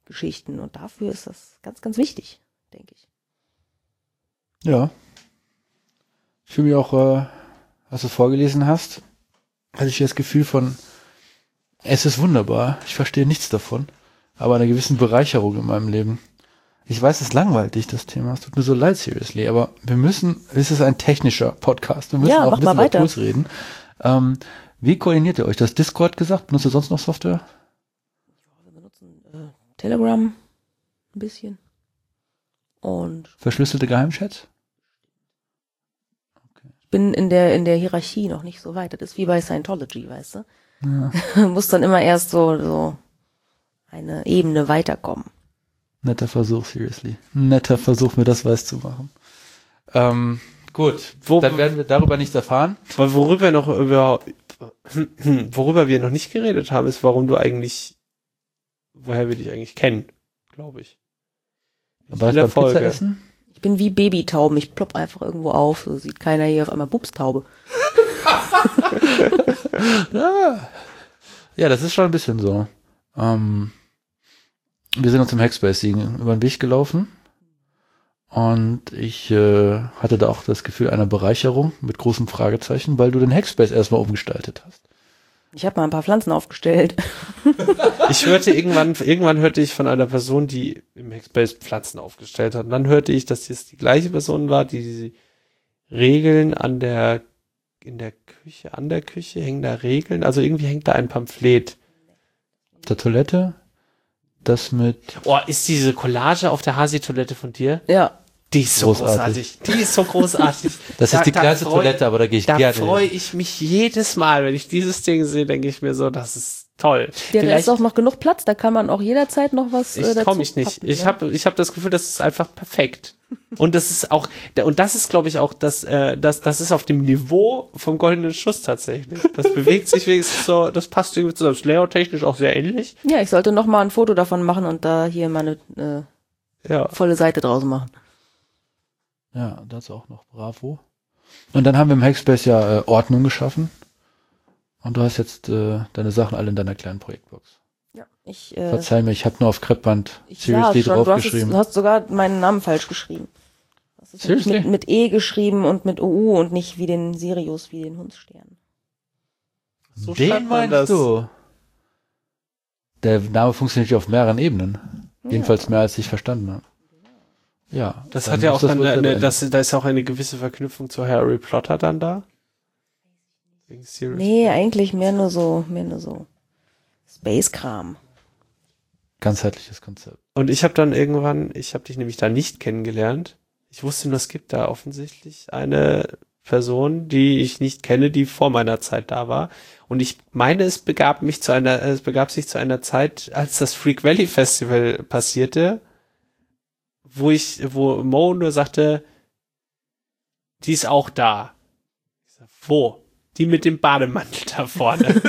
Geschichten. Und dafür ist das ganz, ganz wichtig, denke ich. Ja. Ich fühle mich auch, äh, als du es vorgelesen hast, hatte ich das Gefühl von, es ist wunderbar, ich verstehe nichts davon, aber eine gewissen Bereicherung in meinem Leben. Ich weiß, es langweilt dich, das Thema. Es tut mir so leid, seriously, aber wir müssen, es ist ein technischer Podcast. Wir müssen Ja, auch ein mal bisschen weiter. Tools reden. Ähm, wie koordiniert ihr euch? Das Discord gesagt? Benutzt ihr sonst noch Software? Wir benutzen äh, Telegram ein bisschen. Und Verschlüsselte Geheimchats? ich bin in der, in der Hierarchie noch nicht so weit. Das ist wie bei Scientology, weißt du? Ja. Muss dann immer erst so, so eine Ebene weiterkommen. Netter Versuch, seriously. Netter Versuch, mir das weiß zu machen. Ähm, gut, Wo- dann werden wir darüber nichts erfahren. Worüber wir noch über, worüber wir noch nicht geredet haben, ist, warum du eigentlich, woher wir dich eigentlich kennen, glaube ich. Beim Folge. Pizza essen? Ich bin wie Babytauben. Ich plopp einfach irgendwo auf. So sieht keiner hier auf einmal Bubstaube. Ja. ja, das ist schon ein bisschen so. Ähm, wir sind uns im Hackspace über den Weg gelaufen und ich äh, hatte da auch das Gefühl einer Bereicherung mit großen Fragezeichen, weil du den Hackspace erstmal umgestaltet hast. Ich habe mal ein paar Pflanzen aufgestellt. Ich hörte irgendwann, irgendwann hörte ich von einer Person, die im Hackspace Pflanzen aufgestellt hat. Und dann hörte ich, dass es die gleiche Person war, die die Regeln an der, in der Küche, an der Küche hängen da Regeln. Also irgendwie hängt da ein Pamphlet. Der Toilette, das mit Oh, ist diese Collage auf der Hasi-Toilette von dir? Ja. Die ist so großartig. Großartig. Die ist so großartig. Das Da- ist die da kleinste Toilette, aber da gehe ich Da gerne. freue ich mich jedes Mal, wenn ich dieses Ding sehe, denke ich mir so, das ist toll. Ja, da Vielleicht- ist auch noch genug Platz. Da kann man auch jederzeit noch was äh, Ich dazu traue mich nicht. pappen, Ich ne? habe ich hab das Gefühl, das ist einfach perfekt. Und das ist auch, und das ist, glaube ich, auch, das, äh, das, das ist auf dem Niveau vom goldenen Schuss tatsächlich. Das bewegt sich wenigstens so, das passt irgendwie zusammen. Ist layout-technisch auch sehr ähnlich. Ja, ich sollte noch mal ein Foto davon machen und da hier meine äh, Ja. volle Seite draus machen. Ja, das auch noch Bravo. Und dann haben wir im Hackspace ja äh, Ordnung geschaffen. Und du hast jetzt äh, deine Sachen alle in deiner kleinen Projektbox. Ja, ich, äh, Verzeih mir, ich habe nur auf Kreppband Seriously schon, du hast, draufgeschrieben. du hast sogar meinen Namen falsch geschrieben. Seriously? mit, mit E geschrieben und mit OU und nicht wie den Sirius, wie den Hundsstern. So Den meinst das. du? Der Name funktioniert ja auf mehreren Ebenen. Jedenfalls mehr als ich verstanden habe. Ja. Das dann hat ja auch dann wohl eine, das, da ist auch eine gewisse Verknüpfung zu Harry Potter dann da. Wegen Sirius. Nee, eigentlich mehr nur so, mehr nur so Space-Kram. Ganzheitliches Konzept. Und ich habe dann irgendwann, ich habe dich nämlich da nicht kennengelernt. Ich wusste nur, es gibt da offensichtlich eine Person, die ich nicht kenne, die vor meiner Zeit da war. Und ich meine, es begab mich zu einer, es begab sich zu einer Zeit, als das Freak Valley Festival passierte, wo ich, wo Mo nur sagte, die ist auch da. Ich sag, wo? Die mit dem Bademantel da vorne.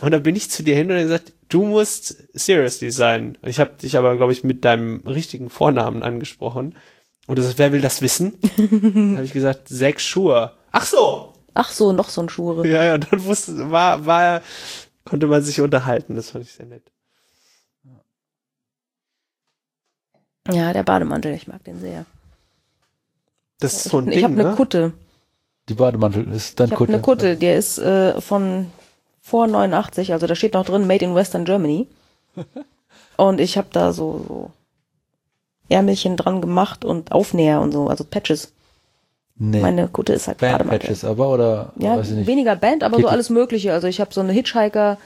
Und dann bin ich zu dir hin und habe gesagt, du musst seriously sein. Ich habe dich aber, glaube ich, mit deinem richtigen Vornamen angesprochen. Und du sagst, wer will das wissen? Dann habe ich gesagt, sechs Schuhe. Ach so. Ach so, noch so ein Schure. Ja, ja, dann wusste, war, war, konnte man sich unterhalten. Das fand ich sehr nett. Ja, der Bademantel, ich mag den sehr. Das ist so ein ich Ding, habe eine ne? Kutte. Die Bademantel ist dann Ich habe Kutte. eine Kutte, der ist äh, von vor 89, also da steht noch drin Made in Western Germany. und ich habe da so, so Ärmelchen dran gemacht und Aufnäher und so, also Patches. Nee. Meine Kutte ist halt Bademantel. Bandpatches aber oder Ja, weiß ich nicht. weniger Band, aber so Kittel. alles Mögliche. Also ich habe so eine Hitchhiker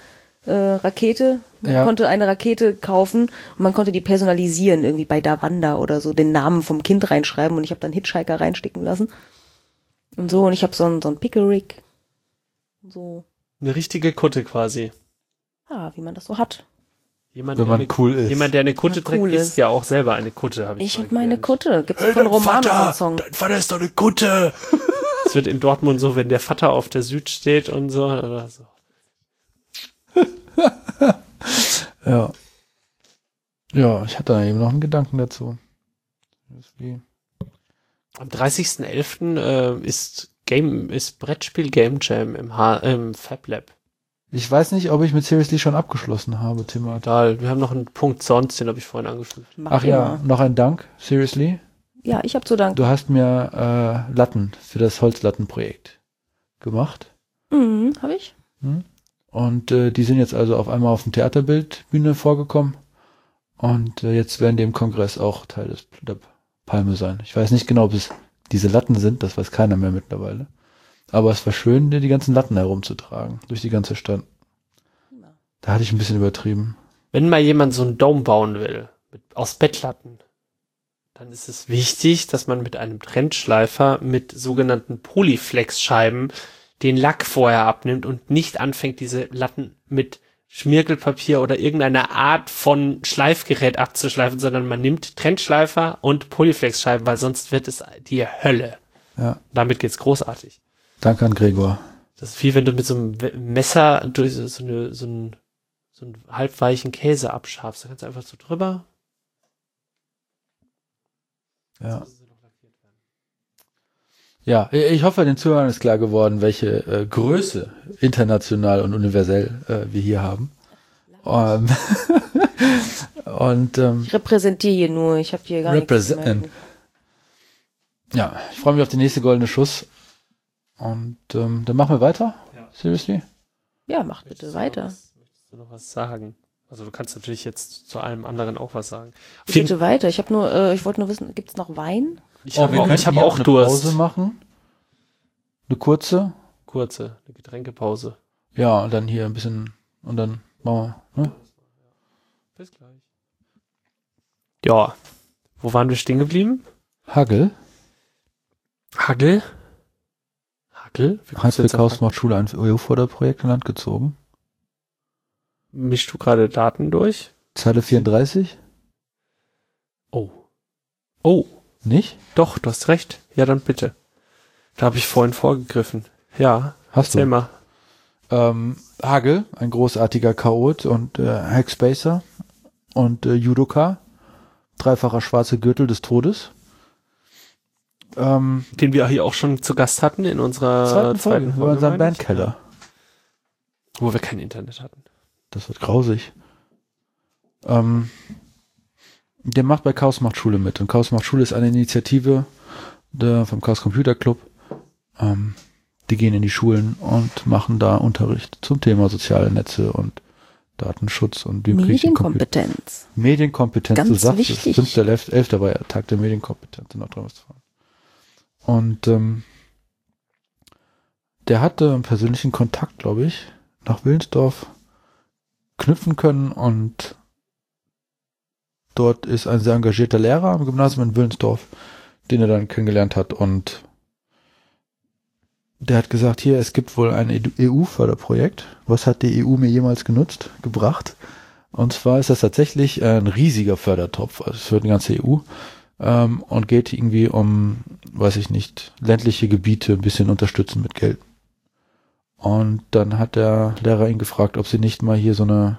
äh, Rakete, man Ja. konnte eine Rakete kaufen und man konnte die personalisieren, irgendwie bei Davanda oder so, den Namen vom Kind reinschreiben und ich habe dann Hitchhiker reinsticken lassen. Und so, und ich habe so ein, so ein Pickerick. So, Eine richtige Kutte quasi. ja, wie man das so hat. Jemand, Wenn der man eine, cool ist. jemand, der eine Kutte Ja, trägt, cool ist ist. ja auch selber eine Kutte, habe ich Ich habe meine. Kutte. Gibt's von Romano einen Song. dein Vater ist doch eine Kutte. Es wird in Dortmund so, wenn der Vater auf der Süd steht und so. Oder so. Ja. Ja, ich hatte da eben noch einen Gedanken dazu. Wie- Am 30.11. Äh, ist Game, ist Brettspiel Game Jam im, H im Fab Lab. Ich weiß nicht, ob ich mit Seriously schon abgeschlossen habe, Thema. Da, wir haben noch einen Punkt sonst, den habe ich vorhin. Mach Ach ja, noch ein Dank, Seriously. Ja, ich habe zu danken. Du hast mir äh, Latten für das Holzlattenprojekt gemacht. Mhm, habe ich. Und äh, die sind jetzt also auf einmal auf dem Theaterbildbühne vorgekommen. Und äh, jetzt werden die im Kongress auch Teil des, der Palme sein. Ich weiß nicht genau, ob es diese Latten sind, das weiß keiner mehr mittlerweile. Aber es war schön, dir die ganzen Latten herumzutragen, durch die ganze Stadt. Da hatte ich ein bisschen übertrieben. Wenn mal jemand so einen Dome bauen will, mit, aus Bettlatten, dann ist es wichtig, dass man mit einem Trennschleifer mit sogenannten Polyflex-Scheiben den Lack vorher abnimmt und nicht anfängt, diese Latten mit Schmirgelpapier oder irgendeiner Art von Schleifgerät abzuschleifen, sondern man nimmt Trennschleifer und Polyflex-Scheiben, weil sonst wird es die Hölle. Ja. Damit geht's großartig. Danke an Gregor. Das ist wie wenn du mit so einem Messer durch so, so, eine, so, einen, so einen halbweichen Käse abschabst. Da kannst du einfach so drüber. Ja. Ja, ich hoffe, den Zuhörern ist klar geworden, welche äh, Größe international und universell äh, wir hier haben. Ähm, und ähm, Ich repräsentiere hier nur, ich habe hier gar nichts. ja, ich freue mich auf den nächsten goldene Schuss. Und ähm, dann machen wir weiter. Ja. Seriously? Ja, macht bitte weiter. Möchtest du noch was sagen? Also du kannst natürlich jetzt zu allem anderen auch was sagen. Bitte weiter. Ich habe nur, äh, ich wollte nur wissen, gibt's noch Wein? Ich habe auch, ich hab auch eine Durst. Pause machen. Eine kurze. Kurze, eine Getränkepause. Ja, und dann hier ein bisschen und dann machen wir. Ne? Bis gleich. Ja. Wo waren wir stehen geblieben? Hagel. Hagel? Hagel? Chaos macht Schule ein EU-Förderprojekt in Land gezogen. Mischst du gerade Daten durch? Zeile 34? Oh. Oh. Nicht? Doch, du hast recht. Ja, dann bitte. Da habe ich vorhin vorgegriffen. Ja, Hast du. mal. Ähm, Hagel, ein großartiger Chaot und äh, Hackspacer und äh, Judoka. Dreifacher schwarzer Gürtel des Todes. Ähm, Den wir hier auch schon zu Gast hatten in unserer zweiten zweiten, Folge, meine ich. Bandkeller. Wo wir kein Internet hatten. Das wird grausig. Ähm, der macht bei Chaos macht Schule mit. Und Chaos macht Schule ist eine Initiative der, vom Chaos Computer Club. Ähm, die gehen in die Schulen und machen da Unterricht zum Thema soziale Netze und Datenschutz und wie. Medienkompetenz. Medienkompetenz, Ganz du sagst wichtig. es. 5.11. war ja Tag der Medienkompetenz in Nordrhein-Westfalen. Und ähm, der hatte einen persönlichen Kontakt, glaube ich, nach Willensdorf knüpfen können und dort ist ein sehr engagierter Lehrer am Gymnasium in Willensdorf, den er dann kennengelernt hat und der hat gesagt, hier, es gibt wohl ein EU-Förderprojekt. Was hat die EU mir jemals genutzt, gebracht? Und zwar ist das tatsächlich ein riesiger Fördertopf also für die ganze EU ähm, und geht irgendwie um, weiß ich nicht, ländliche Gebiete ein bisschen unterstützen mit Geld. Und dann hat der Lehrer ihn gefragt, ob sie nicht mal hier so eine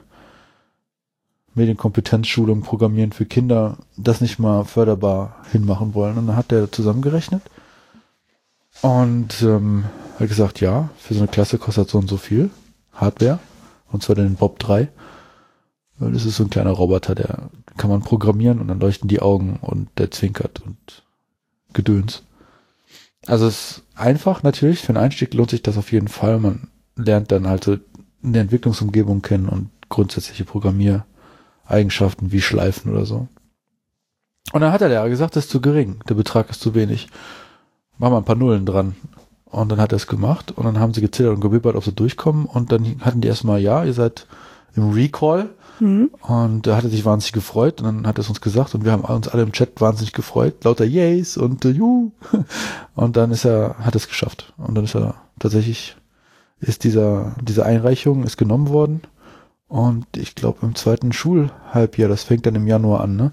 Medienkompetenzschulung Programmieren für Kinder das nicht mal förderbar hinmachen wollen. Und dann hat er zusammengerechnet und ähm, hat gesagt, ja, für so eine Klasse kostet so und so viel Hardware. Und zwar den Bob 3. Weil Das ist so ein kleiner Roboter, der kann man programmieren und dann leuchten die Augen und der zwinkert und Gedöns. Also es ist einfach natürlich, für einen Einstieg lohnt sich das auf jeden Fall. Man lernt dann halt so eine Entwicklungsumgebung kennen und grundsätzliche Programmiereigenschaften wie Schleifen oder so. Und dann hat der Lehrer gesagt, das ist zu gering, der Betrag ist zu wenig. Mach mal ein paar Nullen dran. Und dann hat er es gemacht und dann haben sie gezählt und gewibbert, ob sie durchkommen und dann hatten die erstmal, ja, ihr seid im Recall Hm? und da hat er sich wahnsinnig gefreut und dann hat er es uns gesagt und wir haben uns alle im Chat wahnsinnig gefreut, lauter Yays und äh, Juhu. Und dann ist er, hat er es geschafft. Und dann ist er tatsächlich, ist dieser, diese Einreichung ist genommen worden. Und ich glaube im zweiten Schulhalbjahr, das fängt dann im Januar an, ne?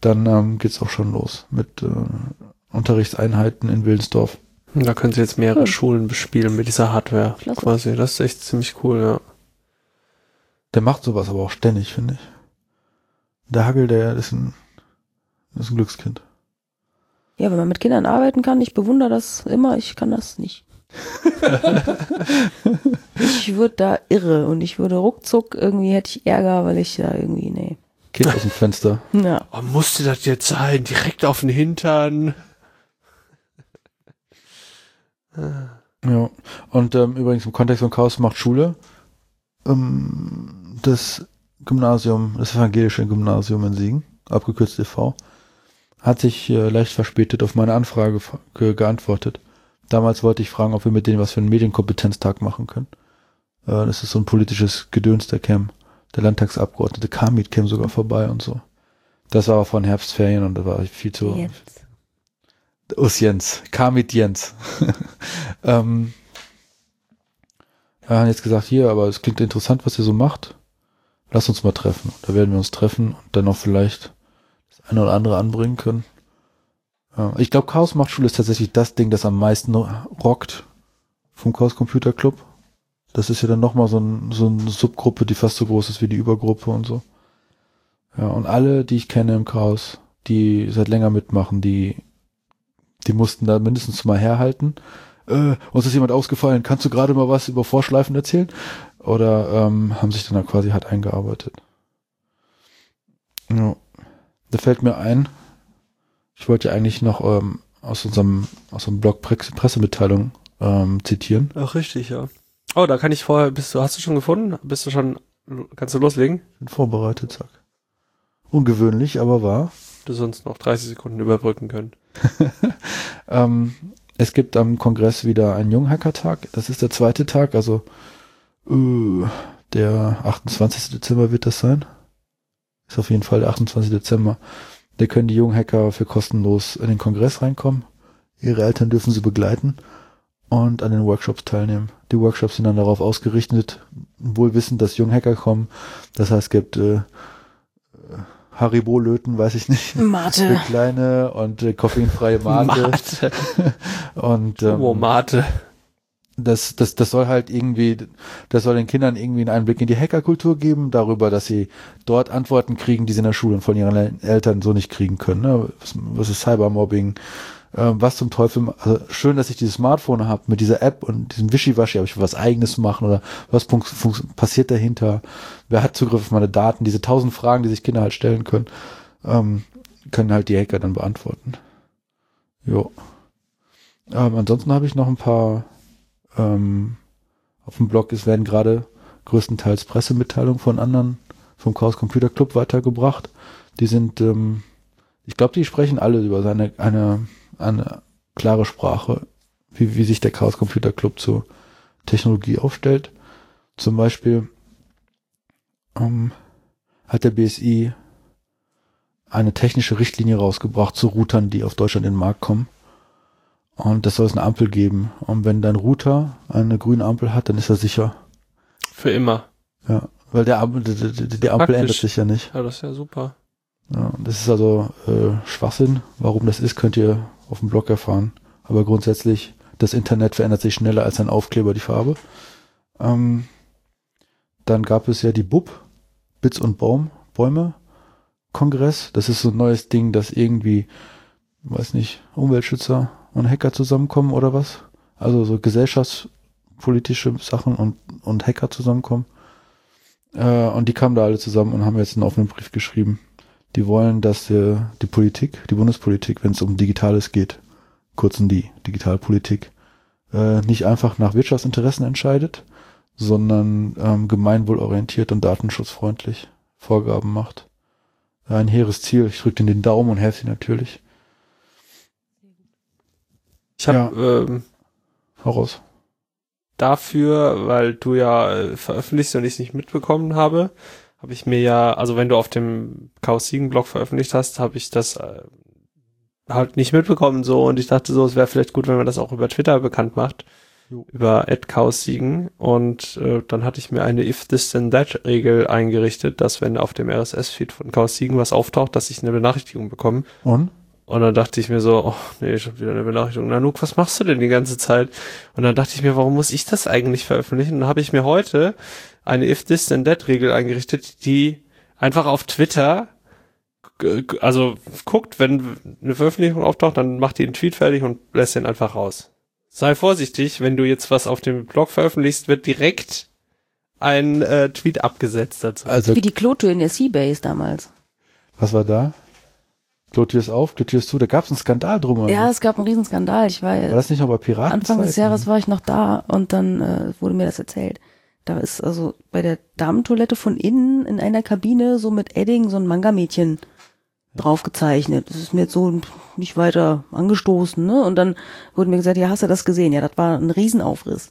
Dann ähm, geht's auch schon los mit äh, Unterrichtseinheiten in Willensdorf. Da können sie jetzt mehrere Cool. Schulen bespielen mit dieser Hardware. Klasse. Quasi. Das ist echt ziemlich cool, ja. Der macht sowas aber auch ständig, finde ich. Der Hagel, der ist ein, ist ein Glückskind. Ja, wenn man mit Kindern arbeiten kann, ich bewundere das immer, ich kann das nicht. Ich würde da irre und ich würde ruckzuck irgendwie hätte ich Ärger, weil ich da irgendwie, nee. Kind aus dem Fenster. Ja. Oh, musste das jetzt sein? Direkt auf den Hintern. Ja. Und ähm, übrigens im Kontext von Chaos macht Schule. Ähm, das Gymnasium, das evangelische Gymnasium in Siegen, abgekürzt e.V., hat sich äh, leicht verspätet auf meine Anfrage ge geantwortet. Damals wollte ich fragen, ob wir mit denen was für einen Medienkompetenztag machen können. Äh, das ist so ein politisches Gedöns, der Cam. Der Landtagsabgeordnete Kamit käme sogar vorbei und so. Das war aber von Herbstferien und da war ich viel zu, Jetzt. Us Jens, Kamit Jens. ähm, er hat jetzt gesagt, hier, aber es klingt interessant, was ihr so macht. Lass uns mal treffen. Da werden wir uns treffen und dann noch vielleicht das eine oder andere anbringen können. Ich glaube, Chaos macht Schule ist tatsächlich das Ding, das am meisten rockt vom Chaos Computer Club. Das ist ja dann nochmal so, ein, so eine Subgruppe, die fast so groß ist wie die Übergruppe und so. Ja, und alle, die ich kenne im Chaos, die seit länger mitmachen, die, die mussten da mindestens mal herhalten. Äh, uns ist jemand ausgefallen, kannst du gerade mal was über Vorschleifen erzählen? Oder ähm, haben sich dann da quasi hart eingearbeitet. Ja. Da fällt mir ein, ich wollte ja eigentlich noch ähm, aus unserem, aus unserem Blog Pre Pressemitteilung ähm, zitieren. Ach, richtig, ja. Oh, da kann ich vorher, bist du, hast du schon gefunden? Bist du schon, kannst du loslegen? Bin vorbereitet, zack. Ungewöhnlich, aber wahr. Du sonst noch 30 Sekunden überbrücken können. ähm, es gibt am Kongress wieder einen Junghacker-Tag. Das ist der zweite Tag, also äh, der 28. Dezember wird das sein. Ist auf jeden Fall der 28. Dezember. Da können die jungen Hacker für kostenlos in den Kongress reinkommen. Ihre Eltern dürfen sie begleiten und an den Workshops teilnehmen. Die Workshops sind dann darauf ausgerichtet, wohl wissend, dass junge Hacker kommen. Das heißt, es gibt äh, Haribo-Löten, weiß ich nicht. Mate. Für kleine und äh, koffeinfreie Mate. Mate. und ähm, Oh, Mate. Das, das, das soll halt irgendwie, das soll den Kindern irgendwie einen Einblick in die Hackerkultur geben, darüber, dass sie dort Antworten kriegen, die sie in der Schule und von ihren El- Eltern so nicht kriegen können. Ne? Was, was ist Cybermobbing? Ähm, was zum Teufel? Also schön, dass ich dieses Smartphone habe mit dieser App und diesem Wischiwaschi, aber ich will was Eigenes machen oder was passiert dahinter? Wer hat Zugriff auf meine Daten? Diese tausend Fragen, die sich Kinder halt stellen können, ähm, können halt die Hacker dann beantworten. Jo. Ähm, ansonsten habe ich noch ein paar ähm, auf dem Blog es werden gerade größtenteils Pressemitteilungen von anderen vom Chaos Computer Club weitergebracht. Die sind, ähm, ich glaube, die sprechen alle über seine eine eine klare Sprache, wie, wie sich der Chaos Computer Club zur Technologie aufstellt. Zum Beispiel ähm, hat der BSI eine technische Richtlinie rausgebracht zu Routern, die auf Deutschland in den Markt kommen. Und das soll es eine Ampel geben. Und wenn dein Router eine grüne Ampel hat, dann ist er sicher. Für immer. Ja, weil der Ampel, die, die, die Ampel Praktisch. ändert sich ja nicht. Ja, das ist ja super. Ja, das ist also äh, Schwachsinn. Warum das ist, könnt ihr auf dem Blog erfahren. Aber grundsätzlich, das Internet verändert sich schneller als ein Aufkleber die Farbe. Ähm, dann gab es ja die BUB, Bits und Baum, Bäume Kongress. Das ist so ein neues Ding, dass irgendwie, weiß nicht, Umweltschützer und Hacker zusammenkommen oder was. Also so gesellschaftspolitische Sachen und, und Hacker zusammenkommen. Äh, und die kamen da alle zusammen und haben jetzt einen offenen Brief geschrieben. Die wollen, dass äh, die Politik, die Bundespolitik, wenn es um Digitales geht, kurzen die Digitalpolitik, äh, nicht einfach nach Wirtschaftsinteressen entscheidet, sondern ähm, gemeinwohlorientiert und datenschutzfreundlich Vorgaben macht. Ein hehres Ziel. Ich drücke den Daumen und helfe sie natürlich. Ich habe ähm, Voraus. dafür, weil du ja äh, veröffentlichst und ich es nicht mitbekommen habe, habe ich mir ja, also wenn du auf dem Chaos Siegen Blog veröffentlicht hast, habe ich das äh, halt nicht mitbekommen so und ich dachte so, es wäre vielleicht gut, wenn man das auch über Twitter bekannt macht, Jo. über Chaos Siegen und äh, dann hatte ich mir eine If This Then That Regel eingerichtet, dass wenn auf dem RSS-Feed von Chaos Siegen was auftaucht, dass ich eine Benachrichtigung bekomme Und? Und dann dachte ich mir so, oh nee, ich habe wieder eine Benachrichtigung. Nanook, was machst du denn die ganze Zeit? Und dann dachte ich mir, warum muss ich das eigentlich veröffentlichen? Und dann habe ich mir heute eine If This Then That Regel eingerichtet, die einfach auf Twitter also guckt, wenn eine Veröffentlichung auftaucht, dann macht die einen Tweet fertig und lässt den einfach raus. Sei vorsichtig, wenn du jetzt was auf dem Blog veröffentlichst, wird direkt ein äh, Tweet abgesetzt dazu. Also, Wie die Klotür in der Seabase damals. was war da? Ist auf, ist zu. Da gab es einen Skandal drum. Ja, es gab einen Riesenskandal. Ich war, war das nicht noch bei Piraten? Anfang des Jahres war ich noch da und dann äh, wurde mir das erzählt. Da ist also bei der Damentoilette von innen in einer Kabine so mit Edding so ein Manga-Mädchen draufgezeichnet. Das ist mir jetzt so nicht weiter angestoßen, ne? Und dann wurde mir gesagt, ja, hast du das gesehen? Ja, das war ein Riesenaufriss.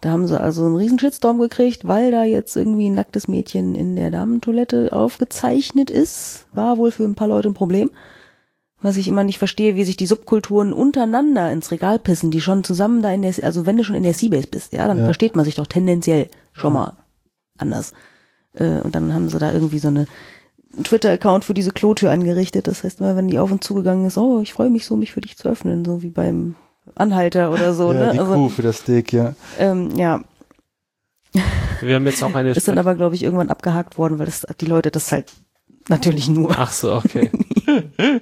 Da haben sie also einen riesen Shitstorm gekriegt, weil da jetzt irgendwie ein nacktes Mädchen in der Damentoilette aufgezeichnet ist. War wohl für ein paar Leute ein Problem. Was ich immer nicht verstehe, wie sich die Subkulturen untereinander ins Regal pissen, die schon zusammen da in der, also wenn du schon in der Seabase bist, ja, dann Ja. versteht man sich doch tendenziell schon mal anders. Äh, und dann haben sie da irgendwie so eine einen Twitter-Account für diese Klotür angerichtet. Das heißt, immer wenn die auf und zugegangen ist, oh, ich freue mich so, mich für dich zu öffnen, so wie beim Anhalter oder so, ja, ne? die Also, Kuh für das Steak, ja. ähm, ja, Wir haben jetzt auch eine. ist dann aber, glaube ich, irgendwann abgehakt worden, weil das, die Leute das halt natürlich nur. Ach so, okay. Äh,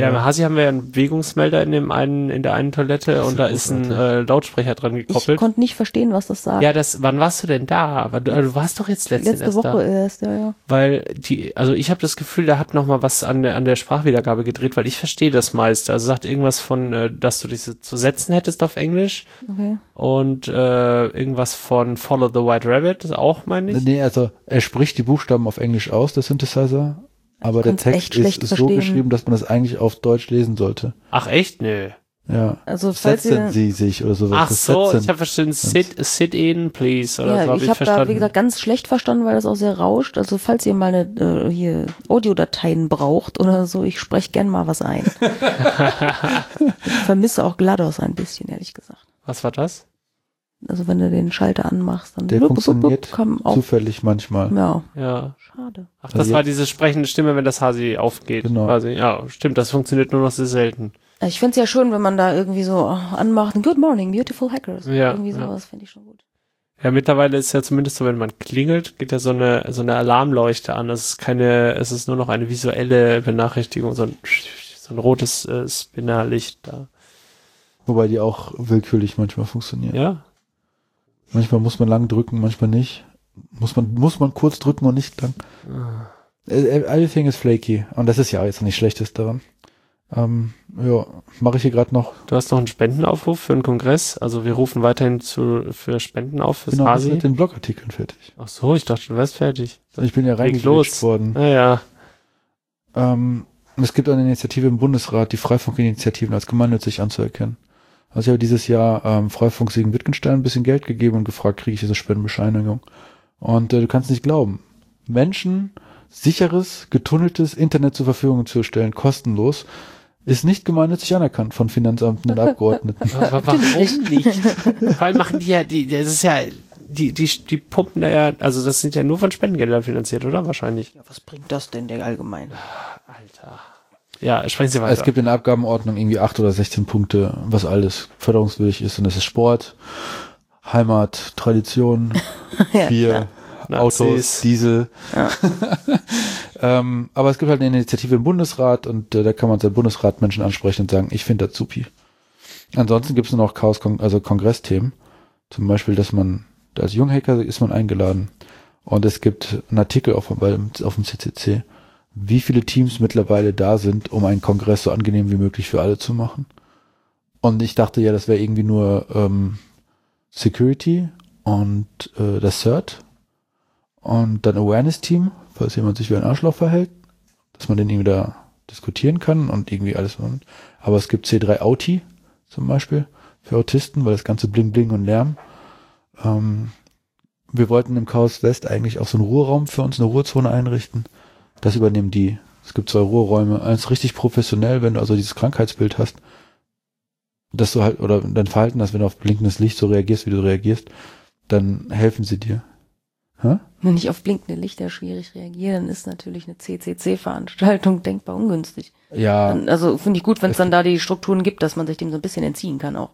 Ja, im Hasi haben wir ja einen Bewegungsmelder in dem einen, in der einen Toilette und da ist ein äh, Lautsprecher dran Ich gekoppelt. konnte nicht verstehen, was das sagt. Ja, das, wann warst du denn da? Du, also du warst doch jetzt letztens Letzte erst Woche da. erst, ja, ja. Weil die, also ich habe das Gefühl, da hat noch mal was an der, an der Sprachwiedergabe gedreht, weil ich verstehe das meiste. Also sagt irgendwas von, äh, dass du dich zu setzen hättest auf Englisch Okay. und äh, irgendwas von Follow the White Rabbit, das auch meine ich. Nee, also er spricht die Buchstaben auf Englisch aus, der Synthesizer, aber der Text schlecht ist so geschrieben, dass man das eigentlich auf Deutsch lesen sollte. Ach echt? Nö. Ja. Also falls Setzen Sie sich oder sowas. Ach so, Setzen. ich habe verstanden, sit, sit in, please. Oder so ja, hab ich ich habe da, wie gesagt, ganz schlecht verstanden, weil das auch sehr rauscht. Also falls ihr mal eine, äh, hier Audiodateien braucht oder so, ich spreche gern mal was ein. ich vermisse auch GLaDOS ein bisschen, ehrlich gesagt. was war das? Also wenn du den Schalter anmachst, dann Der blub, blub, blub, funktioniert kam auch. Zufällig manchmal. Ja, Ja. schade. Ach, Also das ja- war diese sprechende Stimme, wenn das Hasi aufgeht. Genau. Quasi. Ja, stimmt, das funktioniert nur noch sehr selten. Ich find's ja schön, wenn man da irgendwie so oh, anmacht, Good morning, beautiful hackers. Ja, irgendwie ja. sowas finde ich schon gut. Ja, mittlerweile ist ja zumindest so, wenn man klingelt, geht ja so eine, so eine Alarmleuchte an. Es ist keine, es ist nur noch eine visuelle Benachrichtigung, so ein, so ein rotes äh, Spinnerlicht da. Wobei die auch willkürlich manchmal funktionieren. Ja? Manchmal muss man lang drücken, manchmal nicht. Muss man, muss man kurz drücken und nicht lang. Äh, Everything is flaky. Und das ist ja jetzt nicht Schlechtes daran. Ähm, ja, mache ich hier gerade noch. Du hast noch einen Spendenaufruf für einen Kongress. Also wir rufen weiterhin zu, für Spenden auf fürs Genau, ich Hasi. mit den Blogartikeln fertig. Ach so, ich dachte, du wärst fertig. Ich bin ja reingequetscht worden. Naja. Ähm, es gibt eine Initiative im Bundesrat, die Freifunkinitiativen als gemeinnützig anzuerkennen. Also ich habe dieses Jahr ähm, Freifunk Siegen Wittgenstein ein bisschen Geld gegeben und gefragt, kriege ich diese Spendenbescheinigung? Und äh, du kannst nicht glauben, Menschen sicheres, getunneltes Internet zur Verfügung zu stellen, kostenlos, ist nicht gemeinnützig anerkannt von Finanzamten und Abgeordneten. Aber warum nicht? Vor allem machen die ja, die, das ist ja, die, die, die pumpen da ja, also das sind ja nur von Spendengeldern finanziert, oder? Wahrscheinlich. Ja, was bringt das denn der allgemein? Alter. Ja, sprechen Sie weiter. Es gibt in der Abgabenordnung irgendwie acht oder 16 Punkte, was alles förderungswürdig ist. Und das ist Sport, Heimat, Tradition, Ja, Bier, Nazis. Autos, Diesel. ähm, aber es gibt halt eine Initiative im Bundesrat und äh, da kann man seinen Bundesrat Menschen ansprechen und sagen, ich finde das supi. Ansonsten gibt es nur noch Chaos, also Kongressthemen. Zum Beispiel, dass man, als Junghacker ist man eingeladen. Und es gibt einen Artikel auf, auf dem CCC, wie viele Teams mittlerweile da sind, um einen Kongress so angenehm wie möglich für alle zu machen. Und ich dachte ja, das wäre irgendwie nur ähm, Security und äh, das CERT und dann Awareness-Team, falls jemand sich wie ein Arschloch verhält, dass man den irgendwie da diskutieren kann und irgendwie alles. Aber es gibt C3 Auti zum Beispiel für Autisten, weil das ganze Bling Bling und Lärm. Ähm, wir wollten im Chaos West eigentlich auch so einen Ruheraum für uns, eine Ruhezone einrichten. Das übernehmen die. Es gibt zwei Ruheräume. Eins richtig professionell, wenn du also dieses Krankheitsbild hast, dass du halt, oder dein Verhalten hast, wenn du auf blinkendes Licht so reagierst, wie du reagierst, dann helfen sie dir. Hä? Wenn ich auf blinkende Lichter schwierig reagiere, dann ist natürlich eine CCC-Veranstaltung denkbar ungünstig. Ja, Dann, also finde ich gut, wenn es dann da die Strukturen gibt, dass man sich dem so ein bisschen entziehen kann auch.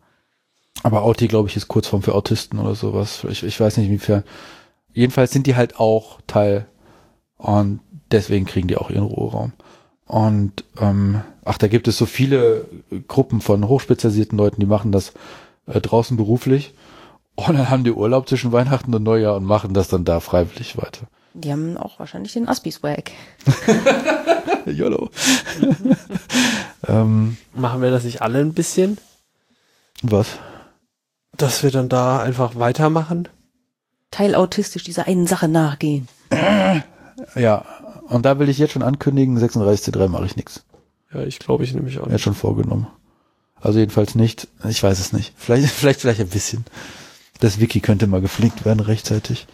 aber Auti, glaube ich, ist Kurzform für Autisten oder sowas. Ich, ich weiß nicht, inwiefern. Jedenfalls sind die halt auch Teil und deswegen kriegen die auch ihren Ruheraum. Und ähm, ach, da gibt es so viele Gruppen von hochspezialisierten Leuten, die machen das äh, draußen beruflich und dann haben die Urlaub zwischen Weihnachten und Neujahr und machen das dann da freiwillig weiter. Die haben auch wahrscheinlich den Aspi-Swag. YOLO. ähm, Machen wir das nicht alle ein bisschen? was? Dass wir dann da einfach weitermachen? Teilautistisch dieser einen Sache nachgehen. Ja, und da will ich jetzt schon ankündigen, 36C3 mache ich nichts. Ja, ich glaube, ich nehme mich auch Er hat nicht. schon vorgenommen. Also jedenfalls nicht. Ich weiß es nicht. Vielleicht, vielleicht, vielleicht ein bisschen. Das Wiki könnte mal geflinkt werden rechtzeitig.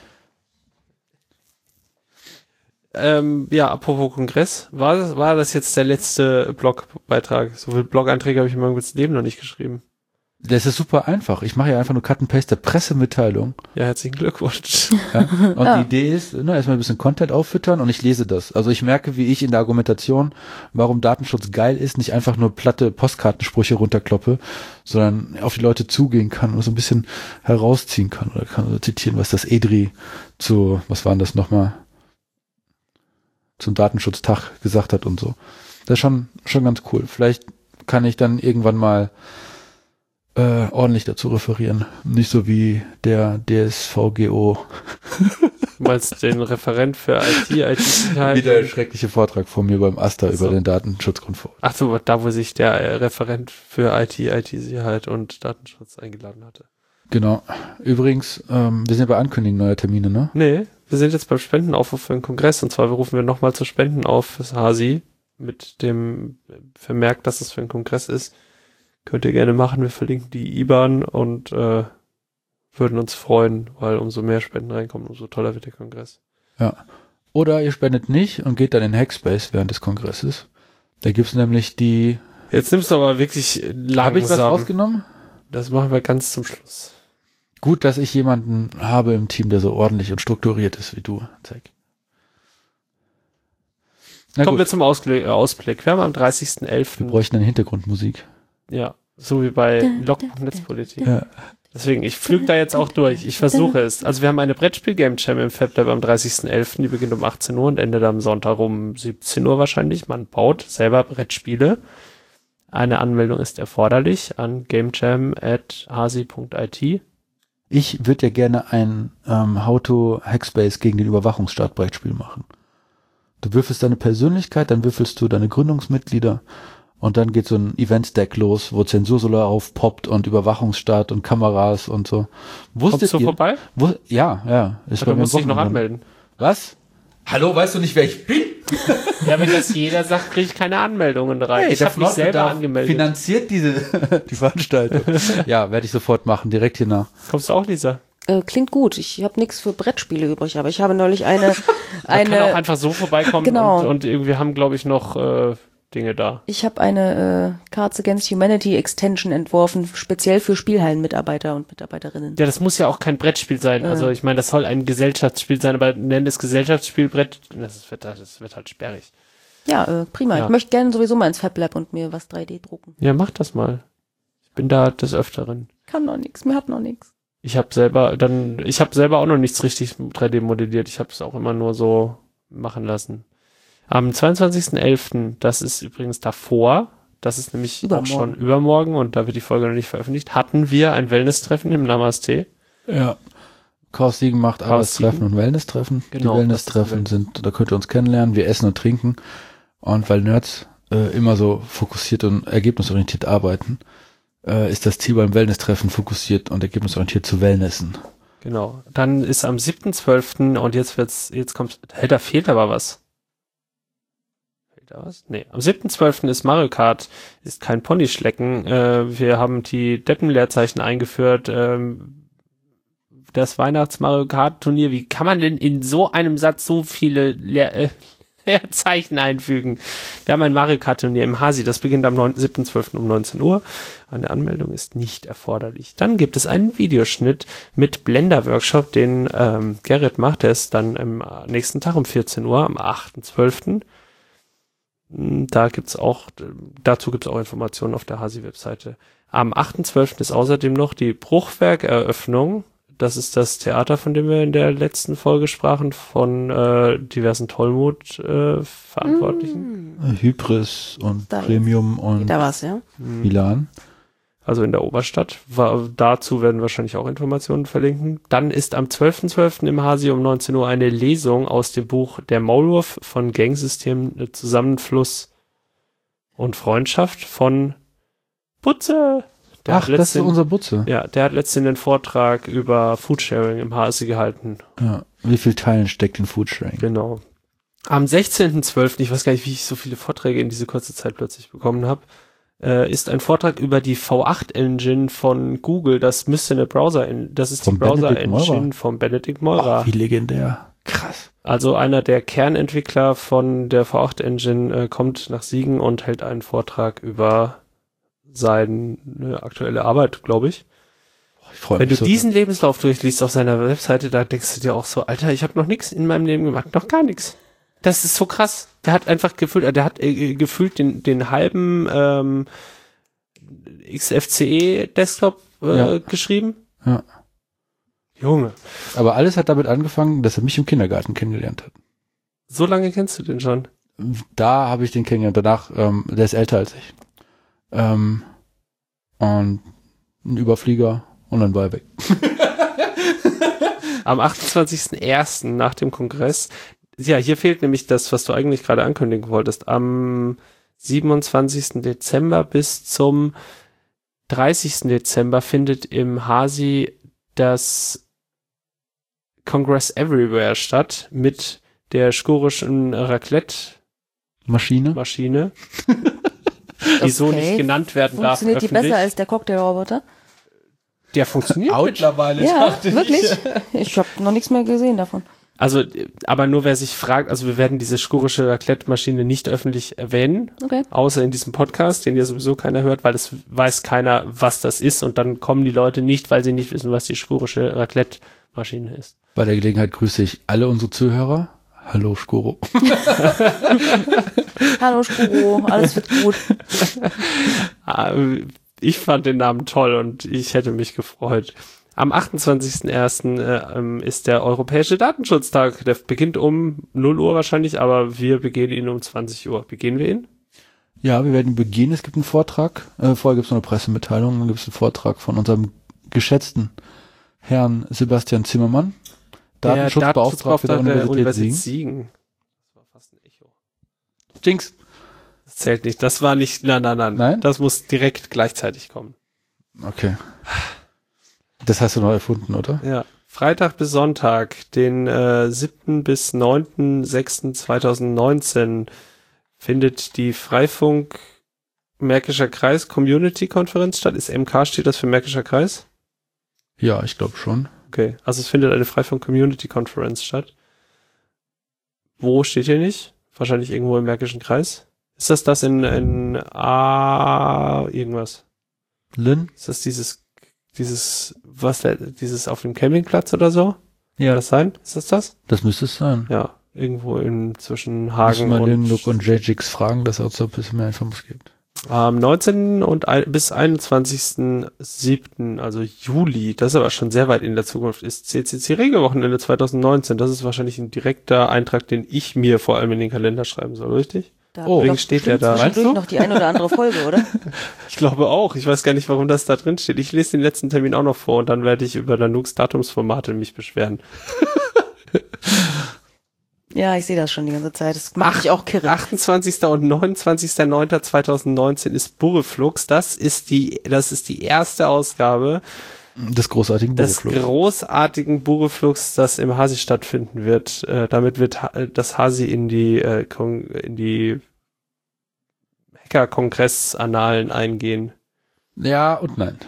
Ähm, ja, apropos Kongress, war das, war das jetzt der letzte Blogbeitrag? So viele Blog-Einträge habe ich in meinem ganzen Leben noch nicht geschrieben. Das ist super einfach. Ich mache ja einfach nur Cut and Paste der Pressemitteilung. Ja, herzlichen Glückwunsch. Ja? Und Ja. die Idee ist, ne, erstmal ein bisschen Content auffüttern und ich lese das. Also ich merke, wie ich in der Argumentation, warum Datenschutz geil ist, nicht einfach nur platte Postkartensprüche runterkloppe, sondern auf die Leute zugehen kann und so ein bisschen herausziehen kann. Oder kann so zitieren, was das EDRI zu, was waren das nochmal, zum Datenschutztag gesagt hat und so. Das ist schon, schon ganz cool. Vielleicht kann ich dann irgendwann mal äh, ordentlich dazu referieren. Nicht so wie der DSVGO. Du meinst den Referent für IT, IT-Sicherheit? Wieder ein schrecklicher Vortrag von mir beim AStA so. über den Datenschutzgrundverordnung. Ach so, da wo sich der äh, Referent für IT, IT-Sicherheit und Datenschutz eingeladen hatte. Genau. Übrigens, ähm, wir sind ja bei Ankündigen neuer Termine, ne? Nee, wir sind jetzt beim Spendenaufruf für den Kongress und zwar rufen wir nochmal zu Spenden auf fürs Hasi mit dem Vermerk, dass es für den Kongress ist. Könnt ihr gerne machen, wir verlinken die IBAN und äh, würden uns freuen, weil umso mehr Spenden reinkommen, umso toller wird der Kongress. Oder ihr spendet nicht und geht dann in Hackspace während des Kongresses. Da gibt's nämlich die. Jetzt nimmst du aber wirklich Habe ich was langsam. rausgenommen? Das machen wir ganz zum Schluss. Gut, dass ich jemanden habe im Team, der so ordentlich und strukturiert ist wie du. Zeig. Na Kommen wir gut, zum Ausgl äh, Ausblick. Wir haben am wir 30.11. bräuchten eine Hintergrundmusik. Ja, so wie bei Lock Netzpolitik. Ja. Deswegen, ich flüge da jetzt auch durch. Ich versuche es. Also wir haben eine Brettspiel-Game Jam im FabLab am 30.11. Die beginnt um 18 Uhr und endet am Sonntag um 17 Uhr wahrscheinlich. Man baut selber Brettspiele. Eine Anmeldung ist erforderlich an gamejam.hasi.it. Ich würde ja gerne ein ähm, How to Hackspace gegen den Überwachungsstaat Brettspiel machen. Du würfelst deine Persönlichkeit, dann würfelst du deine Gründungsmitglieder und dann geht so ein Event-Stack los, wo Zensursolar aufpoppt und Überwachungsstaat und Kameras und so. Kommst Wusstet du ihr? vorbei? Wo, ja, ja. Ist Ja, bei du musst dich noch anmelden. Was? Hallo, weißt du nicht, wer ich bin? Ja, wenn das jeder sagt, kriege ich keine Anmeldungen rein. ich der habe mich selber angemeldet. Finanziert diese die Veranstaltung. ja, werde ich sofort machen, direkt hier nach. Kommst du auch, Lisa? Äh, klingt gut. Ich habe nichts für Brettspiele übrig, aber ich habe neulich eine, Man kann auch eine, einfach so vorbeikommen Genau. und, und irgendwie haben, glaube ich, noch äh, Dinge da. ich habe eine äh, Cards Against Humanity Extension entworfen, speziell für Spielhallenmitarbeiter und Mitarbeiterinnen. Ja, das muss ja auch kein Brettspiel sein. Also ich meine, das soll ein Gesellschaftsspiel sein, aber nennen es Gesellschaftsspiel Brett, das wird, das wird halt sperrig. Ja, äh, prima. Ja. Ich möchte gerne sowieso mal ins Fab Lab und mir was 3D drucken. Ja, mach das mal. Ich bin da des Öfteren. Kann noch nichts, mir hat noch nichts. Ich habe selber dann, ich habe selber auch noch nichts richtig 3D modelliert. Ich habe es auch immer nur so machen lassen. Am 22.11., das ist übrigens davor, das ist nämlich auch Übermorgen. schon übermorgen und da wird die Folge noch nicht veröffentlicht, hatten wir ein Wellness-Treffen im Namaste. Ja. Chaos Siegen macht Chaos Arbeitstreffen Siegen. und Wellness-Treffen. Genau, die Wellness-Treffen sind, da könnt ihr uns kennenlernen, wir essen und trinken. Und weil Nerds äh, immer so fokussiert und ergebnisorientiert arbeiten, äh, ist das Ziel beim Wellness-Treffen fokussiert und ergebnisorientiert zu Wellnessen. Genau. Dann ist am 7.12. und jetzt wird's, jetzt kommt, hey, da fehlt aber was. Da was? Nee. Am 7.12. ist Mario Kart, ist kein Ponyschlecken. Äh, wir haben die Deppenleerzeichen eingeführt. Ähm, das Weihnachts-Mario Kart Turnier, wie kann man denn in so einem Satz so viele Leer, äh, Leerzeichen einfügen? Wir haben ein Mario Kart Turnier im Hasi, das beginnt am 9 7.12. um 19 Uhr. Eine Anmeldung ist nicht erforderlich. Dann gibt es einen Videoschnitt mit Blender-Workshop, den ähm, Gerrit macht. Der ist dann am äh, nächsten Tag um 14 Uhr, am 8.12. Mm, Da gibt's auch, dazu gibt's auch Informationen auf der Hasi-Webseite. Am 8.12. ist außerdem noch die Bruchwerk-Eröffnung. Das ist das Theater, von dem wir in der letzten Folge sprachen, von äh, diversen Tollmut-Verantwortlichen. Hm, Äh, Hybris und Da Premium und Da war's, ja. Milan. Also in der Oberstadt. War, dazu werden wahrscheinlich auch Informationen verlinken. Dann ist am 12.12. im Hasi um 19 Uhr eine Lesung aus dem Buch Der Maulwurf von Gangsystem, äh, Zusammenfluss und Freundschaft von Butze. Der Ach, das ist unser Butze. Ja, der hat letztens den Vortrag über Foodsharing im Hasi gehalten. Ja. Wie viel Teilen steckt in Foodsharing? Genau. Am 16.12., ich weiß gar nicht, wie ich so viele Vorträge in diese kurze Zeit plötzlich bekommen habe, äh, ist ein Vortrag über die V8-Engine von Google. Das müsste eine Browser, das ist Von die Browser-Engine von Benedict Meurer. Oh, wie legendär. Krass. Also einer der Kernentwickler von der V8-Engine äh, kommt nach Siegen und hält einen Vortrag über seine aktuelle Arbeit, glaube ich. Ich Wenn du so. diesen Lebenslauf durchliest auf seiner Webseite, da denkst du dir auch so, Alter, ich habe noch nichts in meinem Leben gemacht, noch gar nichts. Das ist so krass. Der hat einfach gefühlt, der hat äh, gefühlt den, den halben ähm, XFCE Desktop äh, Ja. geschrieben. Ja. Junge, Aber alles hat damit angefangen, dass er mich im Kindergarten kennengelernt hat. so lange kennst du den schon. Da habe ich den kennengelernt. Danach, ähm, der ist älter als ich. Ähm, und ein Überflieger und dann war er weg. Am 28.01. nach dem Kongress. Ja, hier fehlt nämlich das, was du eigentlich gerade ankündigen wolltest. Am 27. Dezember bis zum 30. Dezember findet im Hasi das Congress Everywhere statt mit der skurischen Raclette-Maschine, Maschine. die so Okay. nicht genannt werden darf. Funktioniert die besser als der Cocktailroboter? Der funktioniert. mit. Mittlerweile Ja, wirklich? Ich habe noch nichts mehr gesehen davon. Also, aber nur wer sich fragt, also wir werden diese skurische Raclette-Maschine nicht öffentlich erwähnen, Okay. außer in diesem Podcast, den ja sowieso keiner hört, weil es weiß keiner, was das ist und dann kommen die Leute nicht, weil sie nicht wissen, was die skurische Raclette-Maschine ist. Bei der Gelegenheit grüße ich alle unsere Zuhörer. Hallo Skuro. Hallo Spuro, alles wird gut. Ah, Ich fand den Namen toll und ich hätte mich gefreut. Am 28.01. Äh, ähm, ist der Europäische Datenschutztag. Der beginnt um 0 Uhr wahrscheinlich, aber wir begehen ihn um 20 Uhr. Begehen wir ihn? Ja, wir werden beginnen. Es gibt einen Vortrag. Äh, vorher gibt es noch eine Pressemitteilung. Dann gibt es einen Vortrag von unserem geschätzten Herrn Sebastian Zimmermann, Datenschutzbeauftragter der Universität Siegen. Siegen. Das war fast ein Echo. Jinx. Das zählt nicht. Das war nicht, nein, nein, nein. Nein? Das muss direkt gleichzeitig kommen. Okay. Das hast du noch erfunden, oder? Ja. Freitag bis Sonntag, den äh, 7. bis 9.6.2019 findet die Freifunk Märkischer Kreis Community Konferenz statt. Ist MK, steht das für Märkischer Kreis? Ja, ich glaube schon. Okay, also es findet eine Freifunk Community Conference statt. Wo steht hier nicht? Wahrscheinlich irgendwo im Märkischen Kreis. Ist das das in, in A irgendwas? Lynn? Ist das dieses, dieses, was, dieses auf dem Campingplatz oder so? Kann Ja, das sein? Ist das das? das müsste es sein. Ja, irgendwo in zwischen Hagen wir und, den Luke und JJX fragen, dass er uns da ein bisschen mehr Infos gibt. am 19. und ein, bis 21.07., also Juli, das ist aber schon sehr weit in der Zukunft, ist CCC Regelwochenende 2019. Das ist wahrscheinlich ein direkter Eintrag, den ich mir vor allem in den Kalender schreiben soll, richtig? Da Oh, doch steht bestimmt da. Meinst du? noch die eine oder andere Folge, oder? Ich glaube auch. Ich weiß gar nicht, warum das da drin steht. Ich lese den letzten Termin auch noch vor und dann werde ich über Danuks Datumsformate mich beschweren. Ja, ich sehe das schon die ganze Zeit. Das macht mich auch kirre. 28. und 29.09.2019 ist Burreflux. Das ist die, das ist die erste Ausgabe Des großartigen des Burgflugs. großartigen Burreflux, das im Hasi stattfinden wird. Äh, damit wird ha das Hasi in die, äh, in die Hacker-Kongress-Annalen eingehen. Ja und nein.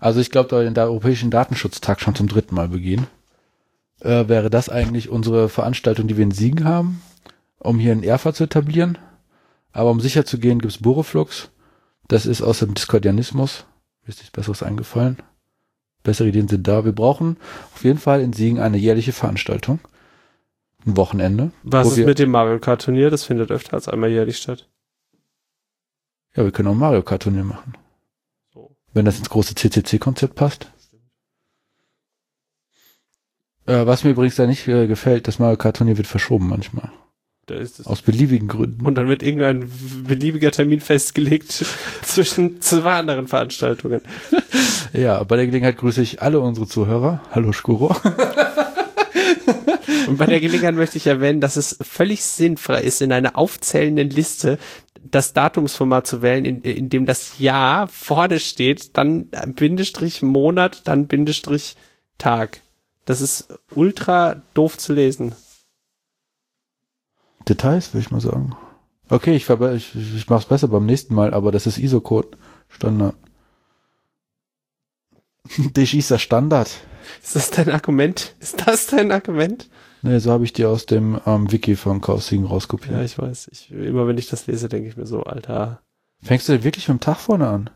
Also ich glaube, da wir den Europäischen Datenschutztag schon zum dritten Mal begehen, äh, wäre das eigentlich unsere Veranstaltung, die wir in Siegen haben, um hier in Erfurt zu etablieren. Aber um sicher zu gehen, gibt's Buroflux. Das ist aus dem Diskordianismus. Mir ist nichts Besseres eingefallen. Bessere Ideen sind da. Wir brauchen auf jeden Fall in Siegen eine jährliche Veranstaltung. Ein Wochenende. Was ist mit dem Mario Kart Turnier? Das findet öfter als einmal jährlich statt. Ja, wir können auch ein Mario Kart Turnier machen. So. Wenn das ins große CCC-Konzept passt. Äh, was mir übrigens da nicht äh, gefällt, das Mario Kart Turnier wird verschoben manchmal. Da ist es. Aus beliebigen Gründen. Und dann wird irgendein beliebiger Termin festgelegt zwischen zwei anderen Veranstaltungen. Ja, bei der Gelegenheit grüße ich alle unsere Zuhörer. Hallo Skuro. Und bei der Gelegenheit möchte ich erwähnen, dass es völlig sinnfrei ist, in einer aufzählenden Liste das Datumsformat zu wählen, in, in dem das Jahr vorne steht, dann Bindestrich Monat, dann Bindestrich Tag. Das ist ultra doof zu lesen. Details, würde ich mal sagen. Okay, ich, ich, ich mache es besser beim nächsten Mal, aber das ist ISO-Code Standard. Dich ist der Standard. Ist das dein Argument? Ist das dein Argument? Ne, so habe ich dir aus dem ähm, Wiki von Chaos-Siegen rauskopiert. Ja, ich weiß. Ich, immer wenn ich das lese, denke ich mir so, Alter. Fängst du denn wirklich mit dem Tag vorne an?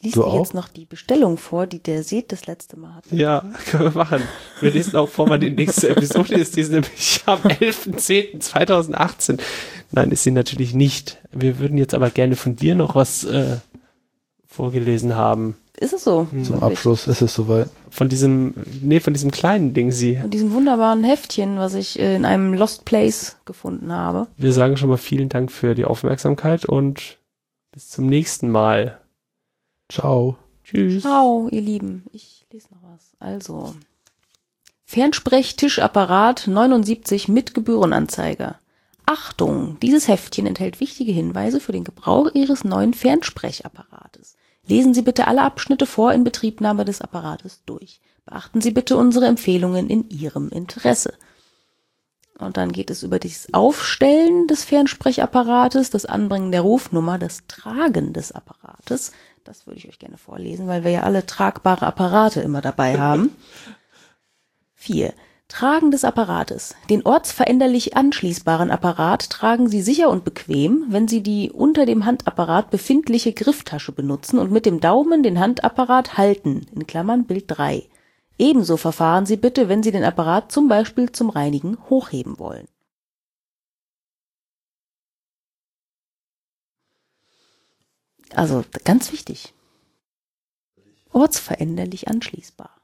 Liest Du dir auch? jetzt noch die Bestellung vor, die der Seht das letzte Mal hatte. Ja, können wir machen. Wir lesen auch vor, wann die nächste Episode ist. Die ist nämlich am 11.10.2018. Nein, ist sie natürlich nicht. Wir würden jetzt aber gerne von dir noch was äh, vorgelesen haben. Ist es so? Zum Wirklich? Abschluss ist es soweit. Von diesem, nee, von diesem kleinen Ding sie. Von diesem wunderbaren Heftchen, was ich äh, in einem Lost Place gefunden habe. Wir sagen schon mal vielen Dank für die Aufmerksamkeit und bis zum nächsten Mal. Ciao. Tschüss. Ciao, ihr Lieben. Ich lese noch was. Also. Fernsprechtischapparat 79 mit Gebührenanzeiger. Achtung, dieses Heftchen enthält wichtige Hinweise für den Gebrauch Ihres neuen Fernsprechapparates. Lesen Sie bitte alle Abschnitte vor Inbetriebnahme des Apparates durch. Beachten Sie bitte unsere Empfehlungen in Ihrem Interesse. Und dann geht es über das Aufstellen des Fernsprechapparates, das Anbringen der Rufnummer, das Tragen des Apparates. Das würde ich euch gerne vorlesen, weil wir ja alle tragbare Apparate immer dabei haben. 4. Tragen des Apparates. Den ortsveränderlich anschließbaren Apparat tragen Sie sicher und bequem, wenn Sie die unter dem Handapparat befindliche Grifftasche benutzen und mit dem Daumen den Handapparat halten, in Klammern Bild 3. Ebenso verfahren Sie bitte, wenn Sie den Apparat zum Beispiel zum Reinigen hochheben wollen. Also ganz wichtig. Ortsveränderlich anschließbar.